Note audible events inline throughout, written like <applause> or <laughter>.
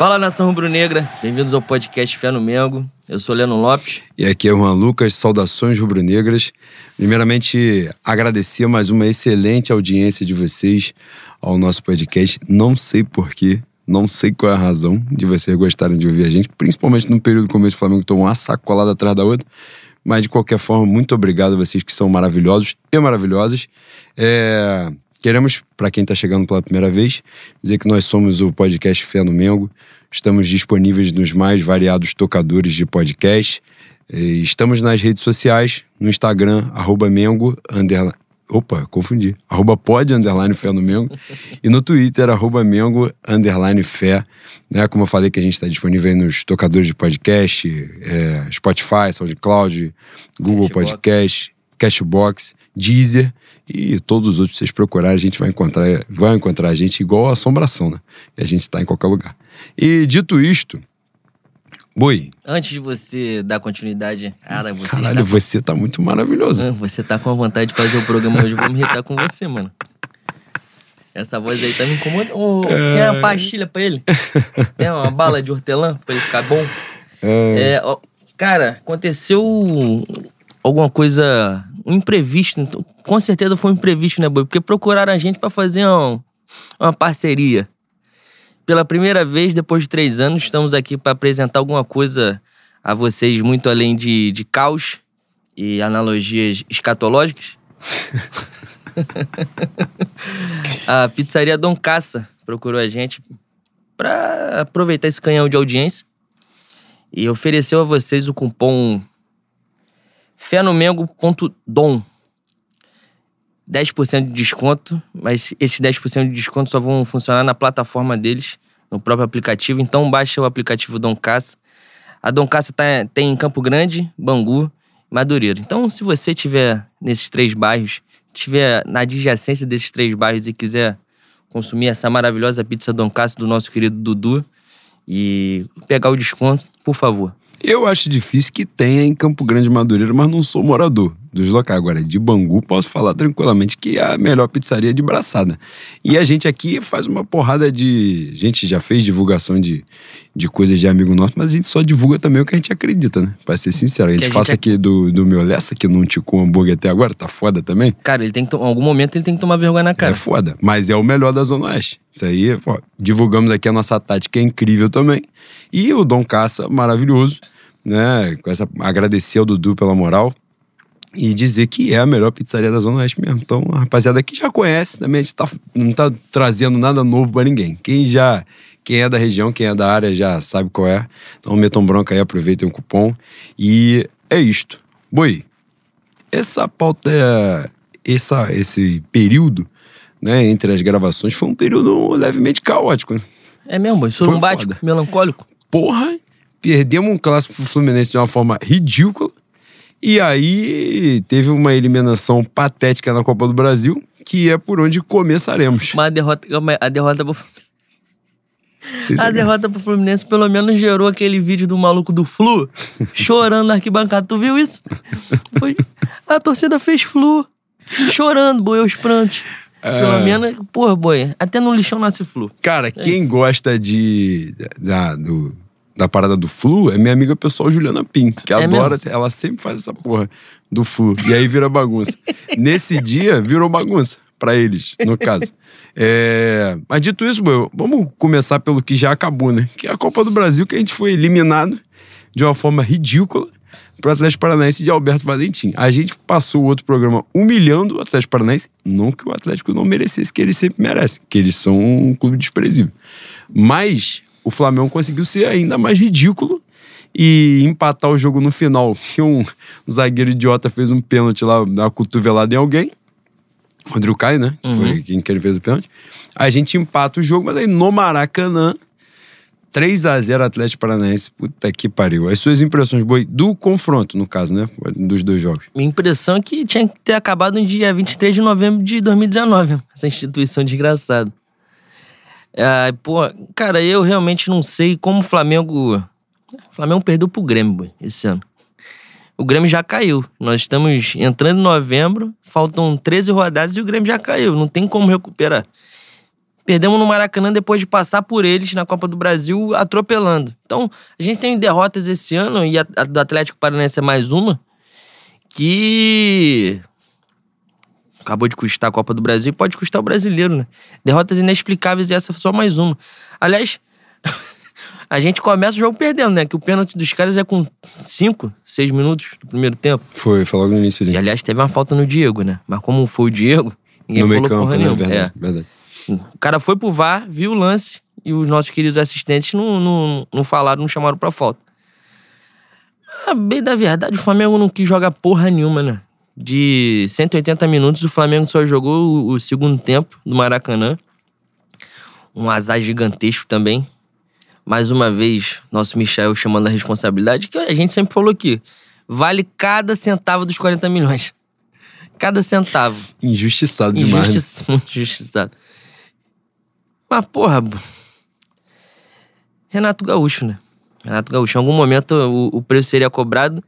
Fala nação rubro-negra, bem-vindos ao podcast Fé no Mengo. Eu sou Leno Lopes. E aqui é o Juan Lucas, saudações rubro-negras. Primeiramente, agradecer mais uma excelente audiência de vocês ao nosso podcast. Não sei porquê, não sei qual é a razão de vocês gostarem de ouvir a gente, principalmente no período do começo do Flamengo, tomou uma sacolada atrás da outra. Mas, de qualquer forma, muito obrigado a vocês que são maravilhosos e maravilhosas. É... Queremos, para quem está chegando pela primeira vez, dizer que nós somos o podcast Fé no Mengo. Estamos disponíveis nos mais variados tocadores de podcast. Estamos nas redes sociais, no Instagram, arroba Mengo, underline, Opa, confundi. Arroba pod, underline fé no Mengo. e no Twitter, arroba Mengo, underline fé. Né? Como eu falei que a gente está disponível nos tocadores de podcast, é, Spotify, SoundCloud, Google Cashbox. Podcast, Cashbox, Deezer e todos os outros que vocês procurarem, a gente vai encontrar, vai encontrar a gente igual a assombração, né? E a gente está em qualquer lugar. E dito isto, Boi. Antes de você dar continuidade, cara, você Caralho, está... você tá muito maravilhoso. Você tá com a vontade de fazer o programa hoje, vou me irritar com você, mano. Essa voz aí tá me incomodando. Oh, é... Tem uma pastilha pra ele? Tem uma bala de hortelã pra ele ficar bom? É... é ó, cara, aconteceu alguma coisa imprevisto. Então, com certeza foi um imprevisto, né, Boi? Porque procuraram a gente para fazer um, uma parceria. Pela primeira vez, depois de três anos, estamos aqui para apresentar alguma coisa a vocês muito além de, de caos e analogias escatológicas. <laughs> a pizzaria Dom Caça procurou a gente para aproveitar esse canhão de audiência e ofereceu a vocês o cupom fenomengo.dom 10% de desconto, mas esses 10% de desconto só vão funcionar na plataforma deles, no próprio aplicativo. Então baixa o aplicativo Dom Caça. A Dom Caça tá, tem em Campo Grande, Bangu, Madureira. Então, se você tiver nesses três bairros, tiver na adjacência desses três bairros e quiser consumir essa maravilhosa pizza Dom Caça do nosso querido Dudu e pegar o desconto, por favor. Eu acho difícil que tenha em Campo Grande Madureira, mas não sou morador dos locais. Agora, de Bangu, posso falar tranquilamente que é a melhor pizzaria de braçada. E a gente aqui faz uma porrada de. A gente já fez divulgação de, de coisas de amigo nosso, mas a gente só divulga também o que a gente acredita, né? Pra ser sincero. A gente, a gente faça é... aqui do, do meu Lessa, que não ticou hambúrguer até agora, tá foda também. Cara, ele tem que. Em algum momento ele tem que tomar vergonha na cara. É foda. Mas é o melhor da Zona Oeste. Isso aí, pô, divulgamos aqui a nossa tática, é incrível também. E o Dom Caça, maravilhoso né? Com essa, agradecer ao Dudu pela moral e dizer que é a melhor pizzaria da Zona Oeste mesmo. Então, a rapaziada que já conhece, também a gente tá, não tá trazendo nada novo para ninguém. Quem já, quem é da região, quem é da área já sabe qual é. Então, metam bronca aí, aproveitem o cupom. E é isto. Boi, essa pauta, essa, esse período, né, entre as gravações, foi um período levemente caótico. Né? É mesmo, boi? Sorumbático, melancólico? Porra, perdemos um clássico pro Fluminense de uma forma ridícula. E aí teve uma eliminação patética na Copa do Brasil, que é por onde começaremos. Mas a derrota, a derrota pro a derrota pro Fluminense pelo menos gerou aquele vídeo do maluco do Flu chorando na arquibancada. Tu viu isso? Foi... A torcida fez Flu chorando, boi aos prantos. Pelo menos, porra, boi, até no lixão nasce Flu. Cara, é quem isso. gosta de. Da, do, da parada do flu é minha amiga pessoal Juliana Pim, que é adora, mesmo? ela sempre faz essa porra do flu. E aí vira bagunça. <laughs> Nesse dia, virou bagunça para eles, no caso. É... Mas dito isso, vamos começar pelo que já acabou, né? Que é a Copa do Brasil, que a gente foi eliminado de uma forma ridícula pro Atlético Paranaense de Alberto Valentim. A gente passou o outro programa humilhando o Atlético Paranaense, não que o Atlético não merecesse, que eles sempre merecem, que eles são um clube desprezível. Mas o Flamengo conseguiu ser ainda mais ridículo e empatar o jogo no final. <laughs> Que um zagueiro idiota fez um pênalti lá, uma cotovelada em alguém. O Andrew Caio, né? Uhum. Foi quem que ele fez o pênalti. A gente empata o jogo, mas aí no Maracanã, 3 a 0 Atlético Paranaense. Puta que pariu. As suas impressões, Boi, do confronto, no caso, né? Dos dois jogos. Minha impressão é que tinha que ter acabado no dia 23 de novembro de 2019. Essa instituição desgraçada. Pô, cara, eu realmente não sei como o Flamengo. O Flamengo perdeu pro Grêmio boy, esse ano. O Grêmio já caiu. Nós estamos entrando em novembro, faltam 13 rodadas e o Grêmio já caiu. Não tem como recuperar. Perdemos no Maracanã depois de passar por eles na Copa do Brasil atropelando. Então, a gente tem derrotas esse ano, e a, a do Atlético Paranaense é mais uma, que acabou de custar a Copa do Brasil e pode custar o brasileiro, né? Derrotas inexplicáveis e essa foi só mais uma. Aliás, <laughs> a gente começa o jogo perdendo, né? Que o pênalti dos caras é com 5, 6 minutos do primeiro tempo. Foi, foi logo no início. E aliás, teve uma falta no Diego, né? Mas como foi o Diego, ninguém no falou campo, porra né? nenhuma. Verdade, É. verdade. O cara foi pro VAR, viu o lance e os nossos queridos assistentes não, não, não falaram, não chamaram pra falta. Ah, bem da verdade, o Flamengo não quis jogar porra nenhuma, né? De 180 minutos, o Flamengo só jogou o, segundo tempo do Maracanã. Um azar gigantesco também. Mais uma vez, nosso Michel chamando a responsabilidade, que a gente sempre falou aqui. Vale cada centavo dos 40 milhões. Cada centavo. Injustiçado demais. né? Injustiça, <laughs> muito injustiçado. Mas, porra. Renato Gaúcho, né? Renato Gaúcho, em algum momento o, o preço seria cobrado.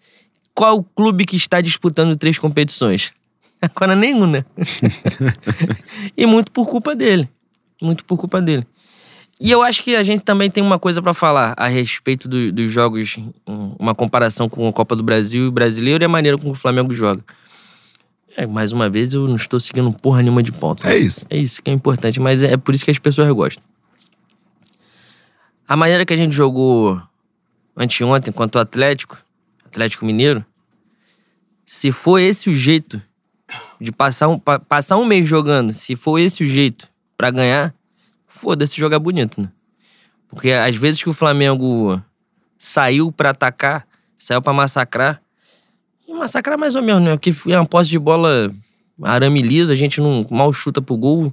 Qual o clube que está disputando três competições? <laughs> Agora nenhum, né? <laughs> e muito por culpa dele. Muito por culpa dele. E eu acho que a gente também tem uma coisa pra falar a respeito do- dos jogos, um- uma comparação com a Copa do Brasil e o brasileiro e a maneira como o Flamengo joga. É, mais uma vez, eu não estou seguindo porra nenhuma de pauta. É isso. É isso que é importante, mas é, é por isso que as pessoas gostam. A maneira que a gente jogou anteontem contra o Atlético, Atlético Mineiro, se for esse o jeito de passar um, pa- passar um mês jogando, se for esse o jeito pra ganhar, foda-se jogar bonito, né? Porque às vezes que o Flamengo saiu pra atacar, saiu pra massacrar, e massacrar mais ou menos, né? Porque é uma posse de bola arame liso, a gente não mal chuta pro gol,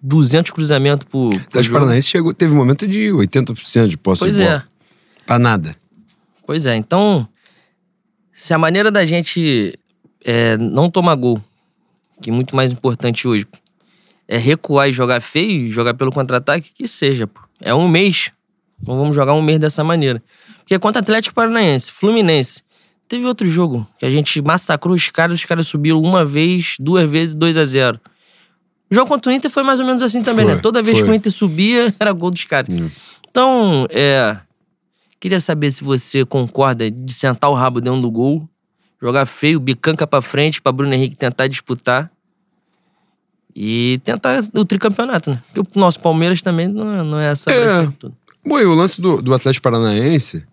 200 cruzamentos Atlético jogo. Paranaense chegou, teve um momento de 80% de posse Pois de é. bola. Pra nada. Pois é, então, se a maneira da gente é, não tomar gol, que é muito mais importante hoje, é recuar e jogar feio, jogar pelo contra-ataque, que seja, pô. É um mês. Então vamos jogar um mês dessa maneira. Porque contra Atlético Paranaense, Fluminense, teve outro jogo que a gente massacrou os caras, os caras subiram uma vez, duas vezes, 2 a 0 O jogo contra o Inter foi mais ou menos assim também, Foi, né? Toda vez foi. que o Inter subia, <laughs> era gol dos caras. Hum. Então, é. Queria saber se você concorda de sentar o rabo dentro do gol, jogar feio, bicanca pra frente, pra Bruno Henrique tentar disputar. E tentar o tricampeonato, né? Porque o nosso Palmeiras também não é, não é essa É. Bom, e o lance do, do Atlético Paranaense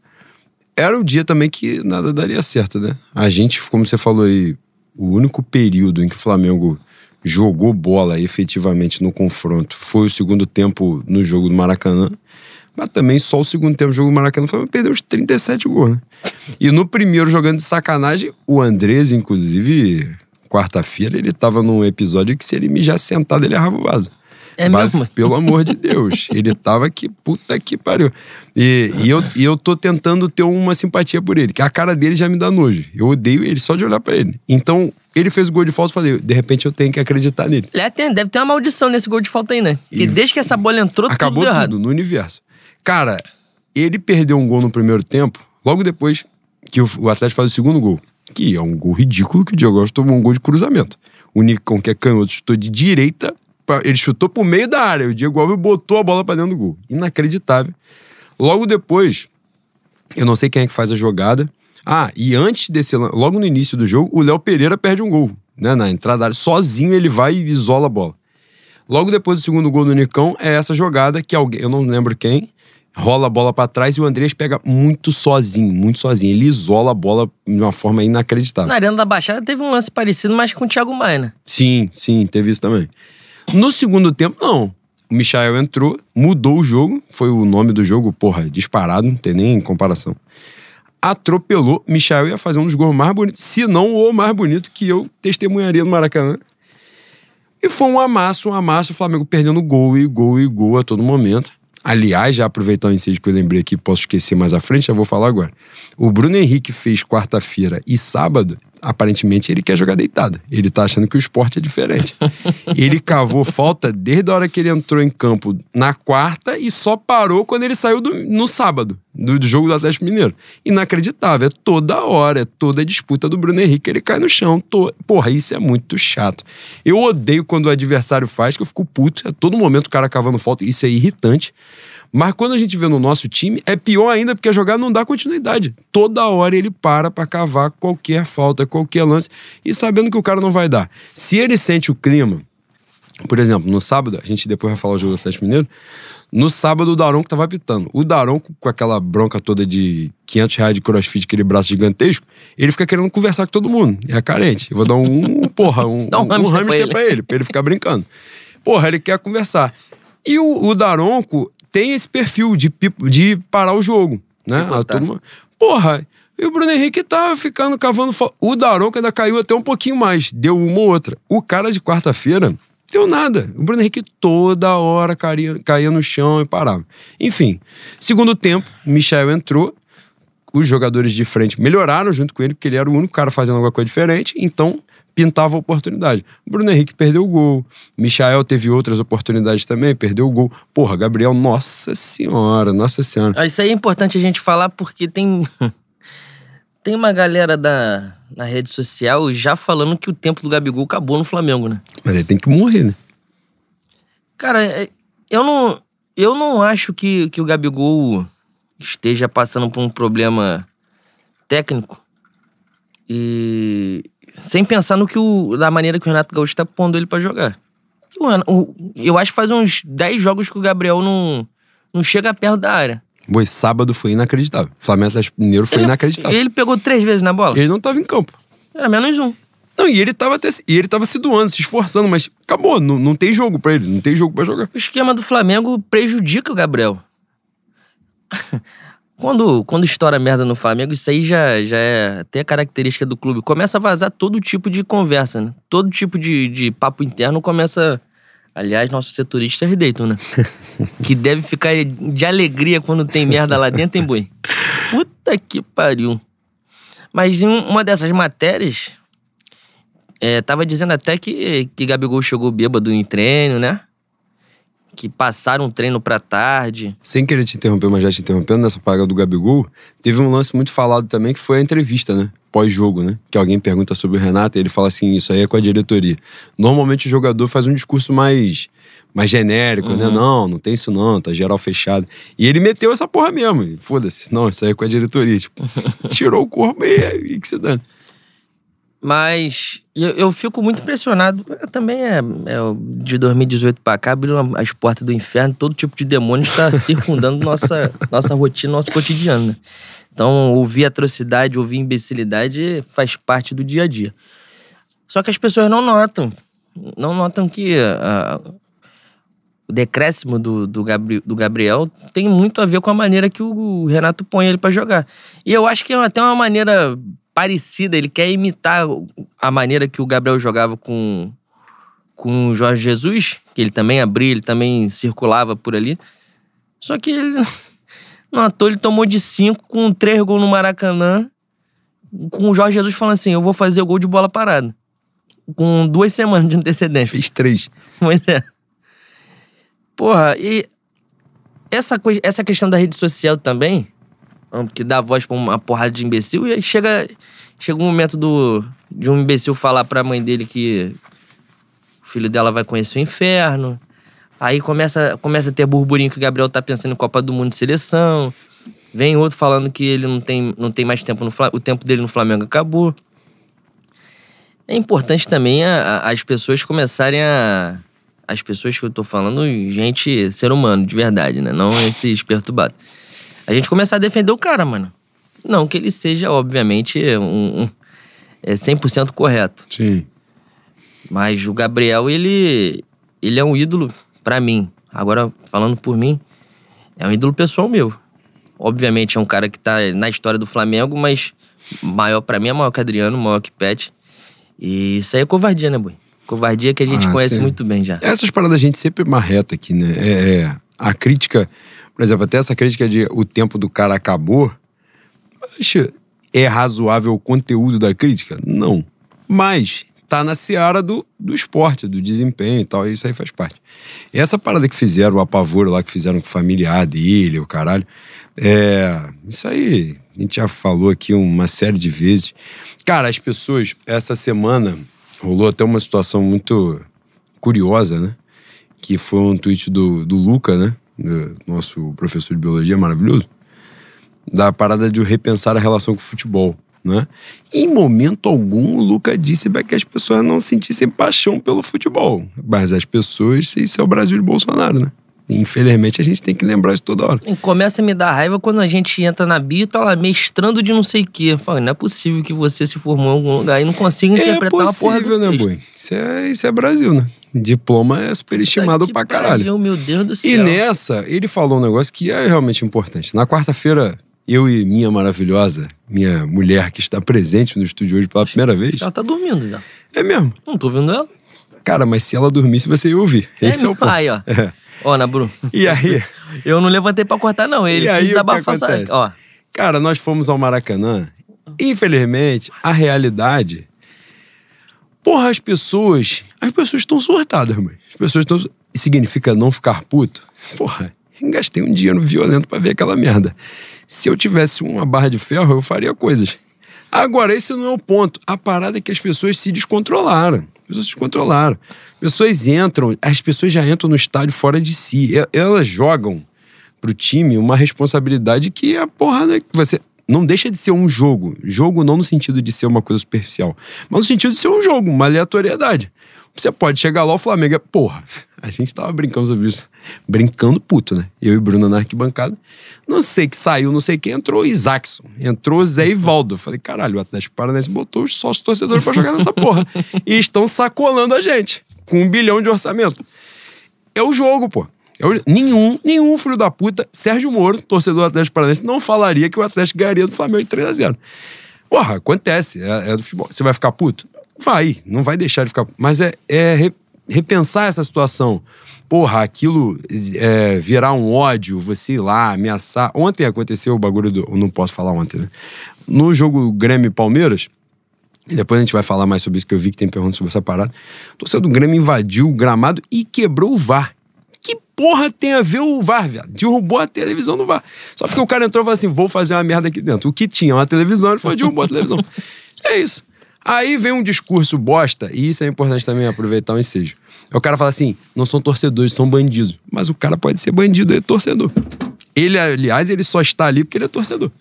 era o dia também que nada daria certo, né? A gente, como você falou aí, o único período em que o Flamengo jogou bola efetivamente no confronto foi o segundo tempo no jogo do Maracanã. Mas também só o segundo tempo do jogo do Maracanã Flamengo perdeu os 37 gols, né? E no primeiro jogando de sacanagem, o Andrés, inclusive, quarta-feira, ele tava num episódio que se ele mijasse sentado, ele errava o vaso. É Basi- mesmo? Pelo amor de Deus. <laughs> Ele tava que puta que pariu. E, e, eu, e eu tô tentando ter uma simpatia por ele, que a cara dele já me dá nojo. Eu odeio ele só de olhar pra ele. Então, ele fez o gol de falta e falei, de repente eu tenho que acreditar nele. Tem- deve ter uma maldição nesse gol de falta aí, né? Porque E- desde que essa bola entrou, Acabou tudo tudo, errado. no universo. Cara, ele perdeu um gol no primeiro tempo, logo depois que o, Atlético faz o segundo gol. Que é um gol ridículo que o Diego Alves tomou um gol de cruzamento. O Nicão, que é canhoto, chutou de direita, ele chutou pro meio da área. O Diego Alves botou a bola pra dentro do gol. Inacreditável. Logo depois, eu não sei quem é que faz a jogada. Ah, e antes desse, logo no início do jogo, o Léo Pereira perde um gol, né? Na entrada da área. Sozinho ele vai e isola a bola. Logo depois do segundo gol do Nicão, é essa jogada que alguém, eu não lembro quem, rola a bola pra trás e o Andrés pega muito sozinho, muito sozinho. Ele isola a bola de uma forma inacreditável. Na Arena da Baixada teve um lance parecido, mas com o Thiago Maia, né? Sim, sim, teve isso também. No segundo tempo, não. O Michael entrou, mudou o jogo, foi o nome do jogo, porra, disparado, não tem nem comparação. Atropelou, Michael ia fazer um dos gols mais bonitos, se não o mais bonito que eu testemunharia no Maracanã. E foi um amasso, um amasso, o Flamengo perdendo gol e gol e gol a todo momento. Aliás, já aproveitando o incêndio que eu lembrei aqui, posso esquecer mais à frente, já vou falar agora. O Bruno Henrique fez quarta-feira e sábado aparentemente ele quer jogar deitado. Ele tá achando que o esporte é diferente. <laughs> ele cavou falta desde a hora que ele entrou em campo na quarta e só parou quando ele saiu do, no sábado, do, do, jogo do Atlético Mineiro. Inacreditável. É toda hora, é toda a disputa do Bruno Henrique, ele cai no chão. To... Porra, isso é muito chato. Eu odeio quando o adversário faz, que eu fico puto. A todo momento o cara cavando falta. Isso é irritante. Mas quando a gente vê no nosso time, é pior ainda porque a jogada não dá continuidade. Toda hora ele para para cavar qualquer falta, qualquer lance, e sabendo que o cara não vai dar. Se ele sente o clima, por exemplo, no sábado, a gente depois vai falar o jogo do Atlético Mineiro, no sábado o Daronco tava apitando. O Daronco, com aquela bronca toda de 500 reais de crossfit, aquele braço gigantesco, ele fica querendo conversar com todo mundo. É carente. Eu vou dar um, porra, um, <laughs> um, um hamster, pra, ele. pra ele, pra ele ficar brincando. Porra, ele quer conversar. E o, o Daronco, tem esse perfil de, de parar o jogo, né? A turma, porra, e o Bruno Henrique tá ficando cavando. O Daronco ainda caiu até um pouquinho mais, deu uma ou outra. O cara de quarta-feira deu nada. O Bruno Henrique toda hora caía, caía no chão e parava. Enfim, segundo tempo, Michel entrou. Os jogadores de frente melhoraram junto com ele, porque ele era o único cara fazendo alguma coisa diferente. Então, pintava a oportunidade. Bruno Henrique perdeu o gol. Michael teve outras oportunidades também, perdeu o gol. Porra, Gabriel, nossa senhora, nossa senhora. Ah, isso aí é importante a gente falar porque tem. <laughs> tem uma galera da, na rede social já falando que o tempo do Gabigol acabou no Flamengo, né? Mas ele tem que morrer, né? Cara, é, eu não. Eu não acho que, que o Gabigol esteja passando por um problema técnico. E sem pensar no que o, da maneira que o Renato Gaúcho tá pondo ele para jogar. Eu acho que faz uns 10 jogos que o Gabriel não, não chega perto da área. Boi, sábado foi inacreditável. Flamengo Atlético Mineiro foi ele, inacreditável. Ele pegou três vezes na bola? Ele não tava em campo. Era menos um. Não, e ele tava até, e ele tava se doando, se esforçando, mas acabou, não, não tem jogo para ele, não tem jogo para jogar. O esquema do Flamengo prejudica o Gabriel. Quando, quando estoura merda no Flamengo, isso aí já, já é até a característica do clube. Começa a vazar todo tipo de conversa, né? Todo tipo de, de papo interno começa. Aliás, nosso setorista é Dayton, né? <laughs> que deve ficar de alegria quando tem merda lá dentro, hein, boi? Puta que pariu. Mas em uma dessas matérias, é, tava dizendo até que, que Gabigol chegou bêbado em treino, né? Que passaram um treino pra tarde. Sem querer te interromper, mas já te interrompendo, nessa paga do Gabigol, teve um lance muito falado também que foi a entrevista, né? Pós-jogo, né? Que alguém pergunta sobre o Renato e ele fala assim: isso aí é com a diretoria. Normalmente o jogador faz um discurso mais mais genérico, né? uhum. né? Não, não tem isso não, tá geral fechado. E ele meteu essa porra mesmo. Foda-se, não, isso aí é com a diretoria. Tipo, <laughs> tirou o corpo e, e que se dane. Mas eu, eu, fico muito impressionado. Também é, é de 2018 para cá, abriram as portas do inferno, todo tipo de demônio está <laughs> circundando nossa, nossa rotina, nosso cotidiano. Né? Então, ouvir atrocidade, ouvir imbecilidade faz parte do dia a dia. Só que as pessoas não notam. Não notam que uh, o decréscimo do, do, do Gabriel tem muito a ver com a maneira que o Renato põe ele para jogar. E eu acho que é até uma maneira parecida, ele quer imitar a maneira que o Gabriel jogava com, com o Jorge Jesus, que ele também abria, ele também circulava por ali. Só que ele, <laughs> no ator, ele tomou de cinco com três gols no Maracanã, com o Jorge Jesus falando assim: eu vou fazer o gol de bola parada. Com duas semanas de antecedência. Fez três. Pois é. Porra, e essa, coisa, essa questão da rede social também, que dá voz pra uma porrada de imbecil, e aí chega, chega um momento do, de um imbecil falar pra mãe dele que o filho dela vai conhecer o inferno. Aí começa, começa a ter burburinho que o Gabriel tá pensando em Copa do Mundo de seleção. Vem outro falando que ele não tem, não tem mais tempo no Flamengo, o tempo dele no Flamengo acabou. É importante também a, a, as pessoas começarem a. As pessoas que eu tô falando, gente, ser humano, de verdade, né? Não esses perturbados a gente começar a defender o cara, mano. Não que ele seja, obviamente, um, um é 100% correto. Sim. Mas o Gabriel, ele, ele é um ídolo para mim. Agora, falando por mim, é um ídolo pessoal meu. Obviamente, é um cara que tá na história do Flamengo, mas maior para mim é maior que Adriano, maior que Pet. E isso aí é covardia, né, boi? Covardia que a gente ah, conhece sim. muito bem já. Essas paradas a gente sempre marreta aqui, né? É, é, a crítica por exemplo, até essa crítica de o tempo do cara acabou. É razoável o conteúdo da crítica? Não. Mas tá na seara do, do esporte, do desempenho e tal, e isso aí faz parte. E essa parada que fizeram, o apavoro lá que fizeram com o familiar dele, o caralho, é, isso aí a gente já falou aqui uma série de vezes. Cara, as pessoas, essa semana rolou até uma situação muito curiosa, né? Que foi um tweet do, do Luca, né? Nosso professor de biologia maravilhoso, da parada de repensar a relação com o futebol. Né? Em momento algum, o Luca disse que as pessoas não sentissem paixão pelo futebol. Mas as pessoas, isso é o Brasil de Bolsonaro, né? Infelizmente, a gente tem que lembrar isso toda hora. E começa a me dar raiva quando a gente entra na bio e tá lá mestrando de não sei o quê. Fala, não é possível que você se formou em algum lugar e não consiga interpretar é possível, uma porra do né, Boi? Isso é, isso é Brasil, né? Diploma é superestimado pra caralho. Pariu, meu Deus do céu. E nessa, ele falou um negócio que é realmente importante. Na quarta-feira, eu e minha maravilhosa, minha mulher que está presente no estúdio hoje pela primeira vez. Ela tá dormindo já. É mesmo? Não tô vendo ela. Cara, mas se ela dormisse, você ia ouvir. É, Esse é o ponto. Aí, ó. É. Ó, na Bruno. E aí? <laughs> Eu não levantei pra cortar, não. Ele E aí, quis abafar essa. Ó. Cara, nós fomos ao Maracanã. Infelizmente, a realidade. Porra, as pessoas. As pessoas estão surtadas, mano. As pessoas estão. Significa não ficar puto? Porra, gastei um dinheiro violento pra ver aquela merda. Se eu tivesse uma barra de ferro, eu faria coisas. Agora, esse não é o ponto. A parada é que as pessoas se descontrolaram. As pessoas se descontrolaram. As pessoas entram, as pessoas já entram no estádio fora de si. Elas jogam pro time uma responsabilidade que é a porra, né? que Você não deixa de ser um jogo. Jogo não no sentido de ser uma coisa superficial, mas no sentido de ser um jogo, uma aleatoriedade. Você pode chegar lá, o Flamengo é, porra, a gente tava brincando sobre isso. Brincando puto, né? Eu e Bruna na arquibancada. Não sei que saiu, não sei quem, entrou Isaacson, entrou Zé Ivaldo. Eu falei, caralho, o Atlético Paranaense botou os sócios torcedores pra jogar nessa porra. <laughs> e estão sacolando a gente, com um bilhão de orçamento. É o jogo, pô. É o- Nenhum, nenhum filho da puta, Sérgio Moro, torcedor do Atlético Paranaense, não falaria que o Atlético ganharia do Flamengo de 3 a 0 Porra, acontece, é, é do futebol. Você vai ficar puto? Vai, não vai deixar de ficar. Mas é, é re- repensar essa situação. Porra, aquilo é, virar um ódio, você ir lá, ameaçar. Ontem aconteceu o bagulho do. Não posso falar ontem, né? No jogo Grêmio Palmeiras, e depois a gente vai falar mais sobre isso, que eu vi que tem perguntas sobre essa parada. O torcedor do Grêmio invadiu o gramado e quebrou o VAR. Que porra tem a ver o VAR, viado? Derrubou a televisão do VAR. Só porque o cara entrou e falou assim: vou fazer uma merda aqui dentro. O que tinha uma televisão, ele foi derrubou a televisão. <laughs> É isso. Aí vem um discurso bosta, e isso é importante também aproveitar o ensejo. Aí o cara fala assim: não são torcedores, são bandidos. Mas o cara pode ser bandido e torcedor. Ele, aliás, ele só está ali porque ele é torcedor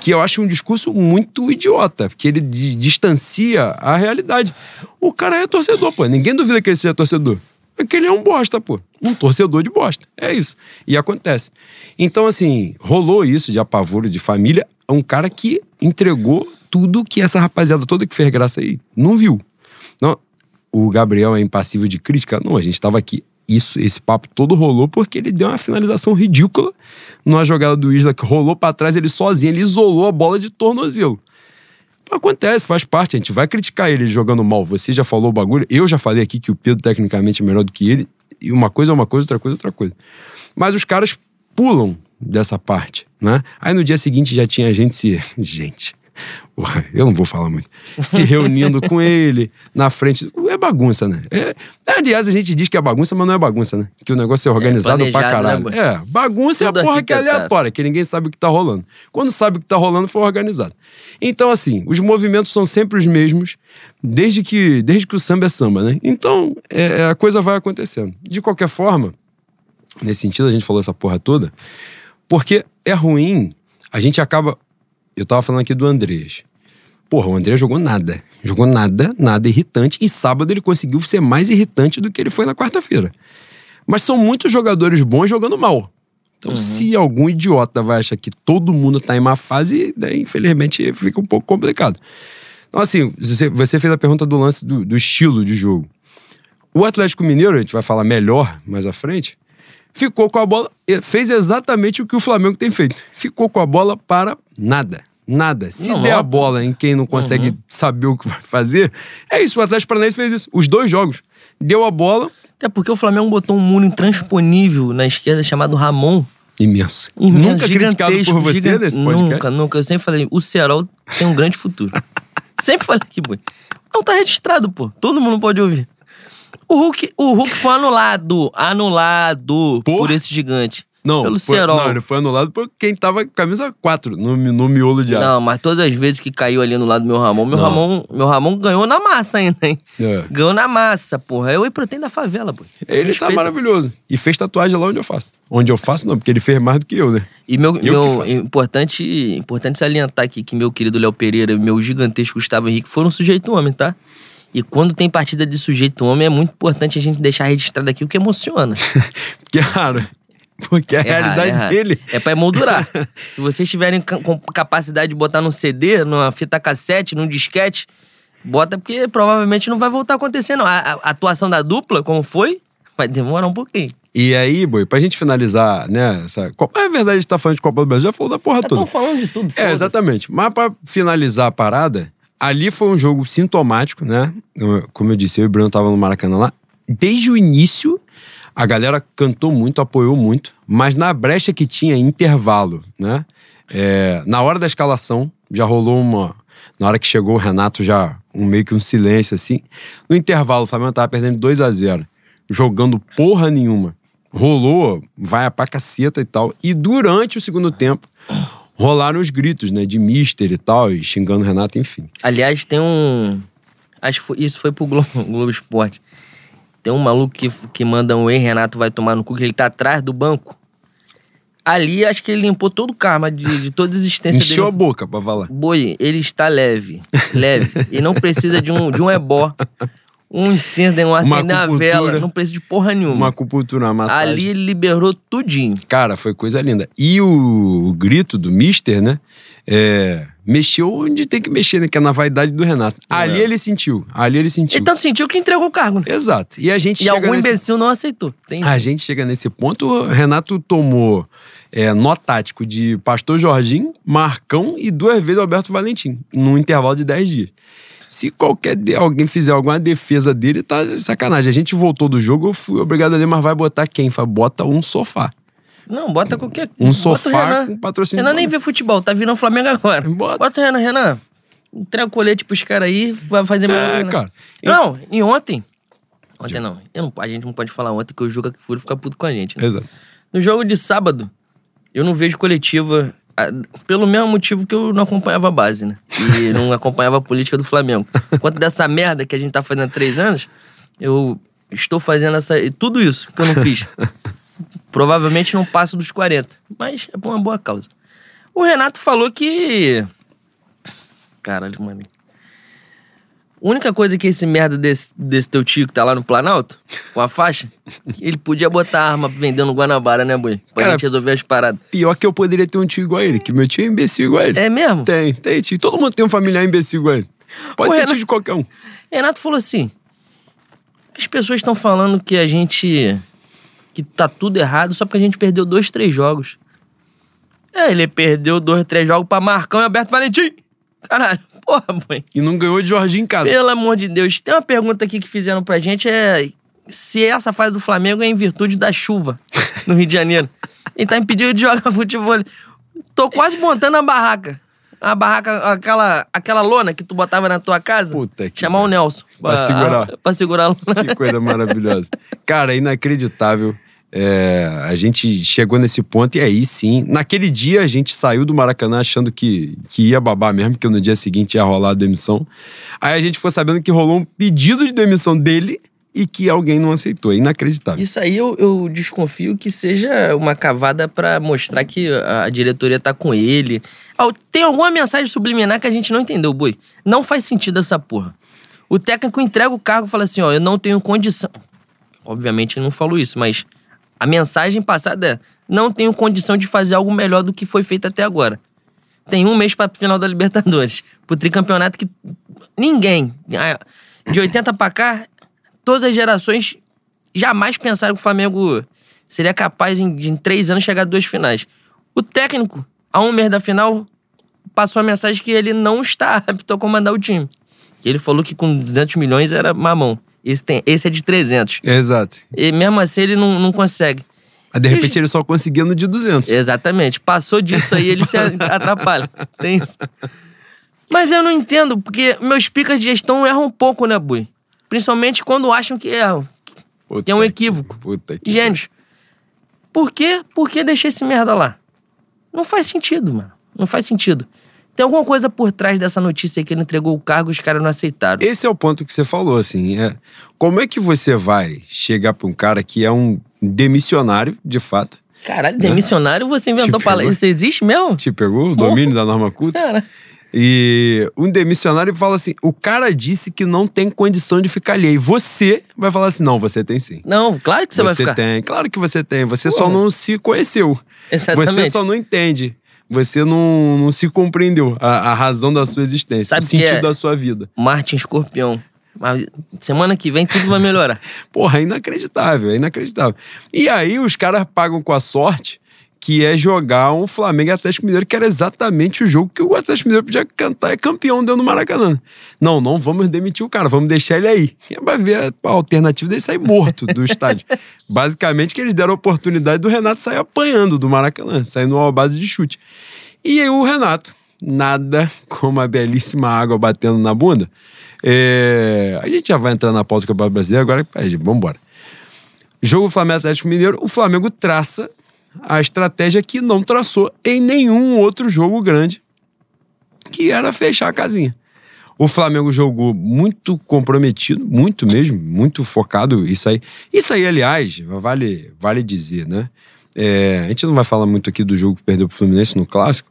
que eu acho um discurso muito idiota, porque ele di- distancia a realidade. O cara é torcedor, pô. Ninguém duvida que ele seja torcedor. É que ele é um bosta, pô. Um torcedor de bosta. É isso. E acontece. Então, assim, rolou isso de apavoro de família. Um cara que entregou tudo que essa rapaziada toda que fez graça aí não viu. Não, o Gabriel é impassível de crítica. Não, a gente estava aqui. Isso, esse papo todo rolou porque ele deu uma finalização ridícula numa jogada do Isla que rolou pra trás, ele sozinho, ele isolou a bola de tornozelo. Acontece, faz parte, a gente vai criticar ele jogando mal. Você já falou o bagulho, eu já falei aqui que o Pedro tecnicamente é melhor do que ele, e uma coisa é uma coisa, outra coisa é outra coisa. Mas os caras pulam dessa parte, né? Aí no dia seguinte já tinha gente se. <laughs> Gente. <laughs> Porra, eu não vou falar muito. Se reunindo com ele na frente. É bagunça, né? É- aliás, a gente diz que é bagunça, mas não é bagunça, né? Que o negócio é organizado pra planejado, caralho. né, é, bagunça Tudo é a porra que é aleatória, que ninguém sabe o que tá rolando. Quando sabe o que tá rolando, foi organizado. Então, assim, os movimentos são sempre os mesmos, desde que, desde que o samba é samba, né? Então, é, a coisa vai acontecendo. De qualquer forma, nesse sentido, a gente falou essa porra toda, porque é ruim, a gente acaba. Eu tava falando aqui do Andrés. Porra, o André jogou nada. Jogou nada, nada irritante. E sábado ele conseguiu ser mais irritante do que ele foi na quarta-feira. Mas são muitos jogadores bons jogando mal. Então, se algum idiota vai achar que todo mundo tá em má fase, daí, infelizmente fica um pouco complicado. Então, assim, você, você fez a pergunta do lance do, do estilo de jogo. O Atlético Mineiro, a gente vai falar melhor mais à frente, ficou com a bola, fez exatamente o que o Flamengo tem feito. Ficou com a bola para nada. Nada. Se Não, der a bola em quem não consegue saber o que vai fazer, é isso. O Atlético Paranaense fez isso. Os dois jogos. Deu a bola, Até porque o Flamengo botou um muro intransponível na esquerda chamado Ramon. Imenso. Imenso, nunca criticado por você nesse podcast? Nunca, nunca. Eu sempre falei, o Cerol tem um grande futuro. <laughs> sempre falei aqui, boy. Não tá registrado, pô. Todo mundo pode ouvir. O Hulk, o Hulk foi anulado. Anulado Por? por esse gigante. Não, Pelo foi, Cerol. não, ele foi anulado por quem tava com camisa 4 no, no miolo de ar. Não, mas todas as vezes que caiu ali no lado do meu Ramon, meu Não. Ramon, meu Ramon ganhou na massa ainda, hein? É. Ganhou na massa, porra. O Iprotem da favela, pô. Ele tá Respeita. maravilhoso. E fez tatuagem lá onde eu faço. Onde eu faço, não, porque ele fez mais do que eu, né? E meu, Eu meu importante, importante salientar aqui que meu querido Léo Pereira e meu gigantesco Gustavo Henrique foram sujeito homem, tá? E quando tem partida de sujeito homem, é muito importante a gente deixar registrado aqui o que emociona. <laughs> Cara, porque a É raro, realidade é raro. dele. É pra emoldurar. <laughs> Se vocês tiverem com capacidade de botar num CD, numa fita cassete, num disquete, bota porque provavelmente não vai voltar a acontecer, não. A, a- atuação da dupla, como foi, vai demorar um pouquinho. E aí, boi, pra gente finalizar, né? Essa... Copa- É verdade, a gente tá falando de Copa do Brasil, já falou da porra Já toda. estão falando de tudo. É, exatamente. Mas pra finalizar a parada, ali foi um jogo sintomático, né? Como eu disse, eu e o Bruno tava no Maracanã lá. Desde o início, a galera cantou muito, apoiou muito, mas na brecha que tinha intervalo, né? É, na hora da escalação, já rolou uma. Na hora que chegou o Renato, já um meio que um silêncio assim. No intervalo, o Flamengo tava perdendo 2 a 0 jogando porra nenhuma. Rolou, vai pra caceta e tal. E durante o segundo tempo, rolaram os gritos, né? De mister e tal, e xingando o Renato, enfim. Aliás, tem um. Acho que foi- isso foi pro Globo, <laughs> Globo Esporte. Tem um maluco que, que manda um ei, Renato vai tomar no cu, que ele tá atrás do banco. Ali, acho que ele limpou todo o karma de, de toda a existência Encheu a dele. boca pra falar. Boi, ele está leve. Leve. e não precisa de um, de um ebó. Um incenso, um acender uma acupuntura. vela. Não precisa de porra nenhuma. Uma acupuntura, uma massagem. Ali ele liberou tudinho. Cara, foi coisa linda. E o, o grito do mister, né? É, mexeu onde tem que mexer, né? Que é na vaidade do Renato. Ali É. ele sentiu. Ali ele sentiu. Tanto sentiu que entregou o cargo. né? Exato. E a gente E algum nesse... imbecil não aceitou. Tem A gente chega nesse ponto, o Renato tomou é, nó tático de Pastor Jorginho, Marcão e duas vezes Alberto Valentim, num intervalo de 10 dias. Se qualquer de- alguém fizer alguma defesa dele, tá de sacanagem. A gente voltou do jogo, eu fui obrigado a ler, mas vai botar quem? Fala, bota um sofá. Não, bota qualquer Um bota o sofá Renan. com patrocínio. Renan nem vê futebol, tá virando Flamengo agora. Bota. o Renan, Renan. Entrega o colete pros caras aí, vai fazer melhor. o É, Renan. cara. Eu- Não, e ontem. Ontem não. Eu não. A gente não pode falar ontem que o Juca Fúrio fica puto com a gente. Né? Exato. No jogo de sábado, eu não vejo coletiva. Pelo mesmo motivo que eu não acompanhava a base, né? E não <laughs> acompanhava a política do Flamengo. Enquanto dessa merda que a gente tá fazendo há três anos, eu estou fazendo essa. Tudo isso que eu não fiz. Provavelmente não passo dos 40. Mas é por uma boa causa. O Renato falou que. Caralho, mano. A única coisa que esse merda desse, desse teu tio que tá lá no Planalto, com a faixa, <laughs> ele podia botar arma vendendo Guanabara, né, boi? Pra Cara, gente resolver as paradas. Pior que eu poderia ter um tio igual a ele, que meu tio é imbecil igual a ele. É mesmo? Tem, tem tio. Todo mundo tem um familiar imbecil igual a ele. Pode Ô, ser Renan- tio de qualquer um. Renato falou assim: as pessoas estão falando que a gente. que tá tudo errado só porque a gente perdeu dois, três jogos. É, ele perdeu dois, três jogos pra Marcão e Alberto Valentim. Caralho, porra, mãe. E não ganhou de Jorginho em casa. Pelo amor de Deus. Tem uma pergunta aqui que fizeram pra gente: é se essa fase do Flamengo é em virtude da chuva no Rio de Janeiro. Ele tá impedido de jogar futebol. Tô quase montando a barraca. A barraca, aquela, aquela lona que tu botava na tua casa. Puta que Chamar o Nelson. Pra segurar. Pra segurar a lona. Que coisa maravilhosa. Cara, inacreditável. É, a gente chegou nesse ponto e aí sim, naquele dia a gente saiu do Maracanã achando que, que ia babar mesmo, que no dia seguinte ia rolar a demissão. Aí a gente ficou sabendo que rolou um pedido de demissão dele e que alguém não aceitou. É inacreditável. Isso aí eu, eu desconfio que seja uma cavada pra mostrar que a diretoria tá com ele. Tem alguma mensagem subliminar que a gente não entendeu, Boi. Não faz sentido essa porra. O técnico entrega o cargo e fala assim: ó, eu não tenho condição. Obviamente ele não falou isso, mas a mensagem passada é: não tenho condição de fazer algo melhor do que foi feito até agora. Tem um mês pra final da Libertadores. <laughs> Pro tricampeonato que ninguém, de 80 pra cá, todas as gerações jamais pensaram que o Flamengo seria capaz em, em três anos chegar a duas finais. O técnico, a um mês da final, passou a mensagem que ele não está <laughs> apto a comandar o time. Que ele falou que com 200 milhões era mamão. Esse, tem, esse é de 300. Exato. E mesmo assim ele não, não consegue. Mas de repente ele só conseguia no de 200. Exatamente. Passou disso aí, ele se <laughs> atrapalha. Tem isso. Mas eu não entendo, porque meus picas de gestão erram um pouco, né, Bui? Principalmente quando acham que erram. Puta que é um equívoco. Puta que Gênios. Por quê? Por que deixei esse merda lá? Não faz sentido, mano. Não faz sentido. Tem alguma coisa por trás dessa notícia que ele entregou o cargo e os caras não aceitaram. Esse é o ponto que você falou, assim. É, como é que você vai chegar pra um cara que é um demissionário, de fato? Caralho, demissionário você inventou palavra. Isso existe mesmo? Te pegou? O domínio da norma culta? Cara. E um demissionário fala assim: o cara disse que não tem condição de ficar ali. E você vai falar assim: não, você tem sim. Não, claro que você, você vai ficar. Você tem, claro que você tem. Você Pô. só não se conheceu. Exatamente. Você só não entende. Você não, não se compreendeu a, a razão da sua existência, Sabe o sentido é? da sua vida. Martin Escorpião. Mas semana que vem tudo vai melhorar. <laughs> Porra, é inacreditável, é inacreditável. E aí os caras pagam com a sorte que é jogar um Flamengo e Atlético Mineiro, que era exatamente o jogo que o Atlético Mineiro podia cantar é campeão dentro do Maracanã. Não, não vamos demitir o cara, vamos deixar ele aí. E vai ver a alternativa dele sair morto do estádio. <laughs> Basicamente que eles deram a oportunidade do Renato sair apanhando do Maracanã, saindo uma base de chute. E aí o Renato, nada como a belíssima água batendo na bunda. É... A gente já vai entrar na pauta do Campeonato Brasileiro, agora vamos embora. Jogo Flamengo Atlético Mineiro, o Flamengo traça a estratégia que não traçou em nenhum outro jogo grande, que era fechar a casinha. O Flamengo jogou muito comprometido, muito mesmo, muito focado. Isso aí, isso aí aliás, vale, vale dizer, né? É, a gente não vai falar muito aqui do jogo que perdeu pro Fluminense no Clássico,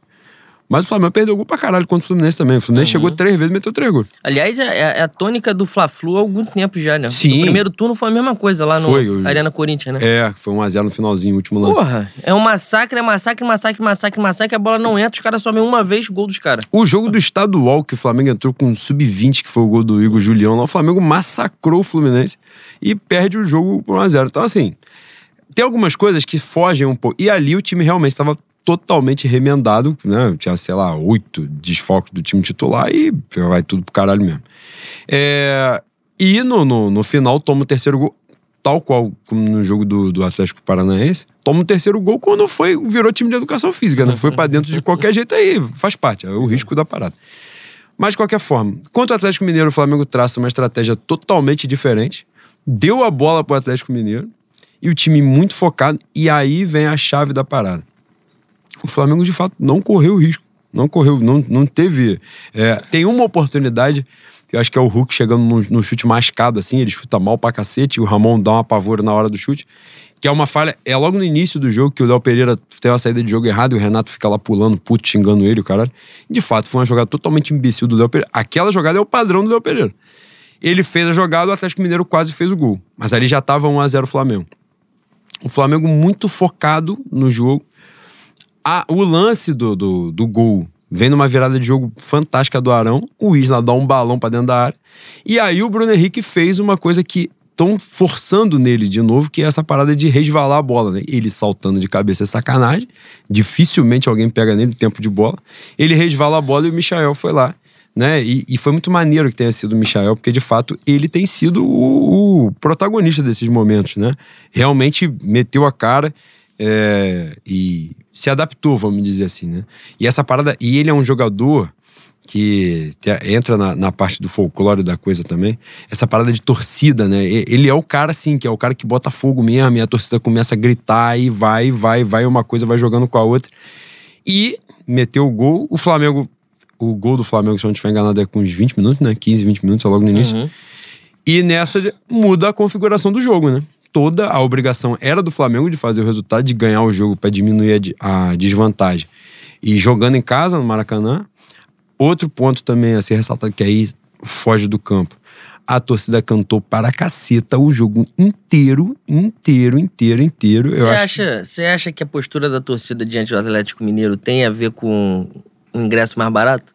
mas o Flamengo perdeu gol pra caralho contra o Fluminense também. O Fluminense uhum. chegou três vezes e meteu três gols. Aliás, é, é, é a tônica do Fla-Flu há algum tempo já, né? Sim. O primeiro turno foi a mesma coisa lá no foi, Arena Corinthians, né? É, foi 1x0 no finalzinho, último lance. Porra, é um massacre, é massacre, massacre, massacre, massacre. A bola não entra, os caras somem uma vez o gol dos caras. O jogo do estadual que o Flamengo entrou com sub-20, que foi o gol do Igor Julião lá, o Flamengo massacrou o Fluminense e perde o jogo por 1x0. Então, assim, tem algumas coisas que fogem um pouco. E ali o time realmente estava totalmente remendado, né? Tinha, sei lá, oito desfalques do time titular e vai tudo pro caralho mesmo. É, e no, no, no, final toma o terceiro gol, tal qual como no jogo do, do Atlético Paranaense, toma o terceiro gol quando foi, virou time de educação física, né? Foi para dentro de qualquer jeito aí, faz parte, é o risco da parada. Mas de qualquer forma, quanto o Atlético Mineiro, o Flamengo traça uma estratégia totalmente diferente, deu a bola pro Atlético Mineiro e o time muito focado, e aí vem a chave da parada o Flamengo de fato não correu risco. Não correu, não, não teve. É, tem uma oportunidade, eu acho que é o Hulk chegando no, no, chute mascado, assim, ele chuta mal pra cacete, e o Ramon dá uma pavor na hora do chute. Que é uma falha, é logo no início do jogo que o Léo Pereira tem uma saída de jogo errada e o Renato fica lá pulando, puto, xingando ele, o caralho. De fato, foi uma jogada totalmente imbecil do Léo Pereira. Aquela jogada é o padrão do Léo Pereira. Ele fez a jogada, o Atlético Mineiro quase fez o gol. Mas ali já tava 1x0 o Flamengo. O Flamengo muito focado no jogo, a, o lance do, do, do gol vem numa virada de jogo fantástica do Arão, o Isla dá um balão para dentro da área, e aí o Bruno Henrique fez uma coisa que estão forçando nele de novo, que é essa parada de resvalar a bola, né? Ele saltando de cabeça é sacanagem, dificilmente alguém pega nele tempo de bola. Ele resvala a bola e o Michael foi lá, né? E, e foi muito maneiro que tenha sido o Michael, porque de fato ele tem sido o, o protagonista desses momentos, né? Realmente meteu a cara é, e se adaptou, vamos dizer assim, né? E essa parada. E ele é um jogador que entra na, na, parte do folclore da coisa também, essa parada de torcida, né? Ele é o cara, assim, que é o cara que bota fogo mesmo, e a torcida começa a gritar e vai, vai, vai, uma coisa vai jogando com a outra. E meteu o gol, o Flamengo, o gol do Flamengo, se eu não estiver enganado, é com uns 20 minutos, né? 15, 20 minutos, é logo no início. Uhum. E nessa muda a configuração do jogo, né? Toda a obrigação era do Flamengo de fazer o resultado, de ganhar o jogo para diminuir a, desvantagem. E jogando em casa, no Maracanã, outro ponto também a ser ressaltado, que aí foge do campo. A torcida cantou para caceta o jogo inteiro, inteiro, inteiro, inteiro. Você acha, que... acha que a postura da torcida diante do Atlético Mineiro tem a ver com um ingresso mais barato?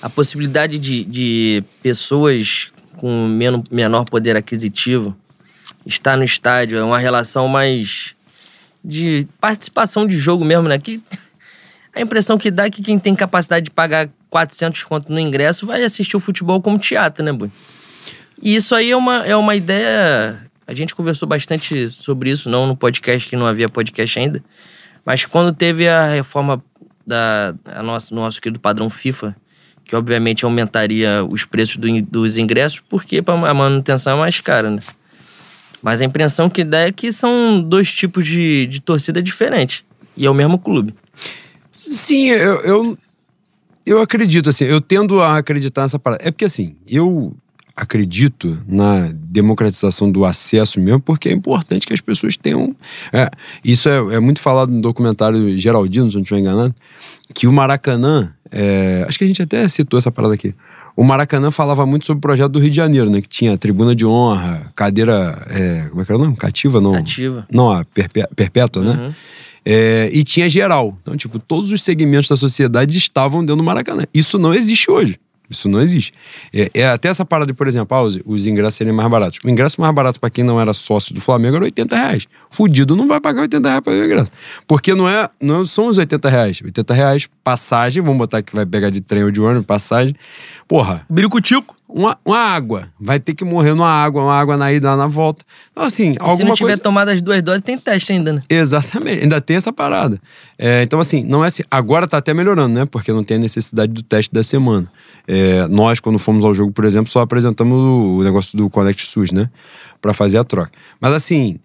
A possibilidade de, de pessoas com menor poder aquisitivo estar no estádio, é uma relação mais de participação de jogo mesmo, né? Que a impressão que dá é que quem tem capacidade de pagar 400 conto no ingresso vai assistir o futebol como teatro, né, Bui? E isso aí é uma, é uma ideia A gente conversou bastante sobre isso, não no podcast, que não havia podcast ainda. Mas quando teve a reforma da a nossa, nosso querido padrão FIFA, que obviamente aumentaria os preços do, dos ingressos, porque a manutenção é mais cara, né? Mas a impressão que dá é que são dois tipos de, de torcida diferentes. E é o mesmo clube. Sim, eu, eu, eu acredito, assim, eu tendo a acreditar nessa parada. É porque, assim, eu acredito na democratização do acesso mesmo, porque é importante que as pessoas tenham. É, isso é, é, muito falado no documentário Geraldino, se não estiver enganado, que o Maracanã. É, acho que a gente até citou essa parada aqui. O Maracanã falava muito sobre o projeto do Rio de Janeiro, né? Que tinha tribuna de honra, cadeira. É, como é que era o nome? Cativa, não? Cativa. Não, a perpétua, né? uhum. né? É, e tinha geral. Então, tipo, todos os segmentos da sociedade estavam dentro do Maracanã. Isso não existe hoje. Isso não existe. É, é até essa parada de, por exemplo, ah, os, os, ingressos serem mais baratos. O ingresso mais barato para quem não era sócio do Flamengo era 80 reais. Fudido não vai pagar 80 reais para o ingresso. Porque não, é, não são os 80 reais. 80 reais, passagem, vamos botar que vai pegar de trem ou de ônibus, passagem. Porra. Biricutico uma, uma água. Vai ter que morrer numa água, uma água na ida, na volta. Então, assim, alguma Se não tiver coisa... tomado as duas doses, tem teste ainda, né? Exatamente, ainda tem essa parada. É, então, assim, não é assim. Agora tá até melhorando, né? Porque não tem a necessidade do teste da semana. É, nós, quando fomos ao jogo, por exemplo, só apresentamos o negócio do Connect SUS, né? Pra fazer a troca. Mas, assim,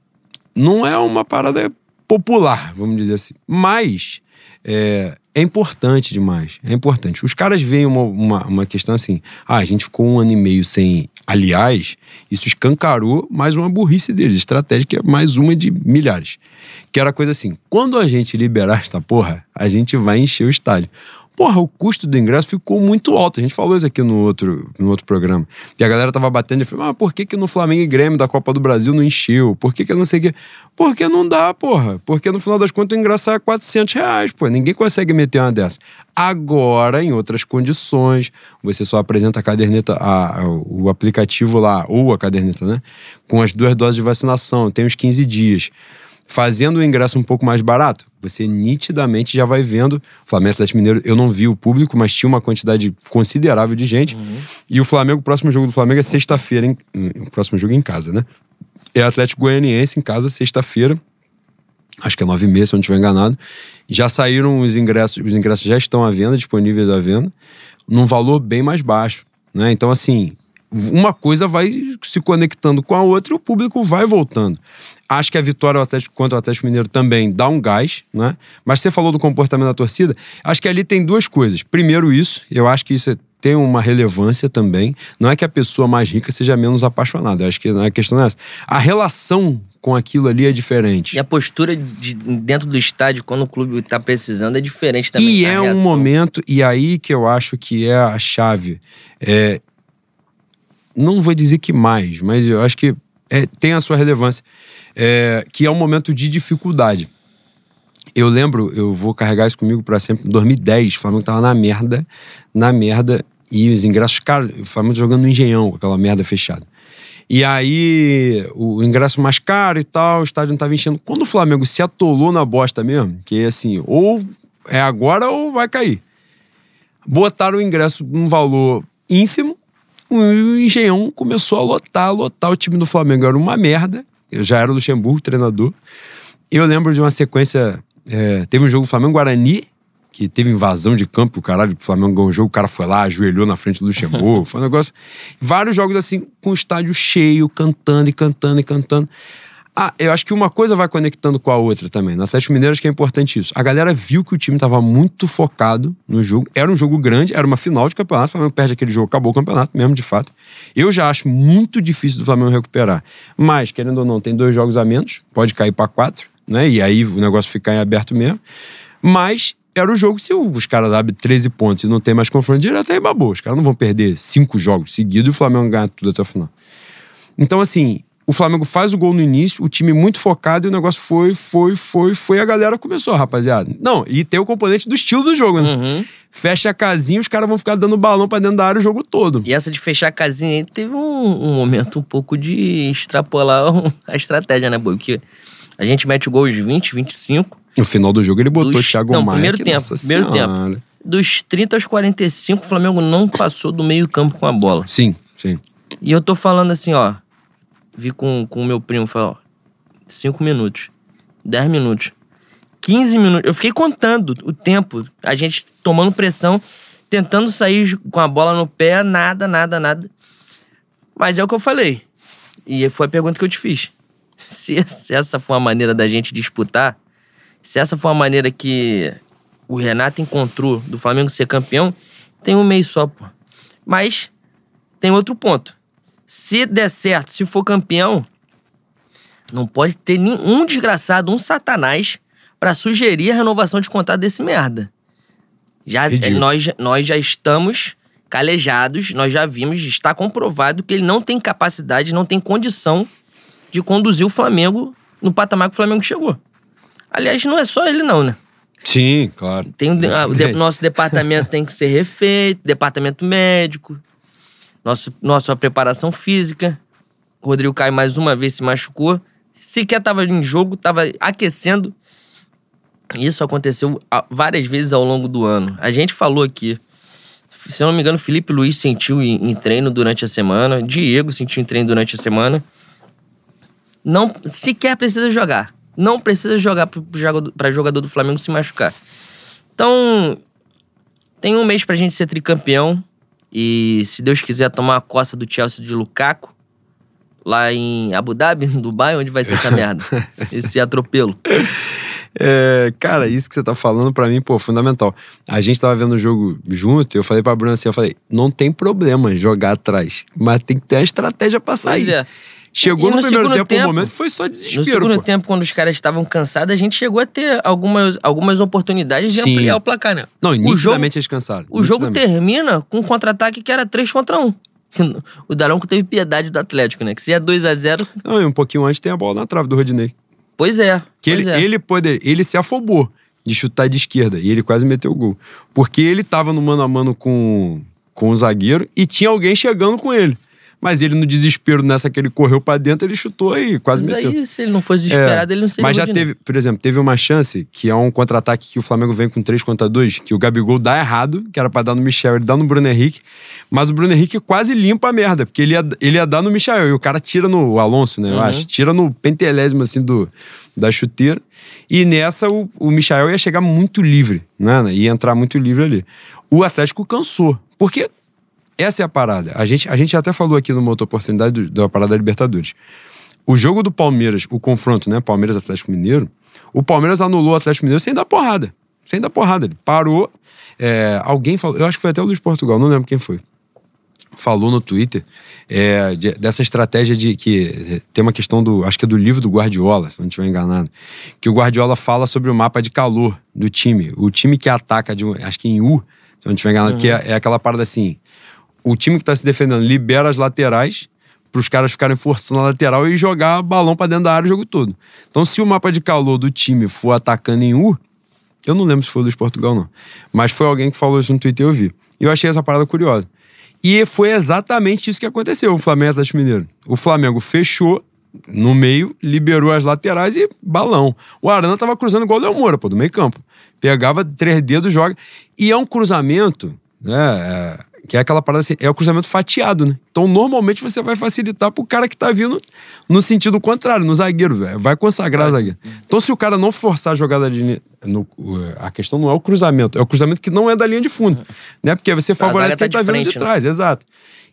não é uma parada popular, vamos dizer assim. Mas. É, é importante demais. É importante. Os caras veem uma, uma, uma, questão assim: ah, a gente ficou um ano e meio sem. Aliás, isso escancarou mais uma burrice deles. Estratégica é mais uma de milhares. Que era coisa assim: quando a gente liberar esta porra, a gente vai encher o estádio porra, o custo do ingresso ficou muito alto. A gente falou isso aqui no outro, no outro programa. E a galera tava batendo e falou, mas por que que no Flamengo e Grêmio da Copa do Brasil não encheu? Por que que não sei o quê? Porque não dá, porra. Porque no final das contas o ingresso é 400 reais, pô. Ninguém consegue meter uma dessa. Agora, em outras condições, você só apresenta a caderneta, a, o aplicativo lá, ou a caderneta, né? Com as duas doses de vacinação, tem uns 15 dias fazendo o ingresso um pouco mais barato, você nitidamente já vai vendo. O Flamengo Atlético Mineiro, eu não vi o público, mas tinha uma quantidade considerável de gente. Uhum. E o Flamengo, o próximo jogo do Flamengo é sexta-feira, o próximo jogo em casa, né? É Atlético Goianiense em casa, sexta-feira. Acho que é nove meses, se eu não estiver enganado. Já saíram os ingressos, os ingressos já estão à venda, disponíveis à venda, num valor bem mais baixo. Né? Então, assim, uma coisa vai se conectando com a outra e o público vai voltando. Acho que a vitória Atlético, contra o Atlético Mineiro também dá um gás, né? Mas você falou do comportamento da torcida. Acho que ali tem duas coisas. Primeiro, isso, eu acho que isso tem uma relevância também. Não é que a pessoa mais rica seja menos apaixonada. Eu acho que a questão é essa. A relação com aquilo ali é diferente. E a postura de, dentro do estádio, quando o clube está precisando, é diferente também. E é um momento, e aí que eu acho que é a chave. É, não vou dizer que mais, mas eu acho que é, tem a sua relevância é, que é um momento de dificuldade. Eu lembro, eu vou carregar isso comigo para sempre. Em 2010, o Flamengo tava na merda, na merda, e os ingressos caros. O Flamengo jogando no Engenhão, aquela merda fechada. E aí, o ingresso mais caro e tal, o estádio não tava enchendo. Quando o Flamengo se atolou na bosta mesmo, que é assim, ou é agora ou vai cair. Botaram o ingresso num valor ínfimo, o Engenhão começou a lotar, lotar. O time do Flamengo era uma merda. Eu já era o Luxemburgo, treinador. Eu lembro de uma sequência. É, teve um jogo Flamengo-Guarani, que teve invasão de campo, o caralho, o Flamengo ganhou o jogo, o cara foi lá, ajoelhou na frente do Luxemburgo. <laughs> foi um negócio. Vários jogos assim, com o estádio cheio, cantando e cantando e cantando. Ah, eu acho que uma coisa vai conectando com a outra também. No Atlético Mineiro acho que é importante isso. A galera viu que o time estava muito focado no jogo. Era um jogo grande, era uma final de campeonato. O Flamengo perde aquele jogo, acabou o campeonato mesmo, de fato. Eu já acho muito difícil do Flamengo recuperar. Mas, querendo ou não, tem dois jogos a menos, pode cair para quatro, né? E aí o negócio ficar em aberto mesmo. Mas era o jogo, se os caras abrem 13 pontos e não tem mais confronto direto, aí babou. Os caras não vão perder cinco jogos seguidos e o Flamengo ganhar tudo até o final. Então, assim, o Flamengo faz o gol no início, o time muito focado e o negócio foi, foi, foi, foi. A galera começou, rapaziada. Não, e tem o componente do estilo do jogo, né? Uhum. Fecha a casinha, os caras vão ficar dando balão pra dentro da área o jogo todo. E essa de fechar a casinha aí teve um, um momento um pouco de extrapolar <laughs> a estratégia, né, Boi? Porque a gente mete o gol de 20, 25. No final do jogo ele botou dos, o Thiago não, Maia. Primeiro tempo, primeiro senhora. tempo. Dos 30 aos 45, o Flamengo não passou do meio campo com a bola. Sim, sim. E eu tô falando assim, ó vi com o meu primo, falei, ó, cinco minutos, dez minutos, 15 minutos. Eu fiquei contando o tempo, a gente tomando pressão, tentando sair com a bola no pé, nada, nada, nada. Mas é o que eu falei. E foi a pergunta que eu te fiz. <laughs> Se, se essa for a maneira da gente disputar, se essa for a maneira que o Renato encontrou do Flamengo ser campeão, tem um mês só, pô. Mas tem outro ponto. Se der certo, se for campeão, não pode ter nenhum desgraçado, um satanás, para sugerir a renovação de contrato desse merda. Já, nós, nós já estamos calejados, nós já vimos, está comprovado que ele não tem capacidade, não tem condição de conduzir o Flamengo no patamar que o Flamengo chegou. Aliás, não é só ele não, né? Sim, claro. Tem, o de, nosso departamento tem que ser refeito, departamento médico, nosso, nossa preparação física. Rodrigo Caio mais uma vez se machucou. Sequer estava em jogo, estava aquecendo. Isso aconteceu várias vezes ao longo do ano. A gente falou aqui. Se eu não me engano, Felipe Luiz sentiu em, em treino durante a semana. Diego sentiu em treino durante a semana. Não sequer precisa jogar. Não precisa jogar para jogador do Flamengo se machucar. Então, tem um mês pra gente ser tricampeão. E se Deus quiser tomar a costa do Chelsea de Lukaku, lá em Abu Dhabi, no <laughs> Dubai, onde vai ser essa merda? <laughs> Esse atropelo. É, cara, isso que você tá falando para mim, pô, fundamental. A gente tava vendo o jogo junto e eu falei pra Bruna assim, eu falei, não tem problema jogar atrás, mas tem que ter uma estratégia pra sair. Pois é. Chegou no, no, primeiro tempo, tempo, um momento foi só desespero. No segundo pô. tempo, quando os caras estavam cansados, a gente chegou a ter algumas, algumas oportunidades de Sim. ampliar o placar, né? Não, o jogo, eles cansaram. O jogo termina com um contra-ataque que era 3 contra 1. <laughs> O Daronco teve piedade do Atlético, né? Que se é 2 a 0 Não, e um pouquinho antes tem a bola na trave do Rodinei. Pois é. Que pois ele, é. ele, poder, ele se afobou de chutar de esquerda e ele quase meteu o gol. Porque ele tava no mano a mano com, com o zagueiro e tinha alguém chegando com ele. Mas ele, no desespero, nessa que ele correu para dentro, ele chutou e quase mas meteu. Aí, se ele não fosse desesperado, é, ele não seria Mas já teve, por exemplo, teve uma chance que é um contra-ataque que o Flamengo vem com 3 contra 2, que o Gabigol dá errado, que era pra dar no Michel, ele dá no Bruno Henrique, mas o Bruno Henrique quase limpa a merda, porque ele ia, ele ia dar no Michel, e o cara tira no o Alonso, né, eu uhum. acho, tira no pentelésimo, assim, do, da chuteira, e nessa o, o Michel ia chegar muito livre, né, ia entrar muito livre ali. O Atlético cansou, porque essa é a parada. A gente, a gente até falou aqui numa outra oportunidade do, da parada da Libertadores. O jogo do Palmeiras, o confronto, né? Palmeiras Atlético Mineiro, o Palmeiras anulou o Atlético Mineiro sem dar porrada. Sem dar porrada. Ele parou. É, alguém falou, eu acho que foi até o Luiz Portugal, não lembro quem foi. Falou no Twitter é, de, dessa estratégia de que tem uma questão do, acho que é do livro do Guardiola, se não estiver enganado, que o Guardiola fala sobre o mapa de calor do time. O time que ataca, de, acho que em U, se não estiver enganado, uhum. que é, é aquela parada assim: o time que está se defendendo libera as laterais para os caras ficarem forçando a lateral e jogar balão para dentro da área o jogo todo. Então, se o mapa de calor do time for atacando em U, eu não lembro se foi o Luiz Portugal, não. Mas foi alguém que falou isso no Twitter e eu vi. E eu achei essa parada curiosa. E foi exatamente isso que aconteceu o Flamengo Atlético Mineiro. O Flamengo fechou no meio, liberou as laterais e balão. O Arana tava cruzando igual o Léo Moura, pô, do meio campo. Pegava três dedos, joga. E é um cruzamento, né? Que é aquela parada assim, é o cruzamento fatiado, né? Então, normalmente você vai facilitar pro cara que tá vindo no sentido contrário, no zagueiro, velho. Vai consagrar o zagueiro. Então, se o cara não forçar a jogada de. No, a questão não é o cruzamento, é o cruzamento que não é da linha de fundo, né? Porque você favorece quem tá, tá vindo de né? trás, exato.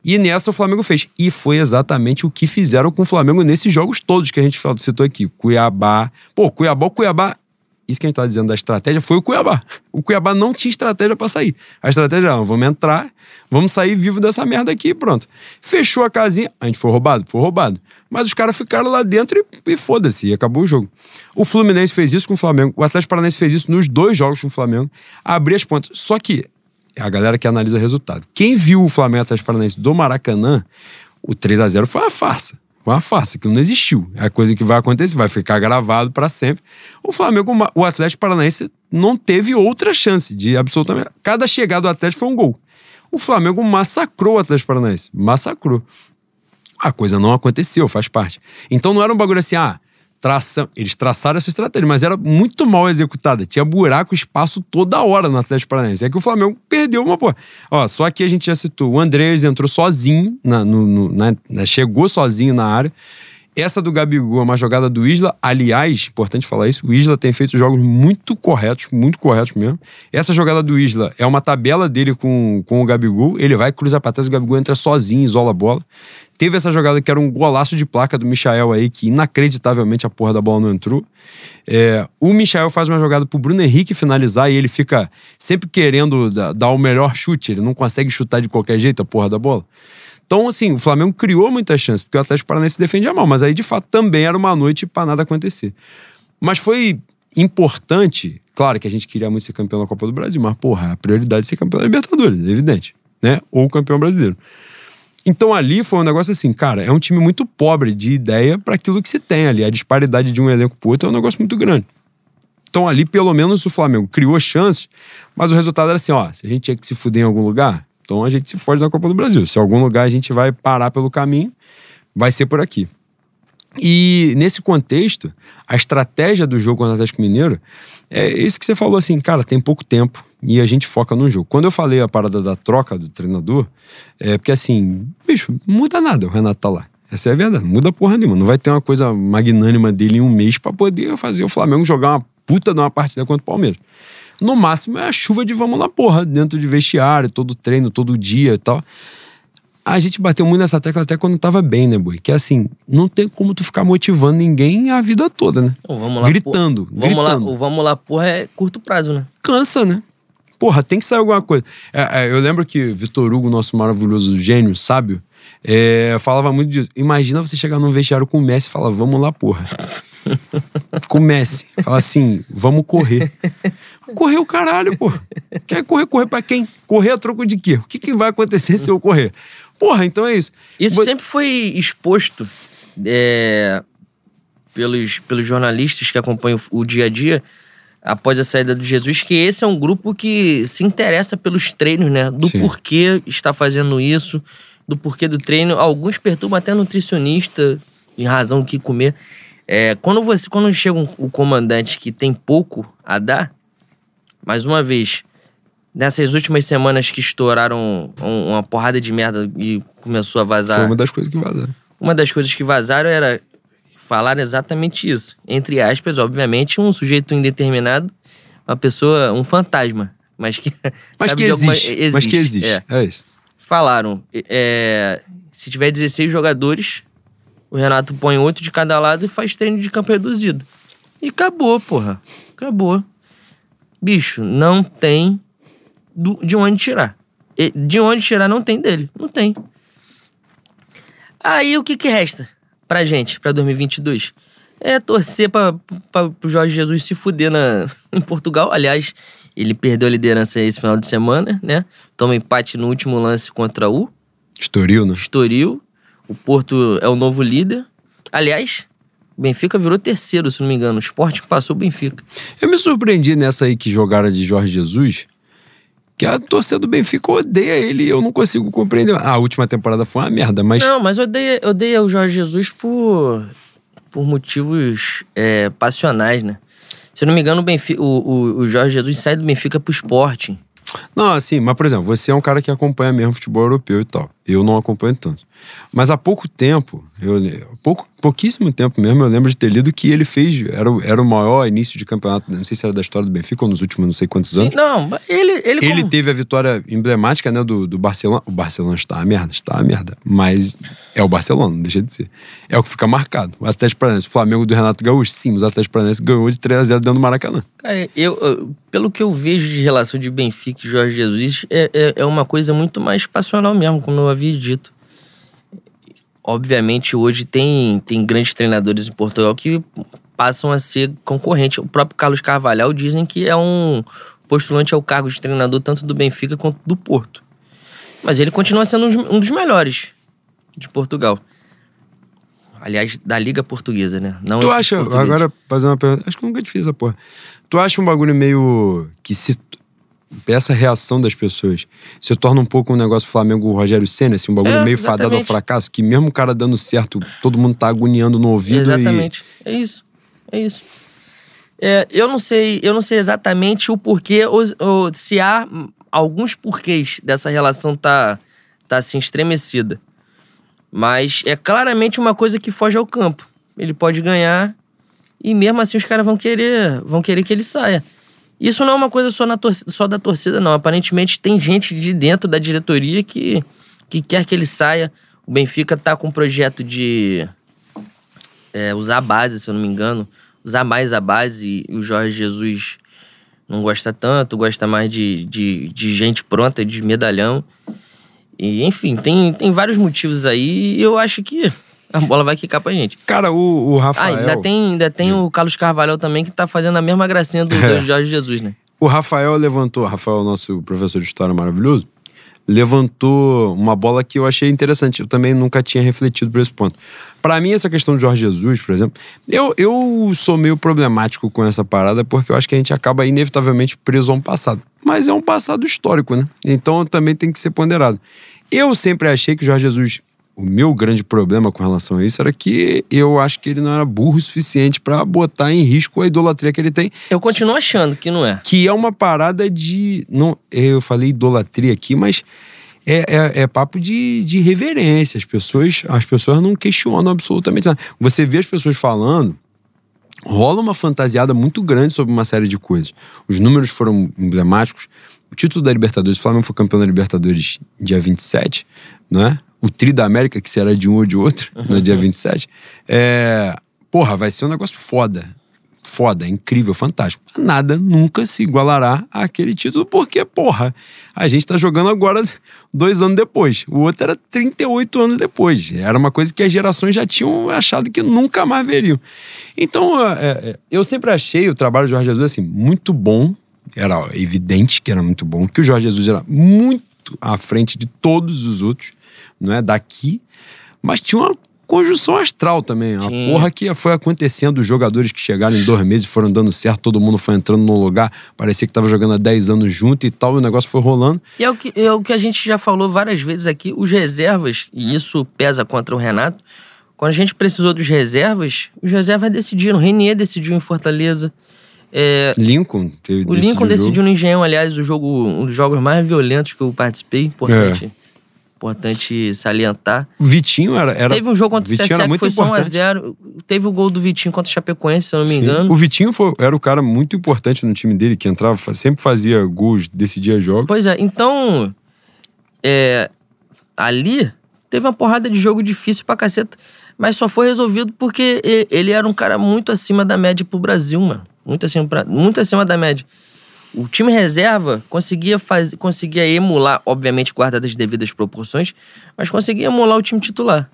E nessa o Flamengo fez. E foi exatamente o que fizeram com o Flamengo nesses jogos todos que a gente citou aqui. Cuiabá. Pô, Cuiabá, o Cuiabá isso que a gente tá dizendo da estratégia foi o Cuiabá. O Cuiabá não tinha estratégia para sair. A estratégia era, vamos entrar, vamos sair vivo dessa merda aqui pronto. Fechou a casinha, a gente foi roubado? Foi roubado. Mas os caras ficaram lá dentro e, e foda-se, acabou o jogo. O Fluminense fez isso com o Flamengo, o Atlético Paranaense fez isso nos dois jogos com o Flamengo, abrir as pontas. Só que, a galera que analisa resultado, quem viu o Flamengo Atlético Paranaense do Maracanã, o 3 a 0 foi uma farsa uma farsa, que não existiu. É a coisa que vai acontecer, vai ficar gravado para sempre. O Flamengo, o Atlético Paranaense não teve outra chance de absolutamente. Cada chegada do Atlético foi um gol. O Flamengo massacrou o Atlético Paranaense. Massacrou. A coisa não aconteceu, faz parte. Então não era um bagulho assim, ah, Eles traçaram essa estratégia, mas era muito mal executada. Tinha buraco, espaço toda hora no Atlético Paranaense. É que o Flamengo perdeu uma, pô. Ó, só que a gente já citou. O Andrés entrou sozinho, na, no, no, na, chegou sozinho na área. Essa do Gabigol é uma jogada do Isla. Aliás, importante falar isso, o Isla tem feito jogos muito corretos, muito corretos mesmo. Essa jogada do Isla é uma tabela dele com, com o Gabigol. Ele vai cruzar pra trás, o Gabigol entra sozinho, isola a bola. Teve essa jogada que era um golaço de placa do Michael aí, que inacreditavelmente a porra da bola não entrou. É, o Michael faz uma jogada pro Bruno Henrique finalizar e ele fica sempre querendo dar o melhor chute. Ele não consegue chutar de qualquer jeito a porra da bola. Então, assim, o Flamengo criou muitas chances, porque o Atlético Paranaense defendia mal, mas aí, de fato, também era uma noite para nada acontecer. Mas foi importante, claro que a gente queria muito ser campeão da Copa do Brasil, mas, porra, a prioridade é ser campeão da Libertadores, evidente, né? Ou campeão brasileiro. Então ali foi um negócio assim, cara, é um time muito pobre de ideia para aquilo que se tem ali. A disparidade de um elenco pro outro é um negócio muito grande. Então ali, pelo menos, o Flamengo criou chances, mas o resultado era assim, ó, se a gente tinha que se fuder em algum lugar, então a gente se fode na Copa do Brasil. Se algum lugar a gente vai parar pelo caminho, vai ser por aqui. E nesse contexto, a estratégia do jogo contra o Atlético Mineiro é isso que você falou assim, cara, tem pouco tempo e a gente foca no jogo. Quando eu falei a parada da troca do treinador, é porque assim, bicho, muda nada, o Renato tá lá. Essa é a verdade, não muda porra nenhuma. Não vai ter uma coisa magnânima dele em um mês para poder fazer o Flamengo jogar uma puta de uma partida contra o Palmeiras. No máximo é a chuva de vamos na porra, dentro de vestiário, todo treino, todo dia e tal. A gente bateu muito nessa tecla até quando tava bem, né, Boi? Que é assim, não tem como tu ficar motivando ninguém a vida toda, né? vamos lá, gritando, porra. Vamos gritando. lá, o vamos lá, porra, é curto prazo, né? Cansa, né? Porra, tem que sair alguma coisa. É, é, eu lembro que Vitor Hugo, nosso maravilhoso gênio, sábio, é, falava muito disso. Imagina você chegar num vestiário com o Messi e falar, vamos lá, porra. <laughs> com o Messi. Fala assim, vamos correr. Correr o caralho, pô. <laughs> Quer correr, correr pra quem? Correr a troco de quê? O que, que vai acontecer se eu correr? Porra, então é isso. Isso sempre foi exposto é, pelos, pelos jornalistas que acompanham o dia a dia após a saída do Jesus, que esse é um grupo que se interessa pelos treinos, né? Do Sim. porquê está fazendo isso, do porquê do treino. Alguns perturbam até nutricionista em razão do que comer. É, quando você, quando chega um, o comandante que tem pouco a dar, mais uma vez, nessas últimas semanas que estouraram uma porrada de merda e começou a vazar. Foi uma das coisas que vazaram. Uma das coisas que vazaram era falar exatamente isso. Entre aspas, obviamente, um sujeito indeterminado, uma pessoa, um fantasma. Mas que. <laughs> Mas que existe, alguma... existe. Mas que existe. É, é isso. Falaram: é, se tiver 16 jogadores, o Renato põe oito de cada lado e faz treino de campo reduzido. E acabou, porra. Acabou bicho, não tem do, de onde tirar. De onde tirar não tem dele. Não tem. Aí o que, que resta pra gente, pra 2022? É torcer pra, pra, pro Jorge Jesus se fuder na, <laughs> em Portugal. Aliás, ele perdeu a liderança esse final de semana, né? Toma empate no último lance contra o... Estoril, né? Estoril. O Porto é o novo líder. Aliás, Benfica virou terceiro, se não me engano. O Sport passou o Benfica. Eu me surpreendi nessa aí que jogaram de Jorge Jesus, que a torcida do Benfica odeia ele e eu não consigo compreender. Ah, a última temporada foi uma merda, mas. Não, mas odeia, odeia o Jorge Jesus por, por motivos é, passionais, né? Se eu não me engano, o, Benfica, o, o, o Jorge Jesus sai do Benfica pro Sporting. Não, assim, mas por exemplo, você é um cara que acompanha mesmo futebol europeu e tal. Eu não acompanho tanto. Mas há pouco tempo, eu, pouco, pouquíssimo tempo mesmo, eu lembro de ter lido que ele fez, era, era o maior início de campeonato, não sei se era da história do Benfica ou nos últimos não sei quantos Sim, anos. Não, ele. Ele, ele como... teve a vitória emblemática, né, do, do Barcelona. O Barcelona está a merda, está a merda. Mas é o Barcelona, não deixa de ser. É o que fica marcado. O Atlético Paranaense, o Flamengo do Renato Gaúcho, sim, mas o Atlético Paranaense ganhou de 3 a 0 dentro do Maracanã. Cara, eu, eu, pelo que eu vejo de relação de Benfica e Jorge Jesus, é, é, é uma coisa muito mais passional mesmo, como eu havia dito obviamente, hoje tem, tem grandes treinadores em Portugal que passam a ser concorrente. O próprio Carlos Carvalhal dizem que é um postulante ao cargo de treinador tanto do Benfica quanto do Porto. Mas ele continua sendo um dos melhores de Portugal. Aliás, da Liga Portuguesa, né? Não tu acha, agora fazer uma pergunta, acho que nunca te fiz a porra. Tu acha um bagulho meio que se essa reação das pessoas se torna um pouco um negócio Flamengo Rogério Senna, assim, um bagulho é, meio exatamente. fadado ao fracasso, que mesmo o cara dando certo, todo mundo tá agoniando no ouvido. Exatamente. E... É isso. É isso. É, eu não sei, eu não sei exatamente o porquê, ou, ou, se há alguns porquês dessa relação tá, tá assim, estremecida. Mas é claramente uma coisa que foge ao campo. Ele pode ganhar e mesmo assim os caras vão querer, vão querer que ele saia. Isso não é uma coisa só, na torcida, só da torcida, não. Aparentemente tem gente de dentro da diretoria que, que quer que ele saia. O Benfica tá com um projeto de é, usar a base, se eu não me engano. Usar mais a base e o Jorge Jesus não gosta tanto, gosta mais de, de, de gente pronta, de medalhão. E, enfim, tem, tem vários motivos aí e eu acho que a bola vai quicar pra gente. Cara, o, o Rafael. Ah, ainda tem, ainda tem o Carlos Carvalho também que tá fazendo a mesma gracinha do, do <laughs> Jorge Jesus, né? O Rafael levantou, Rafael, nosso professor de história maravilhoso, levantou uma bola que eu achei interessante. Eu também nunca tinha refletido por esse ponto. Pra mim, essa questão de Jorge Jesus, por exemplo, eu, eu sou meio problemático com essa parada porque eu acho que a gente acaba inevitavelmente preso a um passado. Mas é um passado histórico, né? Então também tem que ser ponderado. Eu sempre achei que o Jorge Jesus. O meu grande problema com relação a isso era que eu acho que ele não era burro o suficiente pra botar em risco a idolatria que ele tem Eu continuo achando que não é. que é uma parada de. Não, eu falei idolatria aqui, mas é, é, é papo de, de reverência. As pessoas, as pessoas não questionam absolutamente nada. Você vê as pessoas falando, rola uma fantasiada muito grande sobre uma série de coisas. Os números foram emblemáticos. O título da Libertadores, o Flamengo foi campeão da Libertadores dia 27, não é? O Tri da América, que será de um ou de outro, no dia 27. É, porra, vai ser um negócio foda foda, incrível, fantástico. Nada nunca se igualará àquele título, porque, porra, a gente tá jogando agora <laughs> dois anos depois. O outro era 38 anos depois. Era uma coisa que as gerações já tinham achado que nunca mais veriam. Então, é, é, eu sempre achei o trabalho do Jorge Jesus assim, muito bom. Era evidente que era muito bom, que o Jorge Jesus era muito à frente de todos os outros, não é? Daqui. Mas tinha uma conjunção astral também. Uma Tinha. porra que foi acontecendo. Os jogadores que chegaram em dois meses foram dando certo, todo mundo foi entrando no lugar. Parecia que tava jogando há 10 anos junto e tal, e o negócio foi rolando. E é o, que, é o que a gente já falou várias vezes aqui, os reservas, e isso pesa contra o Renato. Quando a gente precisou dos reservas, os reservas decidiram. Renier decidiu em Fortaleza. É, Lincoln teve, o Lincoln decidiu no Engenhão, aliás, o jogo, um dos jogos mais violentos que eu participei. Importante, importante salientar. O Vitinho era. era Teve um jogo contra o Vitinho CSA era que foi só importante. 1x0. Teve o gol do Vitinho contra o Chapecoense, se eu não me Sim. engano. O Vitinho foi- era o cara muito importante no time dele, que entrava, sempre fazia gols, decidia jogos. Pois é, então. é, ali teve uma porrada de jogo difícil pra caceta, mas só foi resolvido porque ele era um cara muito acima da média pro Brasil, mano. Muito acima, pra- muito acima da média. O time reserva conseguia, faz, conseguia emular, obviamente guardadas as devidas proporções, mas conseguia emular o time titular.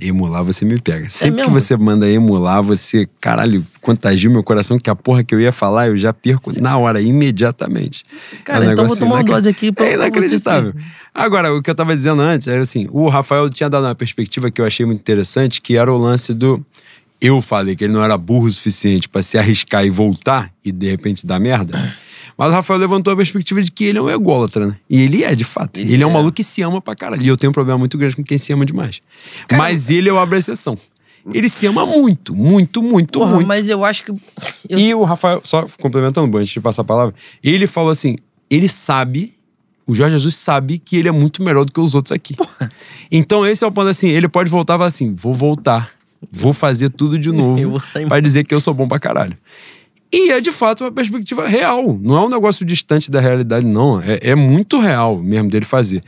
Emular você me pega. Sempre que mesmo? você manda emular, você, caralho, contagia meu coração que a porra que eu ia falar eu já perco na hora, imediatamente. Cara, um então vou tomar uma dose aqui pra- É você, inacreditável. sim. Agora, o que eu tava dizendo antes era assim: o Rafael tinha dado uma perspectiva que eu achei muito interessante, que era o lance do. Eu falei que ele não era burro o suficiente pra se arriscar e voltar e de repente dar merda. Mas o Rafael levantou a perspectiva de que ele é um ególatra, né? E ele é, de fato. Ele, Ele é um é. maluco que se ama pra caralho. E eu tenho um problema muito grande com quem se ama demais. Cara, Mas ele eu abro a exceção. Ele se ama muito, muito, muito, Porra, muito. mas eu acho que. eu- E o Rafael, só complementando, antes de passar a palavra, ele falou assim: ele sabe, o Jorge Jesus sabe que ele é muito melhor do que os outros aqui. Então esse é o ponto assim: ele pode voltar e falar assim: vou voltar, vou fazer tudo de <laughs> novo pra dizer que eu sou bom pra caralho. E é de fato uma perspectiva real, não é um negócio distante da realidade, não. É, é muito real mesmo dele fazer.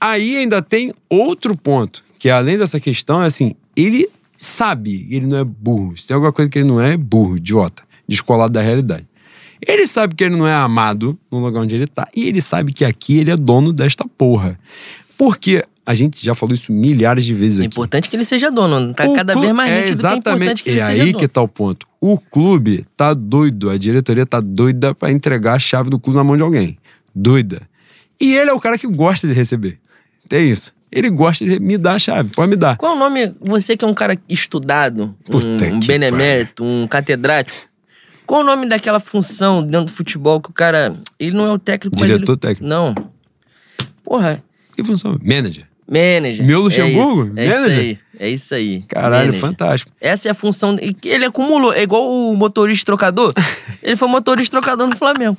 Aí ainda tem outro ponto, que além dessa questão, é assim, ele sabe, ele não é burro. Se tem alguma coisa que ele não é, é burro, idiota, descolado da realidade. Ele sabe que ele não é amado no lugar onde ele tá, e ele sabe que aqui ele é dono desta porra. Porque a gente já falou isso milhares de vezes É aqui. importante que ele seja dono. Tá O cada vez mais é nítido que é importante que ele e seja aí dono. que tá o ponto. O clube tá doido, a diretoria tá doida pra entregar a chave do clube na mão de alguém. Doida. E ele é o cara que gosta de receber. Tem isso. Ele gosta de me dar a chave, pode me dar. Qual é o nome? Você que é um cara estudado, Puta um, um benemérito, um catedrático. Qual é o nome daquela função dentro do futebol que o cara. Ele não é o técnico, Diretor mas. Ele, técnico. Não. Porra, Que função? Manager. Manager. Meu Luxemburgo? É isso, é isso Manager? aí. É isso aí. Caralho, Manager. fantástico. Essa é a função. Ele acumulou. É igual o motorista trocador. <laughs> ele foi motorista trocador no Flamengo.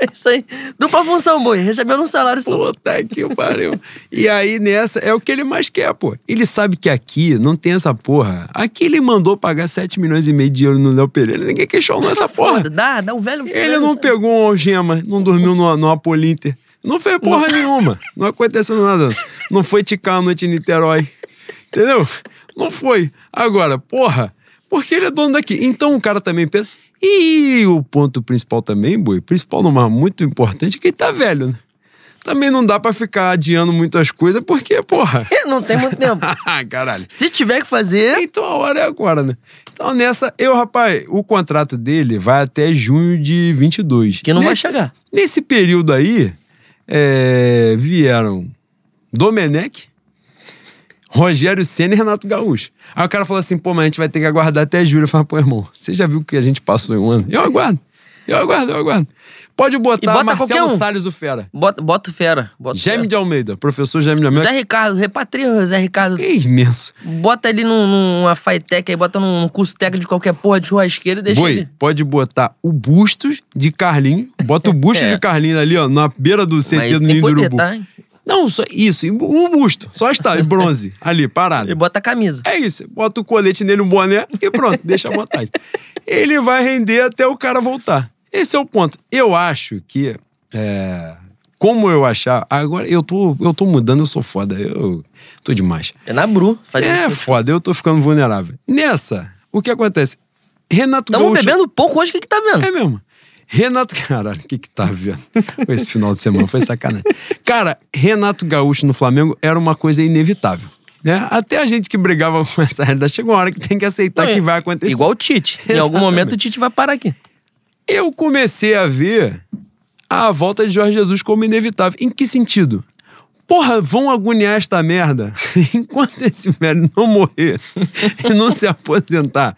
É isso aí. Dupla função, boi. Recebendo um salário só. Puta que pariu. E aí, nessa, é o que ele mais quer, pô. Ele sabe que aqui não tem essa porra. Aqui ele mandou pagar 7 milhões e meio de euros no Léo Pereira. Ninguém questionou essa porra. Dá, dá um velho. Ele não pegou um algema, não dormiu no, no Apolinter. Não fez porra nenhuma. Não aconteceu nada. Não foi ticar a noite em Niterói. Entendeu? Não foi. Agora, porra, porque ele é dono daqui. Então o cara também pensa. E o ponto principal também, boi, principal não, mas muito importante, é que ele tá velho, né? Também não dá pra ficar adiando muitas coisas, porque, porra. <laughs> não tem muito tempo. <laughs> Caralho. Se tiver que fazer. Então a hora é agora, né? Então nessa, eu, rapaz, o contrato dele vai até junho de 22. Que não nesse, vai chegar. Nesse período aí, é, vieram Domenech, Rogério Senna e Renato Gaúcho. Aí o cara falou assim, pô, mas a gente vai ter que aguardar até julho. Eu falei, pô, irmão, você já viu o que a gente passou em um ano? Eu aguardo. Eu aguardo, eu aguardo. Pode botar bota Marcelo um. Salles, o Fera. Bota, bota o fera. Bota Gêmeo fera. de Almeida, professor Gêmeo de Almeida. Zé Ricardo, repatria o Zé Ricardo. Que imenso. Bota ele num, numa Fitec aí, bota num curso técnico de qualquer porra de churrasqueira e deixa Boi, ele. pode botar o Bustos de Carlinho. Bota o Bustos <laughs> É. de Carlinho ali, ó, na beira do CT do Ninho do Urubu. tá? Não, só isso, o busto. Só está, em bronze, <laughs> ali, parado. E bota a camisa. É isso, bota o colete nele, um boné e pronto, deixa à vontade. <laughs> Ele vai render até o cara voltar. Esse é o ponto. Eu acho que. é, como eu achar. Agora eu tô, eu tô mudando, eu sou foda. Eu tô demais. É na Bru. Faz É isso. foda, eu tô ficando vulnerável. Nessa, o que acontece? Renato Tamo Gaúcho. bebendo pouco hoje, o que que tá vendo? É mesmo. Renato. <laughs> Caralho, o que que tá vendo? Esse final de semana foi sacanagem. Cara, Renato Gaúcho no Flamengo era uma coisa inevitável. Né? Até a gente que brigava com essa realidade, chega uma hora que tem que aceitar Não, que é vai acontecer. Igual o Tite. Em algum Exatamente. momento o Tite vai parar aqui. Eu comecei a ver a volta de Jorge Jesus como inevitável. Em que sentido? Porra, vão agoniar esta merda <laughs> enquanto esse velho não morrer <laughs> e não se aposentar.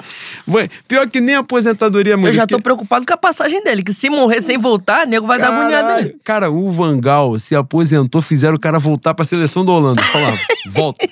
Pior que nem aposentadoria Eu morrer. já tô preocupado com a passagem dele, que se morrer sem voltar, nego vai dar agoniada Caralho. nele. Cara, o Vangal se aposentou, fizeram o cara voltar pra seleção da Holanda. Falava, <laughs> volta.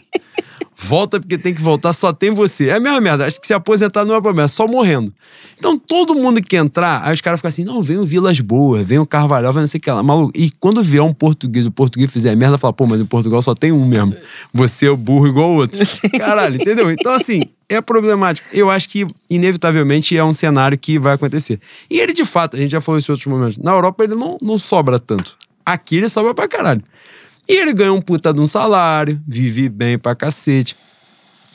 Volta porque tem que voltar, só tem você. É a mesma merda. Acho que se aposentar não é problema, é só morrendo. Então todo mundo que entrar, aí os caras ficam assim: não, vem o Vilas Boas, vem o Carvalhal, vem não sei o que lá. Maluco. E quando vier um português, o português fizer merda, fala, pô, mas em Portugal só tem um mesmo. Você é o burro igual o outro. <laughs> Caralho, entendeu? Então, assim, é problemático. Eu acho que, inevitavelmente, é um cenário que vai acontecer. E ele, de fato, a gente já falou isso em outros momentos, na Europa ele não, não sobra tanto. Aqui ele sobra pra caralho. E ele ganha um puta de um salário, vive bem pra cacete.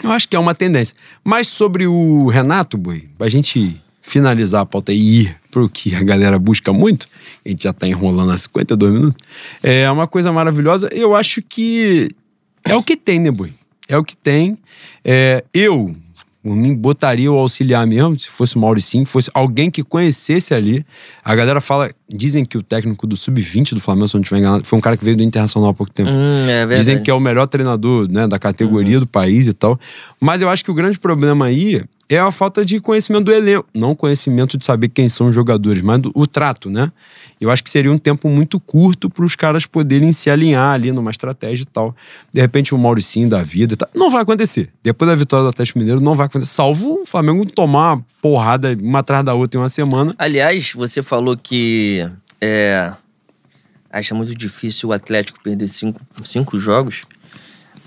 Eu acho que é uma tendência. Mas sobre o Renato, Boi, pra gente finalizar a pauta e ir pro que a galera busca muito, a gente já tá enrolando há 52 minutos, é uma coisa maravilhosa. Eu acho que é o que tem, né, Boi? É o que tem. É, eu, mim, botaria o auxiliar mesmo, se fosse o Mauricinho, fosse alguém que conhecesse ali. A galera fala, dizem que o técnico do Sub-20 do Flamengo, se eu não estiver enganado, foi um cara que veio do Internacional há pouco tempo. Hum, é. Dizem que é o melhor treinador né, da categoria do país e tal. Mas eu acho que o grande problema aí é a falta de conhecimento do elenco. Não conhecimento de saber quem são os jogadores, mas do, o trato, né? Eu acho que seria um tempo muito curto para os caras poderem se alinhar ali numa estratégia e tal. De repente, o Mauricinho da vida tal. Não vai acontecer. Depois da vitória do Atlético Mineiro, não vai acontecer. Salvo o Flamengo tomar uma porrada uma atrás da outra em uma semana. Aliás, você falou que é, acha muito difícil o Atlético perder cinco, cinco jogos,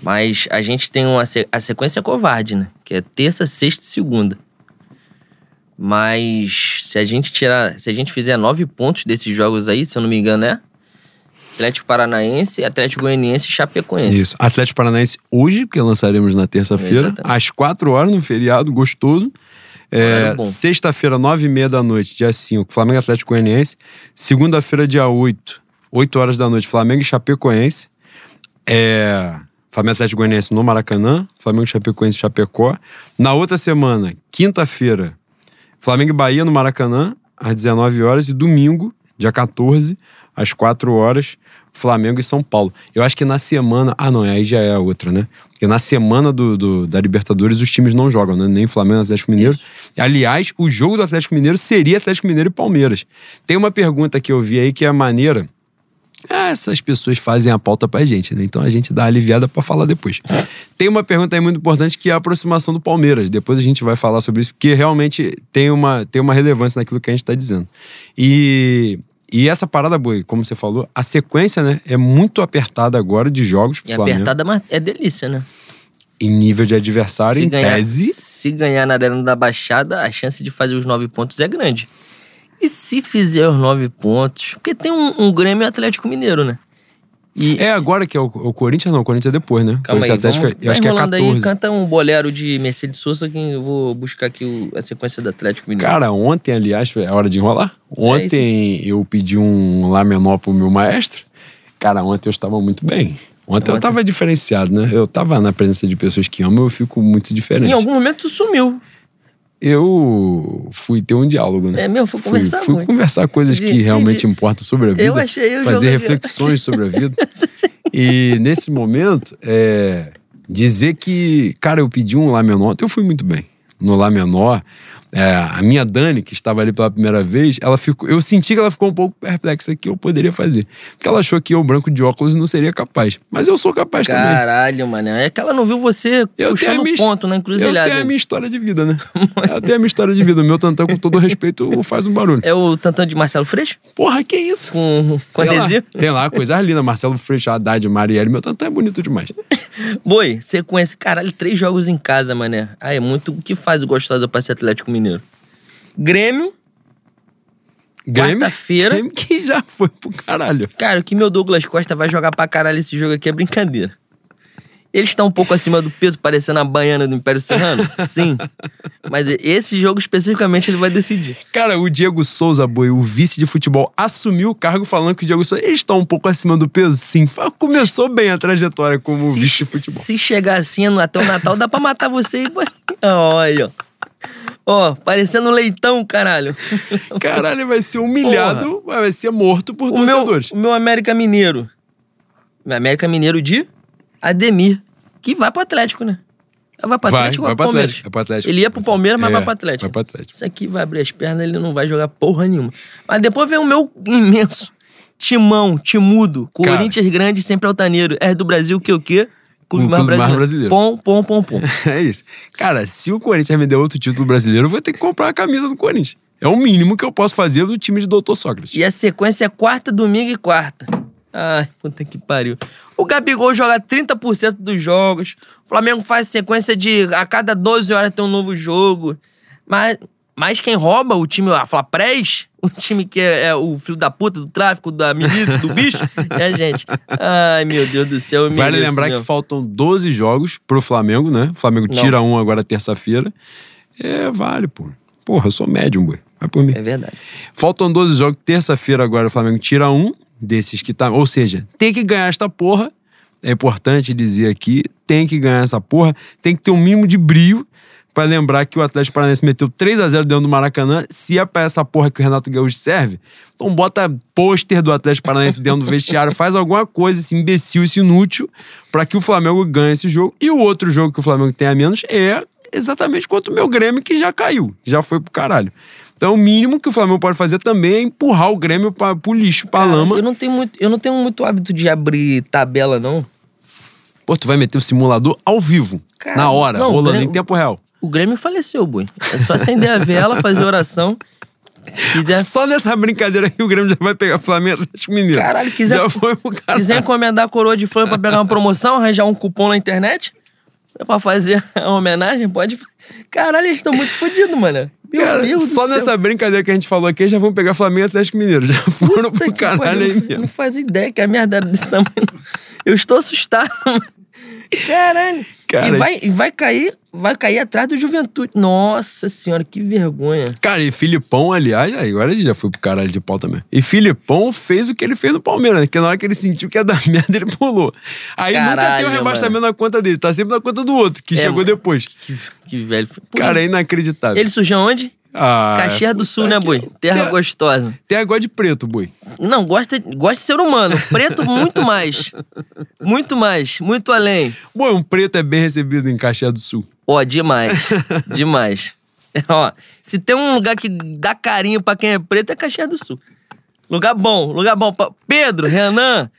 mas a gente tem uma, a sequência covarde, né? Que é terça, sexta e segunda. Mas se a gente tirar, se a gente fizer nove pontos desses jogos aí, se eu não me engano, é Atlético Paranaense, Atlético Goianiense e Chapecoense. Isso. Atlético Paranaense hoje, porque lançaremos na terça-feira, às 4 horas, no feriado, gostoso. É. Sexta-feira, 9 e meia da noite, dia 5, Flamengo Atlético Goianiense. Segunda-feira, dia 8, 8 horas da noite, Flamengo e Chapecoense. É, Flamengo e Atlético Goianiense no Maracanã, Flamengo e Chapecoense Chapecó. Na outra semana, quinta-feira, Flamengo e Bahia no Maracanã, às 19 horas. E domingo, dia 14, às 4 horas, Flamengo e São Paulo. Eu acho que na semana. Ah, não, aí já é a outra, né? Porque na semana do, do- da Libertadores os times não jogam, né? Nem Flamengo Atlético Mineiro. Aliás, o jogo do Atlético Mineiro seria Atlético Mineiro e Palmeiras. Tem uma pergunta que eu vi aí que é maneira. Essas pessoas fazem a pauta pra gente, né? Então a gente dá aliviada pra falar depois. Tem uma pergunta aí muito importante que é a aproximação do Palmeiras. Depois a gente vai falar sobre isso, porque realmente tem uma, tem uma relevância naquilo que a gente tá dizendo. E E essa parada, Boi, como você falou, a sequência, né, é muito apertada agora de jogos pro E Flamengo. apertada mas é delícia, né? Em nível de adversário, Se em ganhar, tese. Se ganhar na Arena da Baixada, a chance de fazer os nove pontos é grande. E se fizer os nove pontos? Porque tem um, um Grêmio e Atlético Mineiro, né? E, É agora que é o, o Corinthians, não, o Corinthians é depois, né? Calma aí, Corinthians vamos, Atlético, eu acho que é enrolando 14. aí, canta um bolero de Mercedes Sosa que eu vou buscar aqui o- a sequência do Atlético Mineiro. Cara, ontem, aliás, é hora de enrolar. É Ontem eu pedi um Lá menor pro meu maestro. Cara, ontem eu estava muito bem. Ontem, eu Ontem- tava diferenciado, né? Eu tava na presença de pessoas que amam, eu fico muito diferente. em algum momento tu sumiu. Eu fui ter um diálogo, né? É mesmo? Fui Fui, conversar fui muito. conversar coisas que Entendi. realmente importam sobre a vida. Eu achei o Fazer de- reflexões sobre a <laughs> vida. E nesse momento, é, dizer que, cara, eu pedi um Lá menor, eu fui muito bem. No Lá menor, é, a minha Dani, que estava ali pela primeira vez, ela ficou, eu senti que ela ficou um pouco perplexa que eu poderia fazer. Porque ela achou que eu, branco de óculos, não seria capaz. Mas eu sou capaz também. Caralho, mano. É que ela não viu você Eu puxando minha, ponto na eu encruzilhada. tenho a minha história de vida, né? <laughs> eu tenho a minha história de vida. O meu tantão, com todo respeito, faz um barulho. É o tantão de Marcelo Freixo? Porra, que isso? Com, com Tem lá, adesivo? tem lá coisa linda. Marcelo Freixo, Haddad, Marielle. Meu tantão é bonito demais. <laughs> Boi, sequência. Caralho, três jogos em casa, mané. Ah, é muito o que faz o gostosa pra ser Atlético Mineiro. Grêmio, Grêmio, Quarta-feira. Grêmio que já foi pro caralho. cara, o que meu Douglas Costa vai jogar pra caralho esse jogo aqui é brincadeira. Ele está um pouco acima do peso, parecendo a baiana do Império Serrano? <laughs> Sim. Mas esse jogo especificamente ele vai decidir. Cara, o Diego Souza, boi, o vice de futebol, assumiu o cargo falando que o Diego Souza ele está um pouco acima do peso, sim. Começou bem a trajetória como se, vice de futebol. Se chegar assim até o Natal, dá pra matar você e vai. Olha, <laughs> ó. Ó, parecendo um leitão, caralho. <laughs> Caralho, vai ser humilhado, vai ser morto por O meu, torcedores. o meu América Mineiro. Meu América Mineiro de Ademir. Que vai pro Atlético, né? Vai pro Vai, Atlético ou vai pro Palmeiras? Atlético, vai pro Atlético. Ele ia pro Palmeiras, mas É, vai pro Atlético. vai pro Atlético. Isso aqui vai abrir as pernas, ele não vai jogar porra nenhuma. Mas depois vem o meu imenso. Timão, Timudo, Cara. Corinthians grande, sempre altaneiro. É do Brasil, que o quê? Clube mais clube mais brasileiro. brasileiro. Pom, pom, pom, pom. <laughs> É isso. Cara, se o Corinthians me der outro título brasileiro, eu vou ter que comprar a camisa do Corinthians. É o mínimo que eu posso fazer do time de Doutor Sócrates. E a sequência é quarta, domingo e quarta. Ai, puta que pariu. O Gabigol joga 30% dos jogos. O Flamengo faz sequência de a cada 12 horas tem um novo jogo. Mas, mas quem rouba o time, a Flapres, o time que é, é o filho da puta do tráfico, da milícia, do bicho, <laughs> é a gente. Ai, meu Deus do céu. Vale lembrar mesmo. que faltam 12 jogos pro Flamengo, né? O Flamengo Não. tira um agora terça-feira. É, vale, pô. Porra, eu sou médium, boi. Vai por mim. É verdade. Faltam 12 jogos. Terça-feira agora o Flamengo tira um desses que tá. Ou seja, tem que ganhar esta porra. É importante dizer aqui, tem que ganhar essa porra. Tem que ter um mínimo de brio pra lembrar que o Atlético Paranaense meteu 3 a 0 dentro do Maracanã. Se é pra essa porra que o Renato Gaúcho serve, então bota pôster do Atlético Paranaense dentro do vestiário, faz alguma coisa, esse imbecil, esse inútil, pra que o Flamengo ganhe esse jogo. E o outro jogo que o Flamengo tem a menos é exatamente contra o meu Grêmio, que já caiu, já foi pro caralho. Então, o mínimo que o Flamengo pode fazer também é empurrar o Grêmio pra, pro lixo, pra Cara, lama. Eu não, tenho muito, eu não tenho muito hábito de abrir tabela, não. Pô, tu vai meter o simulador ao vivo, Cara, na hora, não, rolando Grêmio- em tempo real. O Grêmio faleceu, boi. É só acender a vela, fazer oração. Quiser, Só nessa brincadeira aí o Grêmio já vai pegar Flamengo Atlético Mineiro. Caralho, quiser- Já foi pro caralho. quiser encomendar a coroa de flor pra pegar uma promoção, arranjar um cupom na internet é pra fazer a homenagem, pode. Caralho, eles estão muito fodidos, mano. Meu Cara, Deus do só céu. nessa brincadeira que a gente falou aqui, já vão pegar Flamengo e Atlético Mineiro. Já foram Puta pro caralho aí Não mesmo. faz ideia que a merda era desse tamanho. Eu estou assustado. Caralho. Cara, e, vai, e vai cair, vai cair atrás do Juventude. Nossa senhora, que vergonha. Cara, e Filipão, aliás, agora ele já foi pro caralho de pau também. E Filipão fez o que ele fez no Palmeiras, né? Que na hora que ele sentiu que ia dar <laughs> merda, ele pulou. Aí nunca tem Caralho, o rebaixamento na conta dele, tá sempre na conta do outro, que É, chegou mano. depois. Que, que velho. Pô, Cara, é inacreditável. Ele surgiu onde? Ah, Caxias do Sul, né, boi? Terra Tem- gostosa. Tem agora de preto, boi. Não, gosta, gosta de ser humano. Preto, muito mais. Muito mais. Muito além. Boi, um preto é bem recebido em Caxias do Sul. Ó, demais. demais. <laughs> Ó, se tem um lugar que dá carinho pra quem é preto, é Caxias do Sul. Lugar bom, lugar bom. pra- Pedro, Renan,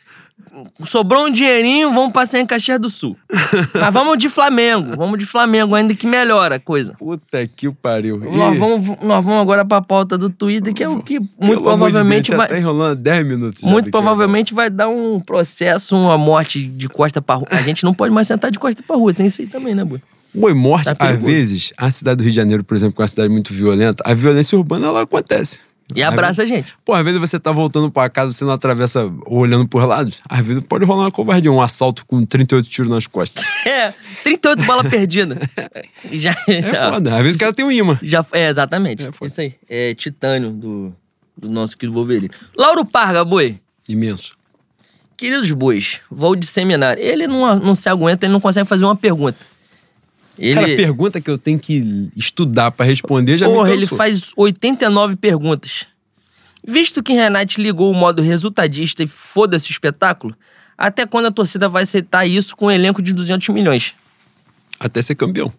sobrou um dinheirinho, vamos passear em Caxias do Sul. <laughs> Mas vamos de Flamengo, vamos de Flamengo, ainda que melhora a coisa. Puta que pariu. Nós vamos, nós vamos agora pra pauta do Twitter, que é o que muito Pelo provavelmente de Deus, vai. Tá enrolando 10 minutos. Muito provavelmente vai dar um processo, uma morte de costa pra rua. A gente não pode mais sentar de costa pra rua, tem isso aí também, né, Boi? Boi, morte, Tá às vezes, a cidade do Rio de Janeiro, por exemplo, que é uma cidade muito violenta, a violência urbana, ela acontece. E abraça a gente. Pô, às vezes você tá voltando pra casa, você não atravessa olhando por lados. Às vezes pode rolar uma covardia, um assalto com 38 tiros nas costas. <laughs> É, 38 bolas <laughs> perdidas. Já, É foda. Às vezes o cara tem um imã. já, é, exatamente. É, isso aí. É titânio do, do nosso querido Wolverine. Lauro Parga, Boi. Imenso. Queridos bois, vou disseminar. Ele não, não se aguenta, ele não consegue fazer uma pergunta. Ele, Cara, pergunta que eu tenho que estudar pra responder já porra, me ele cansou. faz 89 perguntas. Visto que Renate ligou o modo resultadista e foda-se o espetáculo, até quando a torcida vai aceitar isso com um elenco de 200 milhões? Até ser campeão.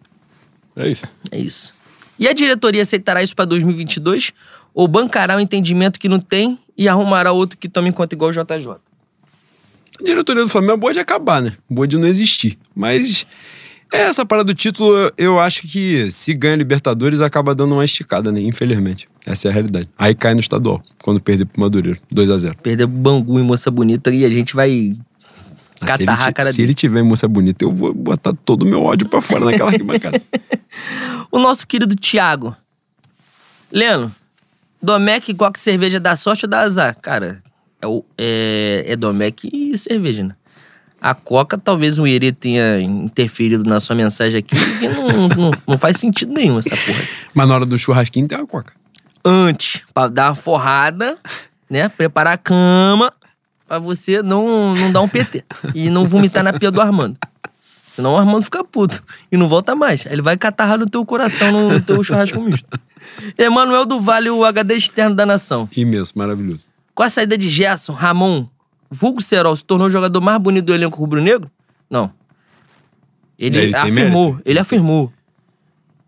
É isso. É isso. E a diretoria aceitará isso pra 2022 ou bancará o entendimento que não tem e arrumará outro que tome conta igual o JJ? A diretoria do Flamengo é boa de acabar, né? Boa de não existir. Mas é, essa parada do título, eu acho que se ganha Libertadores, acaba dando uma esticada, né? Infelizmente. Essa é a realidade. Aí cai no estadual, quando perder pro Madureiro. 2 a 0 Perder Bangu e Moça Bonita e a gente vai se ele, catarrar cara se dele. ele tiver moça bonita, eu vou botar todo o meu ódio pra fora naquela arquibancada. <laughs> O nosso querido Thiago. Leno, Domec igual que cerveja dá sorte ou dá azar? Cara, é, o- é, é Domec e cerveja, né? A Coca, talvez o Iri tenha interferido na sua mensagem aqui, porque não, não, não faz sentido nenhum essa porra. Mas na hora do churrasquinho tem uma coca. Antes, pra dar uma forrada, né? Preparar a cama pra você não, não dar um PT. E não vomitar na pia do Armando. Senão o Armando fica puto e não volta mais. Ele vai catarrar no teu coração, no, teu churrasco misto. Emanuel do Vale, o HD externo da nação. Imenso, maravilhoso. Com a saída de Gerson, Ramon, Vulgo Serol se tornou o jogador mais bonito do elenco rubro-negro? Não. Ele, ele afirmou, mérito. ele afirmou.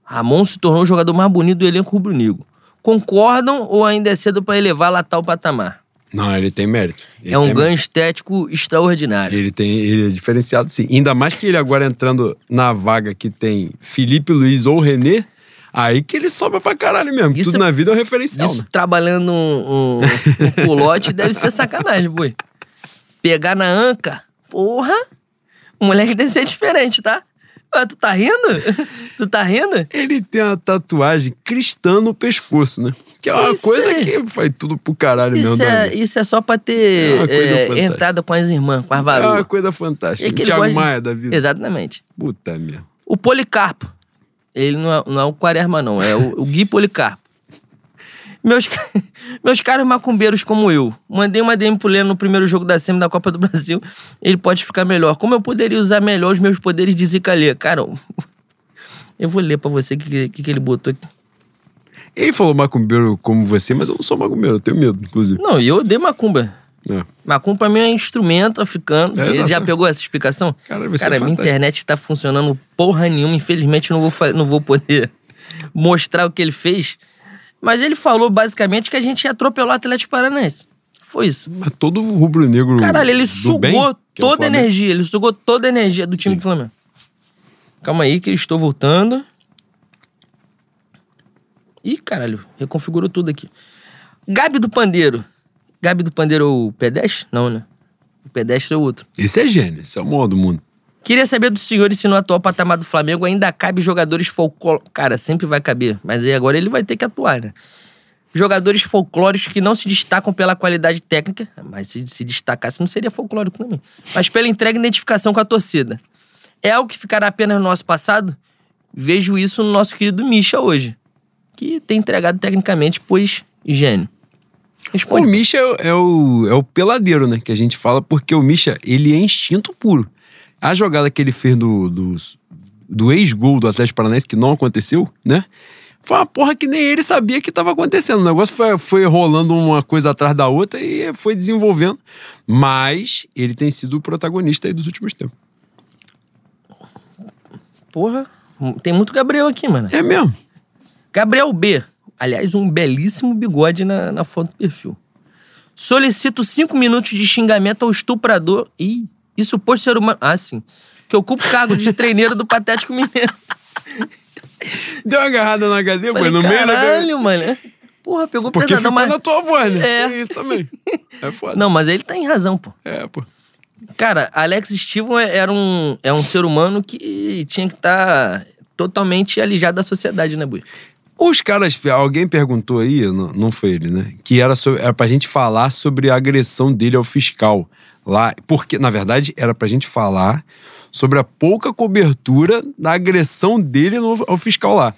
Ramon se tornou o jogador mais bonito do elenco rubro-negro. Concordam ou ainda é cedo pra elevar lá tal patamar? Não, ele tem mérito. Ele é um ganho estético extraordinário. Ele tem, ele é diferenciado sim. Ainda mais que ele agora entrando na vaga que tem Felipe Luiz ou René, aí que ele sobra pra caralho mesmo. Isso- Tudo na vida é um referencial. Isso né? trabalhando um, um, um culote deve ser sacanagem, boi. Pegar na anca, porra, o moleque deve ser diferente, tá? Ué, tu tá rindo? <laughs> Tu tá rindo? Ele tem uma tatuagem cristã no pescoço, né? Que é uma Isso coisa aí. que faz tudo pro caralho mesmo. Isso da é, vida. isso é só pra É ter é, fantástica. entrada com as irmãs, com as É varoas. uma coisa fantástica. É que o ele Thiago gosta de- Maia da vida. Exatamente. Puta merda. O Policarpo. Ele não é, não é o Quaresma, não. É o, o Gui Policarpo. Meus, <laughs> meus caros macumbeiros como eu, mandei uma DM pro Leno no primeiro jogo da SEMI da Copa do Brasil. Ele pode explicar melhor. Como eu poderia usar melhor os meus poderes de Zica Lê? Cara, eu <laughs> vou ler pra você o que, que, que ele botou aqui. Ele falou macumbeiro como você, mas eu não sou macumbeiro, eu tenho medo, inclusive. Não, e eu odeio macumba. É. Macumba pra mim é instrumento africano. É, ele já pegou essa explicação? Cara, ser Cara, minha fantástico. internet tá funcionando porra nenhuma. Infelizmente, eu não vou, não vou poder <laughs> mostrar o que ele fez. Mas ele falou basicamente que a gente atropelou o Atlético Paranaense. Foi isso. Mas todo rubro-negro. Caralho, ele sugou bem, é toda a energia. Ele sugou toda a energia do time Sim. do Flamengo. Calma aí, que eu estou voltando. Ih, caralho, reconfigurou tudo aqui. Gabi do Pandeiro. Gabi do Pandeiro é o pedestre? Não, né? O pedestre é o outro. Esse é gênio, esse é o maior do mundo. Queria saber dos senhores se no atual patamar do Flamengo ainda cabe jogadores folclóricos. Cara, sempre vai caber, mas aí agora ele vai ter que atuar, né? Jogadores folclóricos que não se destacam pela qualidade técnica, mas se se destacasse não seria folclórico também, mas pela entrega e identificação com a torcida. É algo que ficará apenas no nosso passado? Vejo isso no nosso querido Misha hoje, que tem entregado tecnicamente, pois gênio. O Responde. Misha é, é o, é o peladeiro, né? Que a gente fala, porque o Misha, ele é instinto puro. A jogada que ele fez do, do, do ex-gol do Atlético Paranaense, que não aconteceu, né? Foi uma porra que nem ele sabia que estava acontecendo. O negócio foi, foi rolando uma coisa atrás da outra e foi desenvolvendo. Mas ele tem sido o protagonista aí dos últimos tempos. Porra, tem muito Gabriel aqui, mano. É mesmo. Gabriel B. Aliás, um belíssimo bigode na, na foto do perfil. Solicito cinco minutos de xingamento ao estuprador. Ih, e suposto ser humano. Ah, sim. Que ocupa o cargo de treineiro do Patético Mineiro. <laughs> Deu uma agarrada na HD, Falei, no meio da. Caralho, mano. Porra, pegou Porque pesadão, mas. na tua voz, né? É. Tem isso também. É foda. Não, mas ele tá em razão, pô. É, pô. Cara, Alex Steven é- era um, é um ser humano que tinha que estar totalmente alijado da sociedade, né, Bui? Os caras, alguém perguntou aí, não, não foi ele, né? Que era, sobre, era pra gente falar sobre a agressão dele ao fiscal lá. Porque, na verdade, era pra gente falar sobre a pouca cobertura da agressão dele no, ao fiscal lá.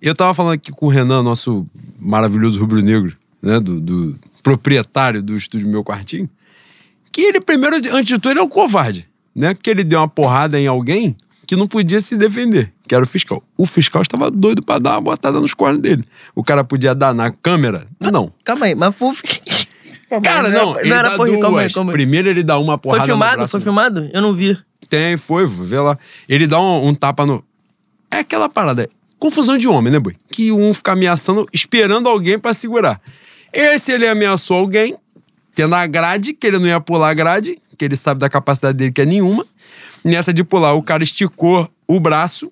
Eu tava falando aqui com o Renan, nosso maravilhoso rubro-negro, né? Do, do proprietário do estúdio Meu Quartinho. Que ele, primeiro, antes de tudo, ele é um covarde, né? Porque ele deu uma porrada em alguém que não podia se defender, que era o fiscal. O fiscal estava doido pra dar uma botada nos cornos dele. O cara podia dar na câmera? Não. Calma aí, mas. <laughs> Cara, não, ele não era dá porra, duas. calma aí, calma aí. Primeiro ele dá uma porrada Foi filmado? no braço. Foi filmado? Eu não vi. Tem, foi, vê lá. Ele dá um, um tapa no... É aquela parada, confusão de homem, né, boi? Que um fica ameaçando, esperando alguém pra segurar. Esse, ele ameaçou alguém, tendo a grade, que ele não ia pular a grade, que ele sabe da capacidade dele que é nenhuma. Nessa de pular, o cara esticou o braço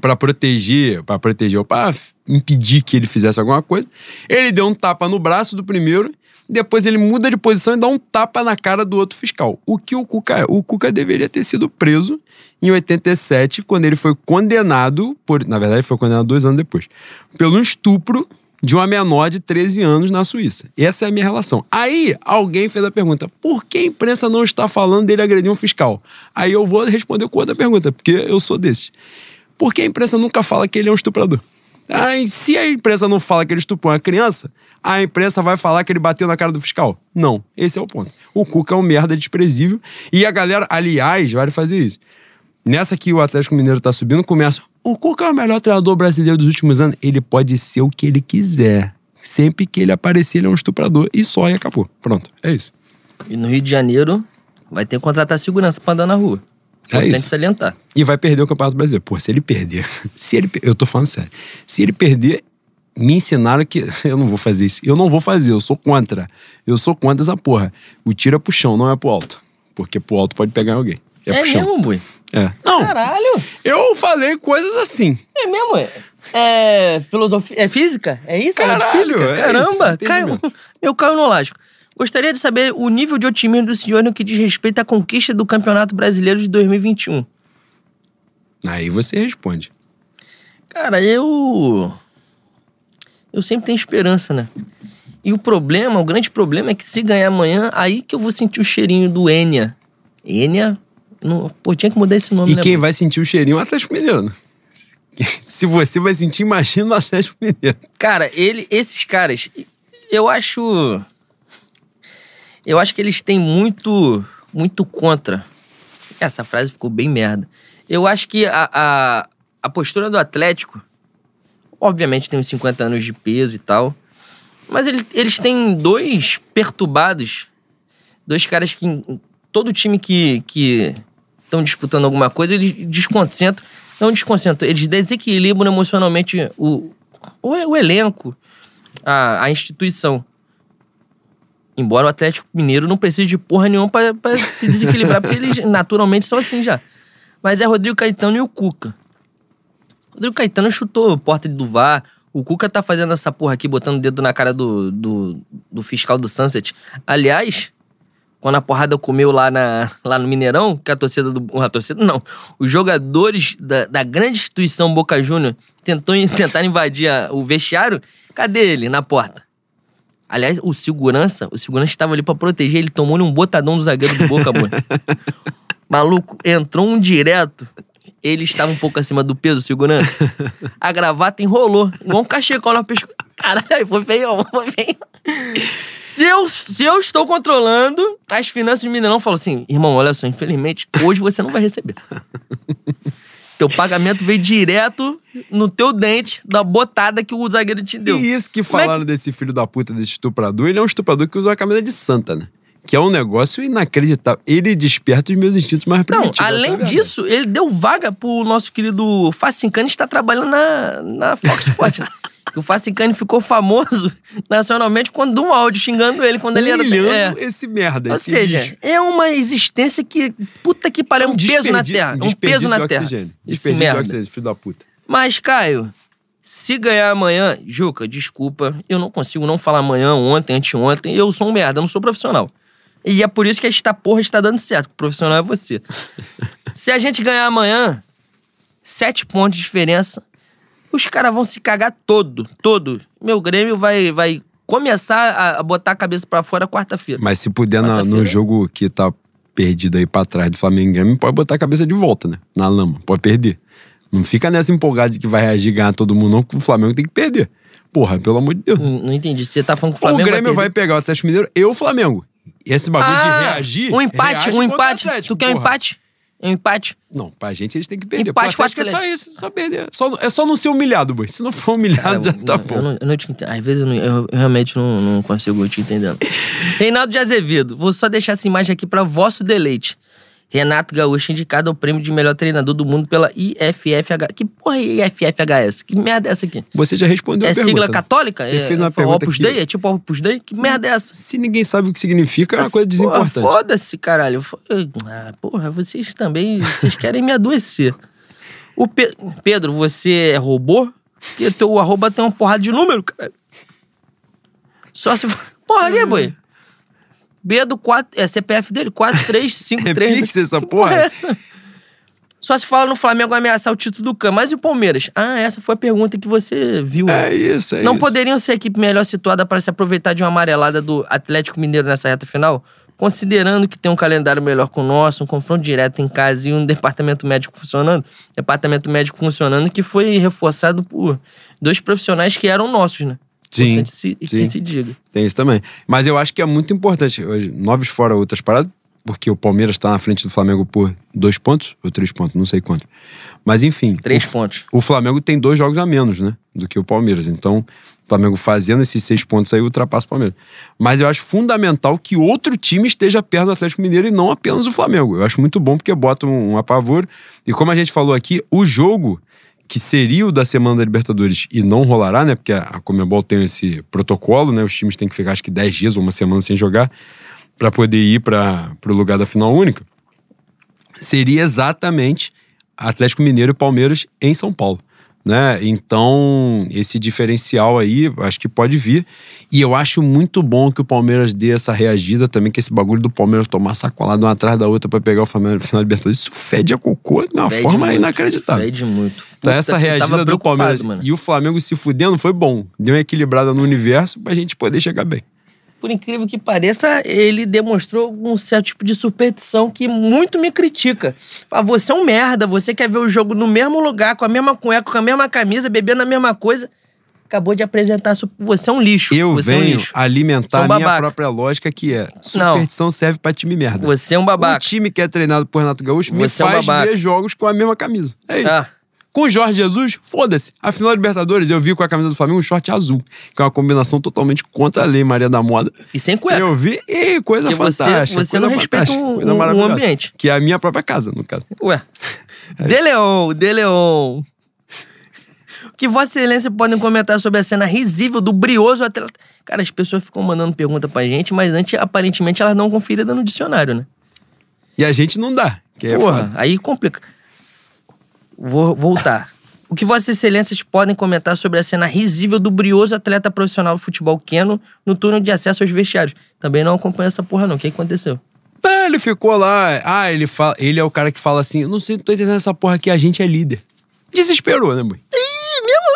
pra proteger, para proteger, para impedir que ele fizesse alguma coisa. Ele deu um tapa no braço do primeiro, depois ele muda de posição e dá um tapa na cara do outro fiscal. O que o Cuca é? O Cuca deveria ter sido preso em 87, quando ele foi condenado por, na verdade, foi condenado dois anos depois, pelo estupro de uma menor de 13 anos na Suíça. Essa é a minha relação. Aí, alguém fez a pergunta: por que a imprensa não está falando dele agredir um fiscal? Aí eu vou responder com outra pergunta, porque eu sou desses. Por que a imprensa nunca fala que ele é um estuprador? Aí, se a imprensa não fala que ele estuprou uma criança, a imprensa vai falar que ele bateu na cara do fiscal? Não, esse é o ponto. O Cuca é um merda desprezível. E a galera, aliás, vai fazer isso. Nessa que o Atlético Mineiro tá subindo, começa. O Cuca é o melhor treinador brasileiro dos últimos anos. Ele pode ser o que ele quiser. Sempre que ele aparecer, ele é um estuprador. E só e acabou. Pronto, é isso. E no Rio de Janeiro vai ter que contratar segurança pra andar na rua. É Importante isso. salientar. E vai perder o Campeonato Brasileiro. Pô, se ele perder. <laughs> Se ele. Eu tô falando sério. Se ele perder, me ensinaram que. <laughs> Eu não vou fazer isso. Eu não vou fazer, eu sou contra. Eu sou contra essa porra. O tiro é pro chão, não é pro alto. Porque pro alto pode pegar alguém. É, É, pro chão. mesmo, Bui? É. Não, Caralho! eu falei coisas assim. É mesmo? É, é filosofia. É física? É isso? De Caralho, física? é Caramba! isso, caiu, entendimento. <laughs> meu caiu no lástico. Gostaria de saber o nível de otimismo do senhor no que diz respeito à conquista do Campeonato Brasileiro de 2021. Aí você responde. Cara, eu. Eu sempre tenho esperança, né? E o problema, o grande problema é que se ganhar amanhã, aí que eu vou sentir o cheirinho do Enya. Enya? Não, pô, tinha que mudar esse nome, E né? quem mano? vai sentir o cheirinho é o Atlético Mineiro. <laughs> Se você vai sentir, imagina o Atlético Mineiro. Cara, ele, esses caras, eu acho. Eu acho que eles têm muito, muito contra. Essa frase ficou bem merda. Eu acho que a, a, a postura do Atlético, obviamente tem uns 50 anos de peso e tal, mas ele- eles têm dois perturbados, dois caras que todo time que estão disputando alguma coisa, eles desconcentram, não desconcentram, eles desequilibram emocionalmente o, o, o elenco, a, a instituição. Embora o Atlético Mineiro não precise de porra nenhuma pra se desequilibrar, porque eles <laughs> naturalmente são assim já. Mas é Rodrigo Caetano e o Cuca. Rodrigo Caetano chutou porta do VAR. O Cuca tá fazendo essa porra aqui, botando o dedo na cara do, do, do fiscal do Sunset. Aliás, quando a porrada comeu lá, na, <laughs> lá no Mineirão, que a torcida do. A torcida não. Os jogadores da, da grande instituição Boca Júnior tentou, <laughs> tentaram invadir a- o vestiário. Cadê ele? Na porta. Aliás, o segurança, o segurança estava ali pra proteger, ele tomou um botadão do zagueiro do Boca, mano. <laughs> Maluco, entrou um direto. Ele estava um pouco acima do peso, segurança. <laughs> A gravata enrolou, igual um cachecol na pescoço. Caralho, foi feio, foi feio. Se eu, se eu estou controlando, as finanças do Mineirão falam assim: irmão, olha só, infelizmente, hoje você não vai receber. <laughs> Teu pagamento veio direto no teu dente da botada que o zagueiro te deu. E isso que Como é falaram desse filho da puta, desse estuprador, ele é um estuprador que usa a camisa de santa, né? Que é um negócio inacreditável. Ele desperta os meus instintos mais Não, primitivos. é a além verdade. disso, ele deu vaga pro nosso querido Facincani estar trabalhando na, na Fox Sports. <laughs> Que o Facicani ficou famoso <laughs> nacionalmente quando deu um áudio xingando ele quando ele era. Humilhando esse merda, Ou esse seja, é uma existência que. Puta que pariu, é um peso na terra. Um desperdício peso na terra. oxigênio. Esse merda. oxigênio, filho da puta. Mas, Caio, se ganhar amanhã, Juca, desculpa, eu não consigo não falar amanhã, ontem, anteontem, eu sou um merda, eu não sou profissional. E é por isso que esta porra está dando certo, o profissional é você. <laughs> se a gente ganhar amanhã, sete pontos de diferença, os caras vão se cagar todo, todo. Meu Grêmio vai, vai começar a, a botar a cabeça pra fora quarta-feira. Mas se puder, na- no jogo que tá perdido aí pra trás do Flamengo Grêmio, pode botar a cabeça de volta, né? Na lama, pode perder. Não fica nessa empolgada de que vai reagir e ganhar todo mundo, não, que o Flamengo tem que perder. Porra, pelo amor de Deus. Não, não entendi. Você tá falando que o Flamengo o Grêmio vai, perder? pegar o Atlético Mineiro e o Flamengo. E esse bagulho de Ah, reagir. Um empate, um empate. Atlético, tu quer um empate? Um empate? Não, pra gente eles têm que perder. Empate Pro Atlético é só isso, só perder. Só, é só não ser humilhado, boy. Se não for humilhado, já Cara, tá eu, bom. não, eu não te entendo. Às vezes eu, não- eu- realmente não, não consigo te entender. <laughs> Reinaldo de Azevedo, vou só deixar essa imagem aqui para vosso deleite. Renato Gaúcho indicado ao prêmio de melhor treinador do mundo pela IFFH. Que porra é IFFHS? Que merda é essa aqui? Você já respondeu É a pergunta. sigla né? católica? Você é, fez uma é pergunta Opus que- Dei? É tipo Opus Dei? Que merda é essa? Se ninguém sabe o que significa, é uma coisa desimportante. Foda-se, caralho. Ah, porra, vocês também. Vocês querem me adoecer. O Pe- Pedro, você é robô? Porque teu arroba tem uma porrada de número, caralho. Só se. Porra, aqui, boi. B do 4. É CPF dele? 4353. <laughs> É Pix essa porra? é essa? Só se fala no Flamengo ameaçar o título do CAM. Mas e o Palmeiras? Ah, essa foi a pergunta que você viu. É isso, é Não isso. poderiam ser a equipe melhor situada para se aproveitar de uma amarelada do Atlético Mineiro nessa reta final? Considerando que tem um calendário melhor que o nosso, um confronto direto em casa e um departamento médico funcionando, departamento médico funcionando que foi reforçado por dois profissionais que eram nossos, né? Sim, Importante se, sim. que se diga. Tem isso também. Mas eu acho que é muito importante. Hoje, noves fora outras paradas, porque o Palmeiras tá na frente do Flamengo por dois pontos ou três pontos, não sei quanto. Mas enfim. Três o, pontos. O Flamengo tem dois jogos a menos, né? Do que o Palmeiras. Então, o Flamengo fazendo esses seis pontos aí ultrapassa o Palmeiras. Mas eu acho fundamental que outro time esteja perto do Atlético Mineiro e não apenas o Flamengo. Eu acho muito bom porque bota um, um apavoro. E como a gente falou aqui, o jogo que seria o da semana da Libertadores e não rolará, né? Porque a Comebol tem esse protocolo, né? Os times têm que ficar acho que 10 dias ou uma semana sem jogar para poder ir para o lugar da final única. Seria exatamente Atlético Mineiro e Palmeiras em São Paulo. Né? Então, esse diferencial aí, acho que pode vir. E eu acho muito bom que o Palmeiras dê essa reagida também, que esse bagulho do Palmeiras tomar sacolada uma atrás da outra para pegar o Flamengo no final da Libertadores. Isso fede a cocô de uma Fede forma muito, inacreditável. Fede muito. Então, Puta, essa reagida do Palmeiras mano. e o Flamengo se fudendo foi bom. Deu uma equilibrada no universo pra gente poder chegar bem. Por incrível que pareça, ele demonstrou um certo tipo de superstição que muito me critica. Fala, você é um merda, você quer ver o jogo no mesmo lugar, com a mesma cueca, com a mesma camisa, bebendo a mesma coisa. Acabou de apresentar, você é um lixo. Eu você é um venho lixo. alimentar Sou a minha própria lógica, que é Não. superstição serve pra time merda. Você é um O babaca. time que é treinado por Renato Gaúcho me Você é um faz ver jogos com a mesma camisa. É isso. Ah. Com o Jorge Jesus, foda-se. A final da Libertadores, eu vi com a camisa do Flamengo um short azul, que é uma combinação totalmente contra a lei Maria da Moda. E sem cueca. Eu vi, e coisa Porque você- fantástica. você coisa não respeita o- o- o maravilhosa. ambiente. Que é a minha própria casa, no caso. Ué. <laughs> De Leon, De Leon. Que Vossa Excelência podem comentar sobre a cena risível do brioso atleta? Cara, as pessoas ficam mandando pergunta pra gente, mas antes, aparentemente, elas não conferiram no dicionário, né? E a gente não dá. Que é Porra, foda. aí complica. Vou voltar. O que Vossas Excelências podem comentar sobre a cena risível do brioso atleta profissional de futebol Keno no túnel de acesso aos vestiários? Também não acompanho essa porra, não. O que aconteceu? Tá, ele ficou lá. Ah, ele fala, ele é o cara que fala assim: eu não sei, não tô entendendo essa porra aqui, a gente é líder. Desesperou, né, mãe? Ih!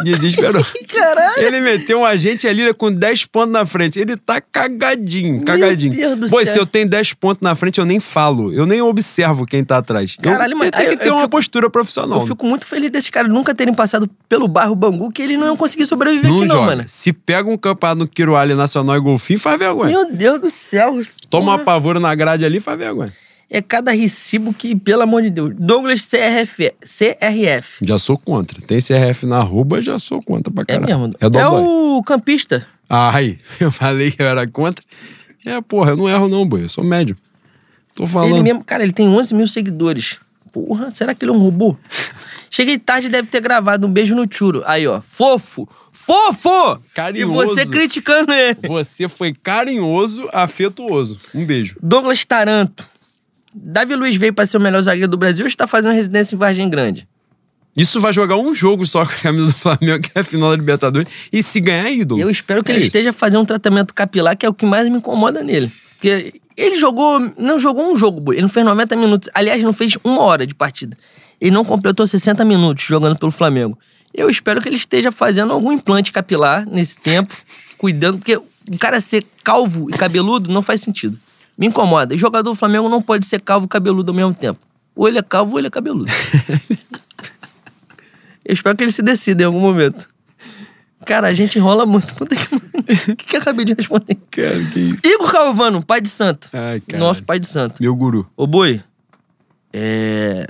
Desesperou. <laughs> Caralho! Ele meteu um agente líder com 10 pontos na frente. Ele tá cagadinho, cagadinho. Deus do Pô, céu. se eu tenho 10 pontos na frente, eu nem falo. Eu nem observo quem tá atrás. Eu- Caralho, mas Tem que eu- ter eu uma fico- postura profissional. Eu fico muito feliz desses caras nunca terem passado pelo bairro Bangu, que ele não iam conseguir sobreviver Não aqui, não, joga. mano. Se pega um campeonato no Quiruale Nacional e Golfinho, faz vergonha. Meu Deus do céu. Toma uma pavoro na grade ali, faz vergonha. É cada recibo que, pelo amor de Deus. Douglas CRF. CRF. Já sou contra. Tem CRF na arroba, já sou contra pra É caralho. mesmo. É, É, o campista. Ah, aí, <laughs> eu falei que eu era contra. É, porra, eu não erro não, boi. Eu sou médio. Tô falando. Ele mesmo, cara, ele tem 11 mil seguidores. Porra, será que ele é um robô? <laughs> Cheguei tarde deve ter gravado um beijo no churo. Aí, ó. Fofo! Fofo! Carinhoso. E você criticando ele. Você foi carinhoso, afetuoso. Um beijo. Douglas Taranto. Davi Luiz veio para ser o melhor zagueiro do Brasil ou está fazendo residência em Vargem Grande? Isso vai jogar um jogo só com a camisa do Flamengo, que é a final da Libertadores. E se ganhar, é ídolo. Eu espero que É ele isso. esteja fazendo um tratamento capilar, que é o que mais me incomoda nele. Porque ele jogou. Não jogou um jogo, ele não fez 90 minutos. Aliás, não fez uma hora de partida. Ele não completou 60 minutos jogando pelo Flamengo. Eu espero que ele esteja fazendo algum implante capilar nesse tempo, cuidando, porque o cara ser calvo e cabeludo não faz sentido. Me incomoda. E jogador do Flamengo não pode ser calvo e cabeludo ao mesmo tempo. Ou ele é calvo ou ele é cabeludo. <laughs> Eu espero que ele se decida em algum momento. Cara, a gente enrola muito. Que- O que, que eu acabei de responder? Cara, que isso. Igor Calvano, pai de santo. Ai, cara. Nosso pai de santo. Meu guru. Ô, boi, é...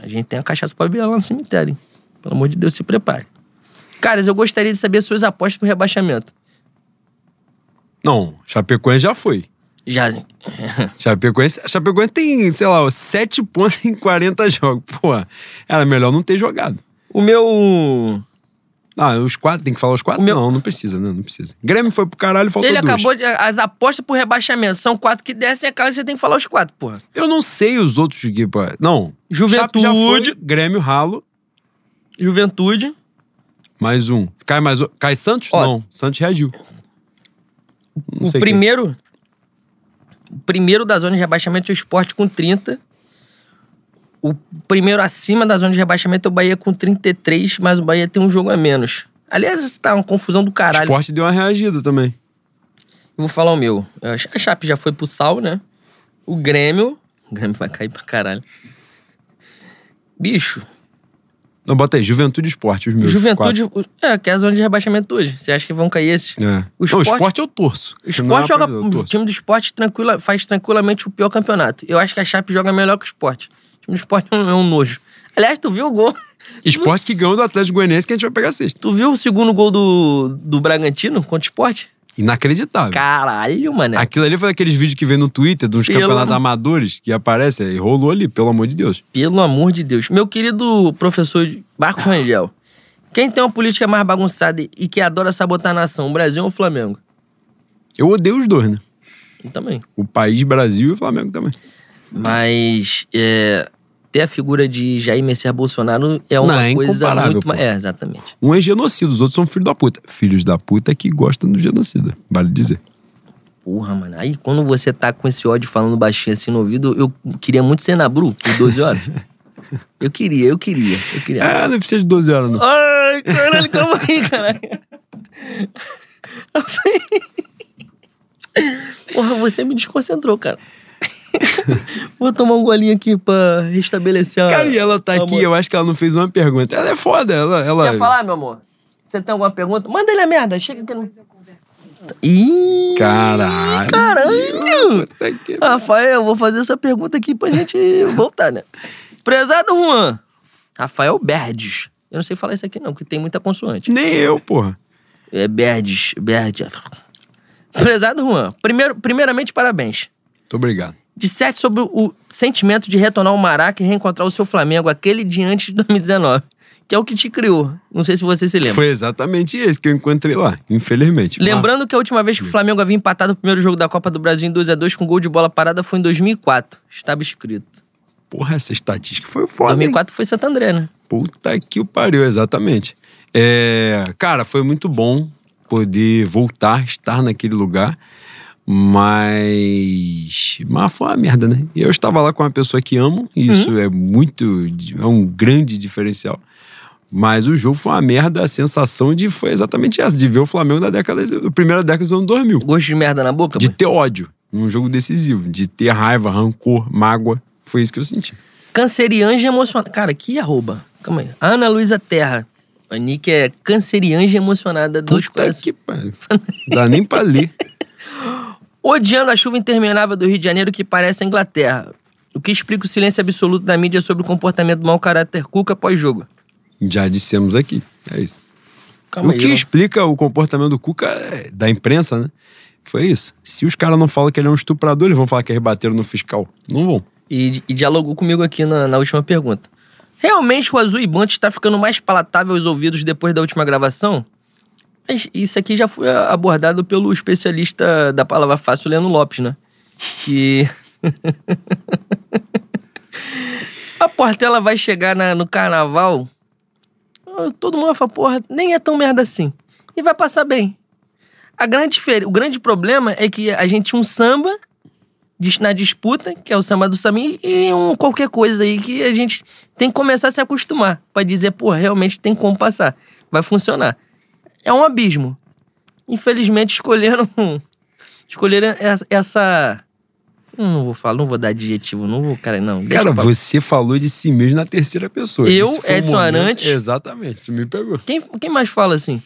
A gente tem a cachaça pra beber lá no cemitério, hein? Pelo amor de Deus, se prepare. Caras, eu gostaria de saber suas apostas pro rebaixamento. Não, Chapecoense já foi. Já. Chapecoense, Chapecoense tem, sei lá, 7 pontos em 40 jogos. Pô, era melhor não ter jogado. O meu. Ah, os quatro, tem que falar os quatro? Meu- Não, não precisa, não, não precisa. Grêmio foi pro caralho, faltou Ele duas. acabou de. As apostas pro rebaixamento são quatro que descem, é claro que você tem que falar os quatro, porra. Eu não sei os outros que... Não. Juventude. Foi, Grêmio, Ralo, Juventude. mais um. Cai mais um. Cai Santos? Ó. não, Santos reagiu. Não o primeiro. O primeiro da zona de rebaixamento é o Sport com 30. O primeiro acima da zona de rebaixamento é o Bahia com 33, mas o Bahia tem um jogo a menos. Aliás, isso tá uma confusão do caralho. Esporte deu uma reagida também. Eu vou falar o meu. A Chape já foi pro sal, né? O Grêmio. O Grêmio vai cair pra caralho. Bicho, Não, bota aí, Juventude e Esporte, os meus. Juventude. É, que é a zona de rebaixamento hoje. Você acha que vão cair esses? quatro. É. O Não, o Sport- esporte eu torço. O é esporte joga. O time do esporte tranquila, faz tranquilamente o pior campeonato. Eu acho que a Chape joga melhor que o esporte. O time do esporte é um, é um nojo. Aliás, tu viu o gol? <laughs> Esporte que ganhou do Atlético Goianiense que a gente vai pegar sexta. Tu viu o segundo gol do, do Bragantino contra o esporte? Inacreditável. Caralho, mano. Aquilo ali foi aqueles vídeos que vem no Twitter dos Pelo campeonatos amadores que aparece e rolou ali, pelo amor de Deus. Pelo amor de Deus. Meu querido professor Marcos Rangel. Quem tem uma política mais bagunçada e que adora sabotar a nação, o Brasil ou o Flamengo? Eu odeio os dois, né? Eu também. O país Brasil e o Flamengo também. Mas é, ter a figura de Jair Messias Bolsonaro é uma Não, é coisa muito mais. É, exatamente. Um é genocida, os outros são filhos da puta. Filhos da puta que gostam do genocida, vale dizer. Porra, mano. Aí quando você tá com esse ódio falando baixinho assim no ouvido, eu queria muito ser na Bru por 12 horas. <laughs> eu queria, eu queria, eu queria. Ah, não precisa de 12 horas, não. Ai, caralho, calma aí, <laughs> caralho. Porra, você me desconcentrou, cara. <laughs> Vou tomar um golinho aqui pra restabelecer a. Cara, e ela tá aqui, moral. eu acho que ela não fez uma pergunta. Ela é foda, ela. ela... Quer falar, meu amor? Você tem alguma pergunta? Manda ele a merda, chega aqui no. Ih! Caralho. Caralho! Que- Rafael, eu vou fazer essa pergunta aqui pra gente voltar, né? Prezado Juan. Rafael Berdes. Eu não sei falar isso aqui não, porque tem muita consoante. Nem eu, porra. É Berdes, Berdes. Prezado Juan, primeiro, primeiramente, parabéns. Muito obrigado. Disserte sobre o sentimento de retornar ao Maraca e reencontrar o seu Flamengo, aquele de antes de 2019, que é o que te criou. Não sei se você se lembra. Foi exatamente esse que eu encontrei lá, infelizmente. Lembrando que a última vez que o Flamengo havia empatado o primeiro jogo da Copa do Brasil em 2x2 com gol de bola parada foi em 2004. Estava escrito. Porra, essa estatística foi foda. hein? 2004 foi Santo André, né? Puta que o pariu, exatamente. É, cara, foi muito bom poder voltar, estar naquele lugar, mas. Mas foi uma merda, né? Eu estava lá com uma pessoa que amo, e isso é muito. é um grande diferencial. Mas o jogo foi uma merda, a sensação de foi exatamente essa, de ver o Flamengo da década, da primeira década dos anos 2000. Gosto de merda na boca, De ter ódio num jogo decisivo, de ter raiva, rancor, mágoa. Foi isso que eu senti. Cancerianja emocionada. Cara, que arroba. Calma aí. Ana Luísa Terra. A Nick é cancerianja emocionada. Dois Puta que pariu. Dá nem pra ler. <laughs> Odiando a chuva interminável do Rio de Janeiro que parece a Inglaterra. O que explica o silêncio absoluto da mídia sobre o comportamento do mau caráter Cuca pós-jogo. Já dissemos aqui. É isso. Calma o aí. que eu- explica o comportamento do Cuca, é, da imprensa, né? Foi isso. Se os caras não falam que ele é um estuprador, eles vão falar que rebateram no fiscal. Não vão. E, e dialogou comigo aqui na, na última pergunta. Realmente o azul e bante está ficando mais palatável aos ouvidos depois da última gravação? Mas isso aqui já foi abordado pelo especialista da palavra fácil, Leandro Lopes, né? Que. <laughs> a Portela vai chegar na, no carnaval. Todo mundo vai falar, porra, nem é tão merda assim. E vai passar bem. A grande, o grande problema é que a gente tinha um samba na disputa, que é o samba do Sami, e um qualquer coisa aí que a gente tem que começar a se acostumar para dizer, pô, realmente tem como passar. Vai funcionar. É um abismo. Infelizmente escolheram escolheram essa não vou falar, não vou dar adjetivo, não vou, cara, não. Cara, você falou de si mesmo na terceira pessoa. Eu, Edson um Arantes. Exatamente, você me pegou. Quem, quem mais fala assim?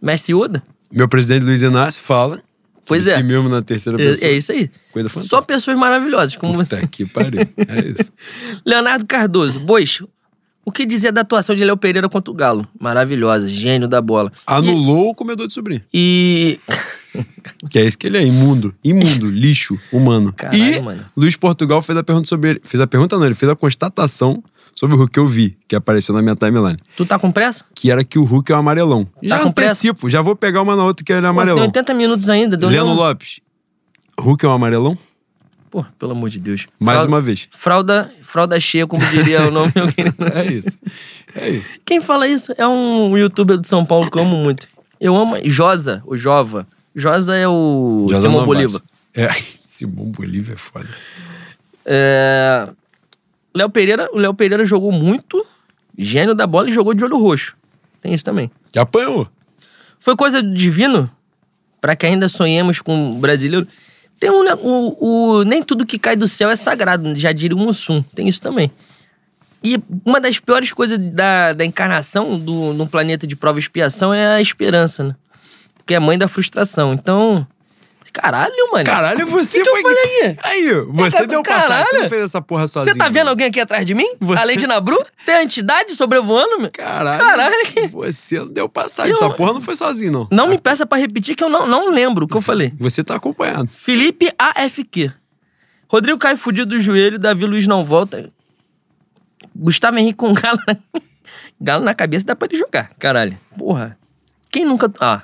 Mestre Yoda? Meu presidente Luiz Inácio fala. Pois é. Si mesmo na terceira pessoa. É, é isso aí. Coisa Só pessoas maravilhosas, como Puta você. que pariu. É isso. <laughs> Leonardo Cardoso. Bois, o que dizer da atuação de Léo Pereira contra o Galo? Maravilhosa, gênio da bola. Anulou e... o comedor de sobrinho. E. <laughs> que é isso que ele é, imundo. Imundo, <laughs> lixo humano. Caralho, e mano. Luiz Portugal fez a pergunta sobre ele. Fez a pergunta, não, ele fez a constatação sobre o Hulk que eu vi, que apareceu na minha timeline. Tu tá com pressa? Que era que o Hulk é um amarelão. Tá já com antecipo, pressa? já vou pegar uma na outra que ele é amarelão. Pô, tem 80 minutos ainda. Deu Leno. Lopes, Hulk é um amarelão? Pô, pelo amor de Deus. Mais fralda, uma vez. Fralda, fralda cheia, como diria o nome. <laughs> É isso. É isso. Quem fala isso é um youtuber de São Paulo que eu amo muito. Eu amo Josa, o Jova. Josa é o Josa Simão. Bolívar. É, <laughs> Simão Bolívar é foda. É... Léo Pereira, o Léo Pereira jogou muito, gênio da bola e jogou de olho roxo. Tem isso também. E apanhou. Foi coisa do divino para que ainda sonhemos com o brasileiro. Tem um, o, o, nem tudo que cai do céu é sagrado, já diria o Mussum. Tem isso também. E uma das piores coisas da, da encarnação do, no planeta de prova e expiação é a esperança, né? Porque é a mãe da frustração. Então, Caralho, mano. Caralho, você que que foi. eu falei aqui? Aí, você Cara, deu caralho. você fez essa porra sozinho. Você tá vendo alguém aqui atrás de mim? Você- Além de Nabru? Tem a entidade sobrevoando, meu? Caralho. Caralho. Você não deu passagem. Eu- Essa porra não foi sozinho, não. Não me peça pra repetir que eu não, não lembro o que eu falei. Você tá acompanhado. Felipe AFQ. Rodrigo cai fudido do joelho, Davi Luiz não volta. Gustavo Henrique com <laughs> galo. Galo na cabeça dá pra ele jogar, caralho. Porra. Quem nunca... Ah.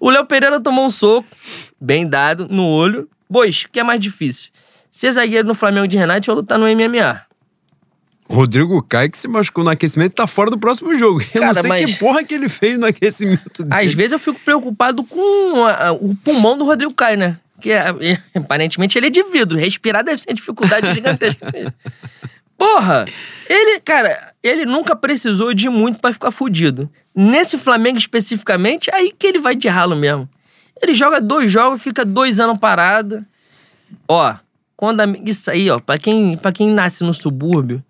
O Léo Pereira tomou um soco, bem dado, no olho. Bois, o que é mais difícil? Ser zagueiro no Flamengo de Renato ou lutar no MMA? Rodrigo Caio, que se machucou no aquecimento, tá fora do próximo jogo. Eu Cara, não sei mas- que porra que ele fez no aquecimento dele. Às vezes eu fico preocupado com a- a- o pulmão do Rodrigo Caio, né? Que é- é- <laughs> aparentemente ele é de vidro. Respirar deve ser uma dificuldade gigantesca. <laughs> Porra! Ele, cara, ele nunca precisou de muito pra ficar fudido. Nesse Flamengo especificamente, aí que ele vai de ralo mesmo. Ele joga dois jogos, fica dois anos parado. Ó, quando a- isso aí, ó, pra quem, pra quem nasce no subúrbio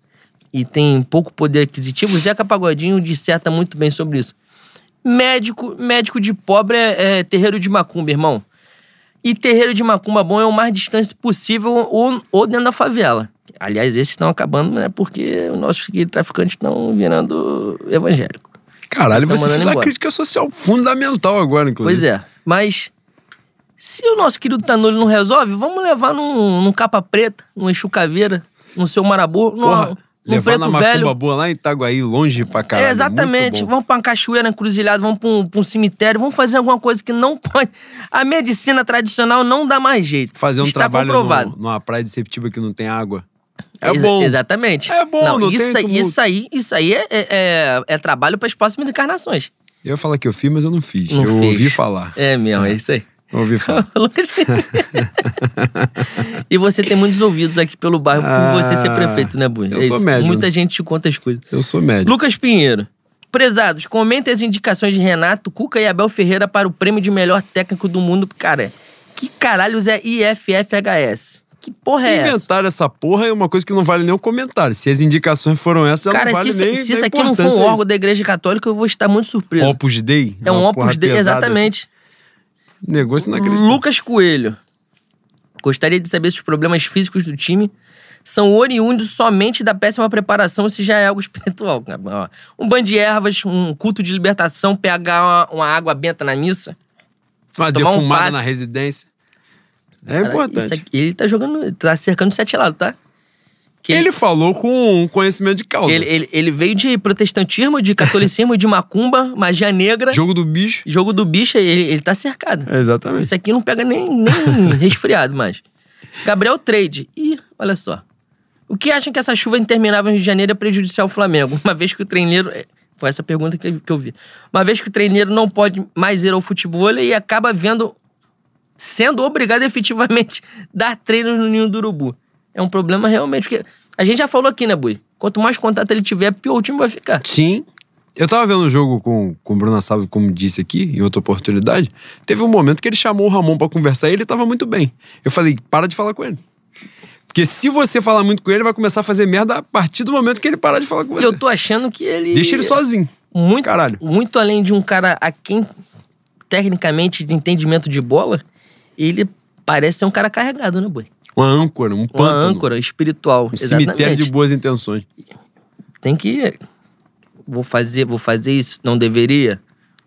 e tem pouco poder aquisitivo, Zeca Pagodinho disserta muito bem sobre isso. Médico, médico de pobre é, é terreiro de macumba, irmão. E terreiro de macumba bom é o mais distante possível ou, ou dentro da favela. Aliás, esses estão acabando, né? Porque os nossos traficantes estão virando evangélico. Caralho, você fez uma crítica social fundamental agora, inclusive. Pois é. Mas se o nosso querido Tanuri não resolve, vamos levar num, num capa preta, num Exu Caveira, no seu Marabô, num, Porra, num levar na preto macumba velho. boa lá em Itaguaí, longe pra caralho. É, exatamente. Vamos pra uma cachoeira encruzilhada, vamos pra um, pra um cemitério, vamos fazer alguma coisa que não <laughs> pode. A medicina tradicional não dá mais jeito. Fazer um Está trabalho no- numa praia de Septiba que não tem água. É Exa- bom. Exatamente. É bom, não isso, tem isso aí, isso aí é, é, é- é trabalho para as próximas encarnações. Eu ia falar que eu fiz, mas eu não fiz. Não eu fez. ouvi falar. É mesmo, é isso aí. Ouvi falar. <laughs> Lucas. e você tem muitos ouvidos aqui pelo bairro por você ser Ah, prefeito, né, Bui? eu É sou isso. médium. Muita gente te conta as coisas. Eu sou médico. Lucas Pinheiro. Prezados, comentem as indicações de Renato, Cuca e Abel Ferreira para o prêmio de melhor técnico do mundo. Cara, que caralhos é IFFHS? Que porra é essa? Inventaram essa porra é uma coisa que não vale nem o comentário. Se as indicações foram essas, Cara, não vale se, nem se isso aqui não for um órgão isso. da Igreja Católica, eu vou estar muito surpreso. Opus Dei? é um Opus Dei, exatamente. Negócio inacreditável. Lucas Coelho. Gostaria de saber se os problemas físicos do time são oriundos somente da péssima preparação ou se já é algo espiritual. <laughs> Um banho de ervas, um culto de libertação, pegar uma, uma água benta na missa. Uma um defumada passe. na residência. É Cara, importante. aqui- ele tá jogando, tá cercando sete lados, tá? Que ele, ele falou com conhecimento de causa. Ele, ele, ele, veio de protestantismo, de catolicismo, de macumba, magia negra. <laughs> Jogo do bicho. Jogo do bicho, ele, ele tá cercado. É exatamente. Isso aqui não pega nem, nem <laughs> resfriado mais. Gabriel Trade. Ih, olha só. O que acham que essa chuva interminável no Rio de Janeiro é prejudicial ao Flamengo? Uma vez que o treineiro. É, foi essa pergunta que, que eu vi. Uma vez que o treineiro não pode mais ir ao futebol e acaba vendo. Sendo obrigado <laughs> efetivamente a dar treinos no ninho do urubu. É um problema realmente. Porque a gente já falou aqui, né, Bui? Quanto mais contato ele tiver, pior o time vai ficar. Sim. Eu tava vendo o jogo com, com o Bruno Sábio, como disse aqui, em outra oportunidade. Teve um momento que ele chamou o Ramon para conversar e ele tava muito bem. Eu falei, para de falar com ele. Porque se você falar muito com ele, vai começar a fazer merda a partir do momento que ele parar de falar com você. Eu tô achando que ele. Deixa ele sozinho. Muito, Caralho. muito além de um cara a quem, tecnicamente, de entendimento de bola, ele parece ser um cara carregado, né, Boi? Uma âncora, um pântano. Uma âncora espiritual. Um exatamente. cemitério de boas intenções. Tem que. Vou fazer, vou fazer isso. Não deveria?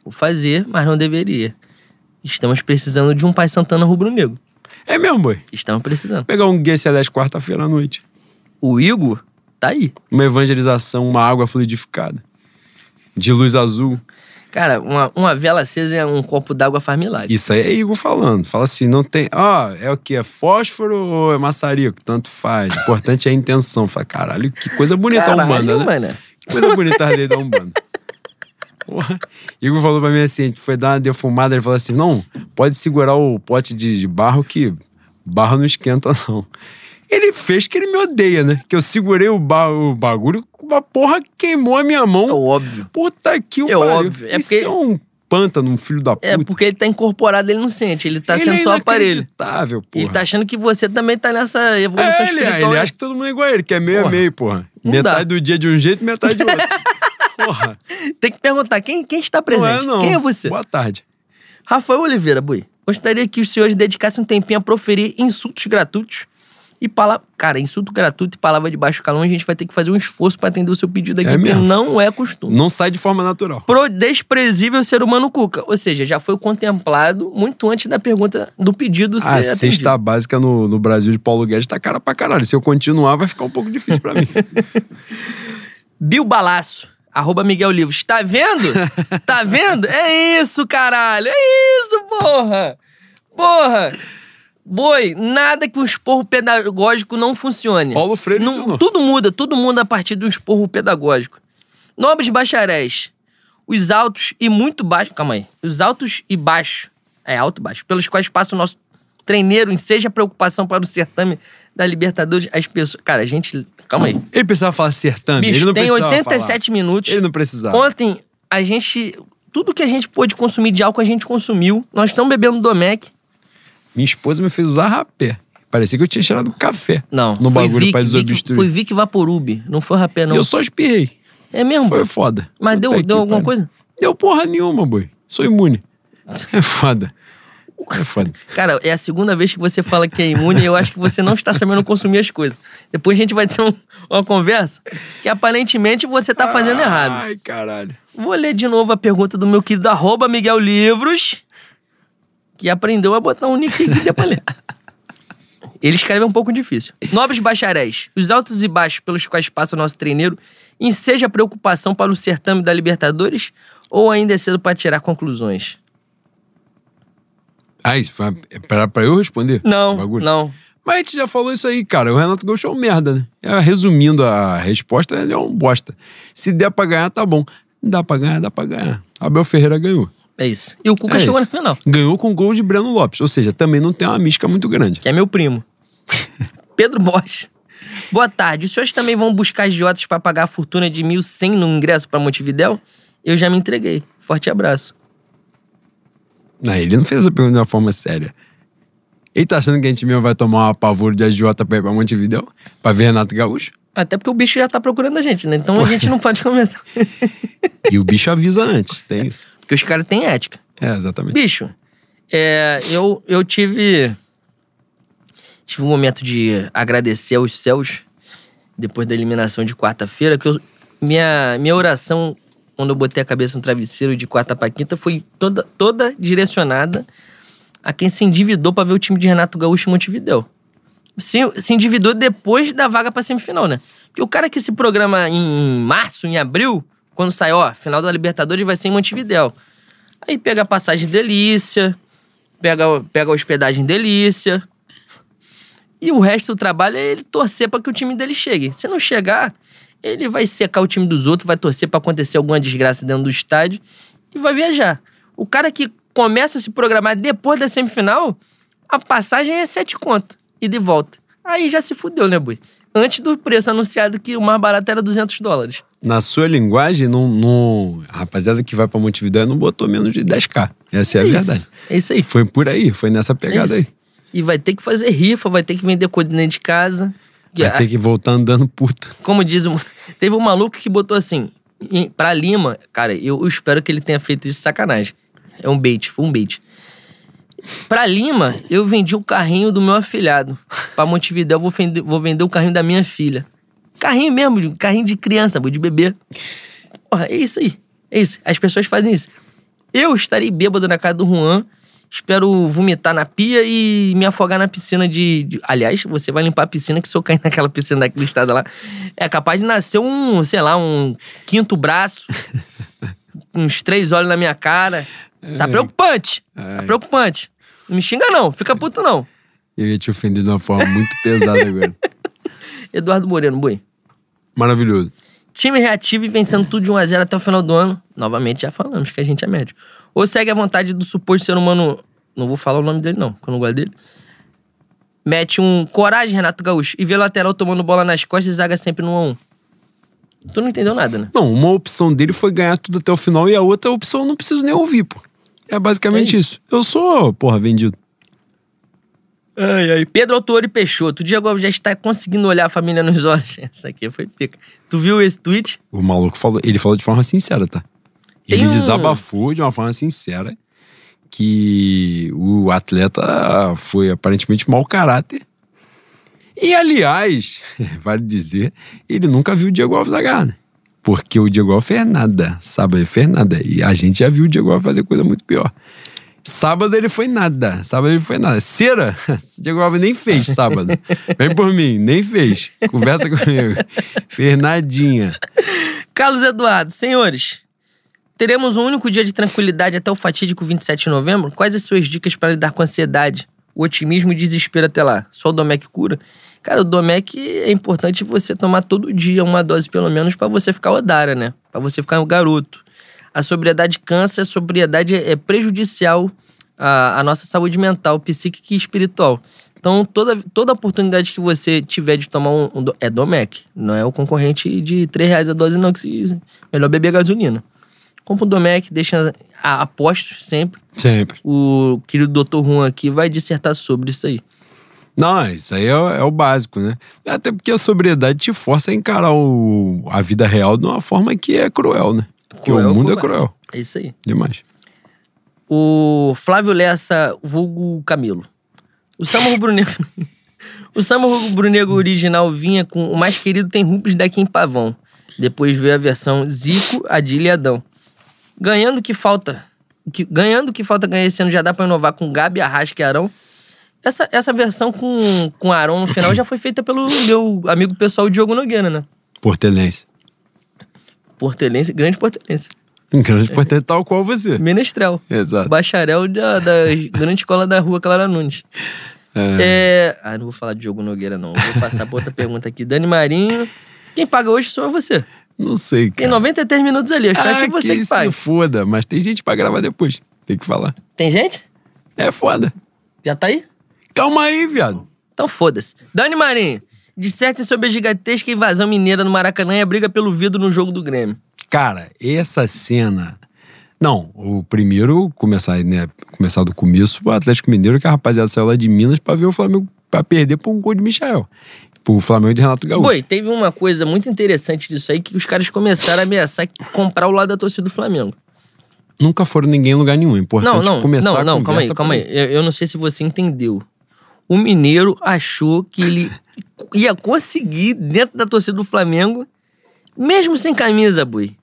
Vou fazer, mas não deveria. Estamos precisando de um Pai Santana rubro-negro. É mesmo, boi? Estamos precisando. Pegar um Guia C10 quarta-feira à noite. O Igor tá aí. Uma evangelização, uma água fluidificada. De luz azul. Cara, uma, uma vela acesa é um copo d'água faz milagre. Isso aí é Igor falando. Fala assim, não tem. Ó, oh, é o que? É fósforo ou é maçarico? Tanto faz. O importante é a intenção. Fala, caralho, que coisa bonita caralho, a Umbanda, né? Mano. Que coisa bonita a lei da Umbanda. <laughs> Porra. Igor falou pra mim assim: a gente foi dar uma defumada. Ele falou assim: não, pode segurar o pote de, de barro que barro não esquenta, não. Ele fez que ele me odeia, né? Que eu segurei o, ba o bagulho, uma porra queimou a minha mão. É óbvio. Puta que o É pariu. óbvio. É Isso porque... é um pântano, um filho da é, puta. É porque ele tá incorporado, ele não sente. Ele tá ele sendo é só aparelho. Porra. Ele tá achando que você também tá nessa evolução é, ele, espiritual. Ele acha que todo mundo é igual a ele, que é meio porra. a meio, porra. Não metade dá. do dia de um jeito, metade de outro. <laughs> porra. Tem que perguntar quem, quem está presente. Não é, não. Quem é você? Boa tarde. Rafael Oliveira, Bui. Gostaria que os senhores dedicassem um tempinho a proferir insultos gratuitos e palavra. Cara, insulto gratuito e palavra de baixo calão, a gente vai ter que fazer um esforço para atender o seu pedido aqui, é porque não é costume. Não sai de forma natural. Pro desprezível ser humano cuca. Ou seja, já foi contemplado muito antes da pergunta do pedido ser. A atendido. cesta básica no, no Brasil de Paulo Guedes tá cara pra caralho. Se eu continuar, vai ficar um pouco difícil para mim. <laughs> Bill Balaço. Arroba Miguel Livros. Tá vendo? tá vendo? É isso, caralho. É isso, porra. Porra. Boi, nada que um esporro pedagógico não funcione. Paulo Freire não, Tudo muda, tudo muda a partir de um esporro pedagógico. Nobres bacharéis. Os altos e muito baixos... Calma aí. Os altos e baixos... É, alto e baixo. Pelos quais passa o nosso treineiro enseja preocupação para o certame da Libertadores. As pessoas... Cara, a gente Calma aí. Ele precisava falar certame. Bicho, ele não tem 87 falar. minutos. Ele não precisava. Ontem, a gente. Tudo que a gente pôde consumir de álcool, a gente consumiu. Nós estamos bebendo Domec. Minha esposa me fez usar rapé. Parecia que eu tinha tirado café. Não. No bagulho Vic, pra desobstruir. Foi Vic Vaporub, não foi rapé, não. Eu só espirrei. É mesmo? Foi foda. Mas deu, deu alguma coisa? Deu porra nenhuma, boi. Sou imune. É foda. É foda. Cara, é a segunda vez que você fala que é imune e eu acho que você não está sabendo consumir as coisas. Depois a gente vai ter um, uma conversa que aparentemente você está fazendo Ai, errado. Ai, caralho. Vou ler de novo a pergunta do meu querido arroba Miguel Livros, que aprendeu a botar um nick aqui pra ler. <laughs> Ele escreve um pouco difícil. Nobres bacharéis, os altos e baixos pelos quais passa o nosso treineiro, enseja preocupação para o certame da Libertadores ou ainda é cedo para tirar conclusões? Ah, isso foi pra, pra eu responder? Não, não. Mas a gente já falou isso aí, cara. O Renato Gaúcho é um merda, né? É, resumindo a resposta, ele é um bosta. Se der pra ganhar, tá bom. Dá pra ganhar, dá pra ganhar. Abel Ferreira ganhou. É isso. E o Cuca é chegou isso. na final. Ganhou com gol de Breno Lopes. Ou seja, também não tem uma mística muito grande. Que é meu primo. <laughs> Pedro Bosch. Boa tarde. Os senhores também vão buscar idiotas para pagar a fortuna de 1.100 no ingresso para Montevidéu? Eu já me entreguei. Forte abraço. Não, ele não fez essa pergunta de uma forma séria. Ele tá achando que a gente mesmo vai tomar uma pavor de agiota pra ir pra Montevideo? Pra ver Renato Gaúcho? Até porque o bicho já tá procurando a gente, né? Então a gente não pode começar. <laughs> e o bicho avisa antes, tem isso. Porque os caras têm ética. É, exatamente. Bicho, é, eu, eu tive. Tive um momento de agradecer aos céus depois da eliminação de quarta-feira, que eu, minha, minha oração quando eu botei a cabeça no travesseiro de quarta pra quinta, foi toda, toda direcionada a quem se endividou para ver o time de Renato Gaúcho em Montevidéu. se, se endividou depois da vaga pra semifinal, né? Porque o cara que se programa em março, em abril, quando sai, ó, final da Libertadores vai ser em Montevidéu. Aí pega a passagem delícia, pega, pega a hospedagem delícia. E o resto do trabalho é ele torcer para que o time dele chegue. Se não chegar, ele vai secar o time dos outros, vai torcer para acontecer alguma desgraça dentro do estádio e vai viajar. O cara que começa a se programar depois da semifinal, a passagem é sete conto e de volta. Aí já se fudeu, né, boi? Antes do preço anunciado que o mais barato era 200 dólares. Na sua linguagem, não, não... a rapaziada que vai pra Montevidéu não botou menos de 10k. Essa é, é a isso. verdade. É isso aí. Foi por aí, foi nessa pegada É aí. E vai ter que fazer rifa, vai ter que vender coisa dentro de casa. Vai ter que voltar andando puto. Como diz, <laughs> teve um maluco que botou assim, pra Lima, cara, eu, eu espero que ele tenha feito isso de sacanagem. É um bait, foi um bait. Pra Lima, eu vendi o carrinho do meu afilhado. Pra Montevidéu, eu vou vender, vou vender o carrinho da minha filha. Carrinho mesmo, carrinho de criança, de bebê. Porra, é isso aí. É isso. As pessoas fazem isso. Eu estarei bêbado na casa do Juan. Espero vomitar na pia e me afogar na piscina de, de- Aliás, você vai limpar a piscina que se eu cair naquela piscina daquele estado lá, é capaz de nascer um, sei lá, um quinto braço, <laughs> uns três olhos na minha cara. Tá preocupante. Tá Ai. preocupante. Não me xinga não, fica puto não. Eu ia te ofender de uma forma muito pesada agora. <laughs> Eduardo Moreno, boi. Maravilhoso. Time reativo e vencendo tudo de 1x0 até o final do ano. Novamente, já falamos que a gente é médio. Ou segue a vontade do suposto ser humano. Não vou falar o nome dele, não, que eu não gosto dele. Mete um coragem, Renato Gaúcho, e vê lateral tomando bola nas costas e zaga sempre no 1x1. Tu não entendeu nada, né? Não, uma opção dele foi ganhar tudo até o final e a outra opção eu não preciso nem ouvir, pô. É basicamente É isso. Eu sou, porra, vendido. Ai, ai. Pedro Autori Peixoto. O Diego Alves já está conseguindo olhar a família nos olhos. <laughs> Essa aqui foi pica. Tu viu esse tweet? O maluco falou, ele falou de forma sincera, tá? Tem ele um- desabafou de uma forma sincera que o atleta foi aparentemente mau caráter. E, aliás, <laughs> vale dizer, ele nunca viu o Diego Alves agarrar, né? Porque o Diego Alves fez nada. Ele fez nada. E a gente já viu o Diego Alves fazer coisa muito pior. Sábado ele foi nada. Sábado ele foi nada. Cera, <laughs> Diego Alves nem fez sábado. Vem por mim, nem fez. Conversa comigo. Fez nadinha. Carlos Eduardo, senhores, teremos um único dia de tranquilidade até o fatídico 27 de novembro? Quais as suas dicas para lidar com a ansiedade, o otimismo e desespero até lá? Só o Domec cura? Cara, o Domec é importante você tomar todo dia uma dose pelo menos para você ficar odara, né? Para você ficar um garoto. A sobriedade cansa, a sobriedade é prejudicial à, à nossa saúde mental, psíquica e espiritual. Então, toda, toda oportunidade que você tiver de tomar um, um É Domec, não é o concorrente de 3 reais a dose, não, que se melhor beber gasolina. Compra o Domec, deixa a, aposto sempre. Sempre. O querido Dr. Juan aqui vai dissertar sobre isso aí. Não, isso aí é, é o básico, né? Até porque a sobriedade te força a encarar o- a vida real de uma forma que é cruel, né? Porque Cruel, o mundo é covarde. cruel. É isso aí. Demais. O Flávio Lessa, vulgo Camilo. O Samba Rubro-Negro... <laughs> o Samba Rubro-Negro original vinha com o mais querido tem rupes daqui em Pavão. Depois veio a versão Zico, Adilha e Adão. Ganhando que falta... Que, ganhando que falta ganhar esse ano já dá pra inovar com Gabi, Arrasca e Arão. Essa, essa versão com, com Arão no final já foi feita pelo meu amigo pessoal Diogo Nogueira, né? Portelense. Portelense, grande portelense. Um grande portente tal qual você. Menestrel. Exato. Bacharel da, da <laughs> grande escola da rua Clara Nunes. É. É... Ah, não vou falar de Diogo Nogueira, não. Vou passar pra outra <laughs> pergunta aqui. Dani Marinho. Quem paga hoje sou você. Não sei, Tem cara. 93 minutos ali. Espero ah, que você que, pague. se foda, mas tem gente pra gravar depois. Tem que falar. Tem gente? É foda. Já tá aí? Calma aí, viado. Então foda-se. Dani Marinho. Dissertem sobre a gigantesca invasão mineira no Maracanã e a briga pelo vidro no jogo do Grêmio. Cara, essa cena. Não, o primeiro, começar, né, começar do começo, o Atlético Mineiro, que a rapaziada saiu lá de Minas pra ver o Flamengo, pra perder por um gol de Michael. Pro Flamengo de Renato Gaúcho. Boi, teve uma coisa muito interessante disso aí que os caras começaram a ameaçar comprar o lado da torcida do Flamengo. Nunca foram ninguém em lugar nenhum. É importante Não, não, começar não, a não, calma aí, calma aí. Eu, eu não sei se você entendeu. O Mineiro achou que ele ia conseguir dentro da torcida do Flamengo, mesmo sem camisa, boi.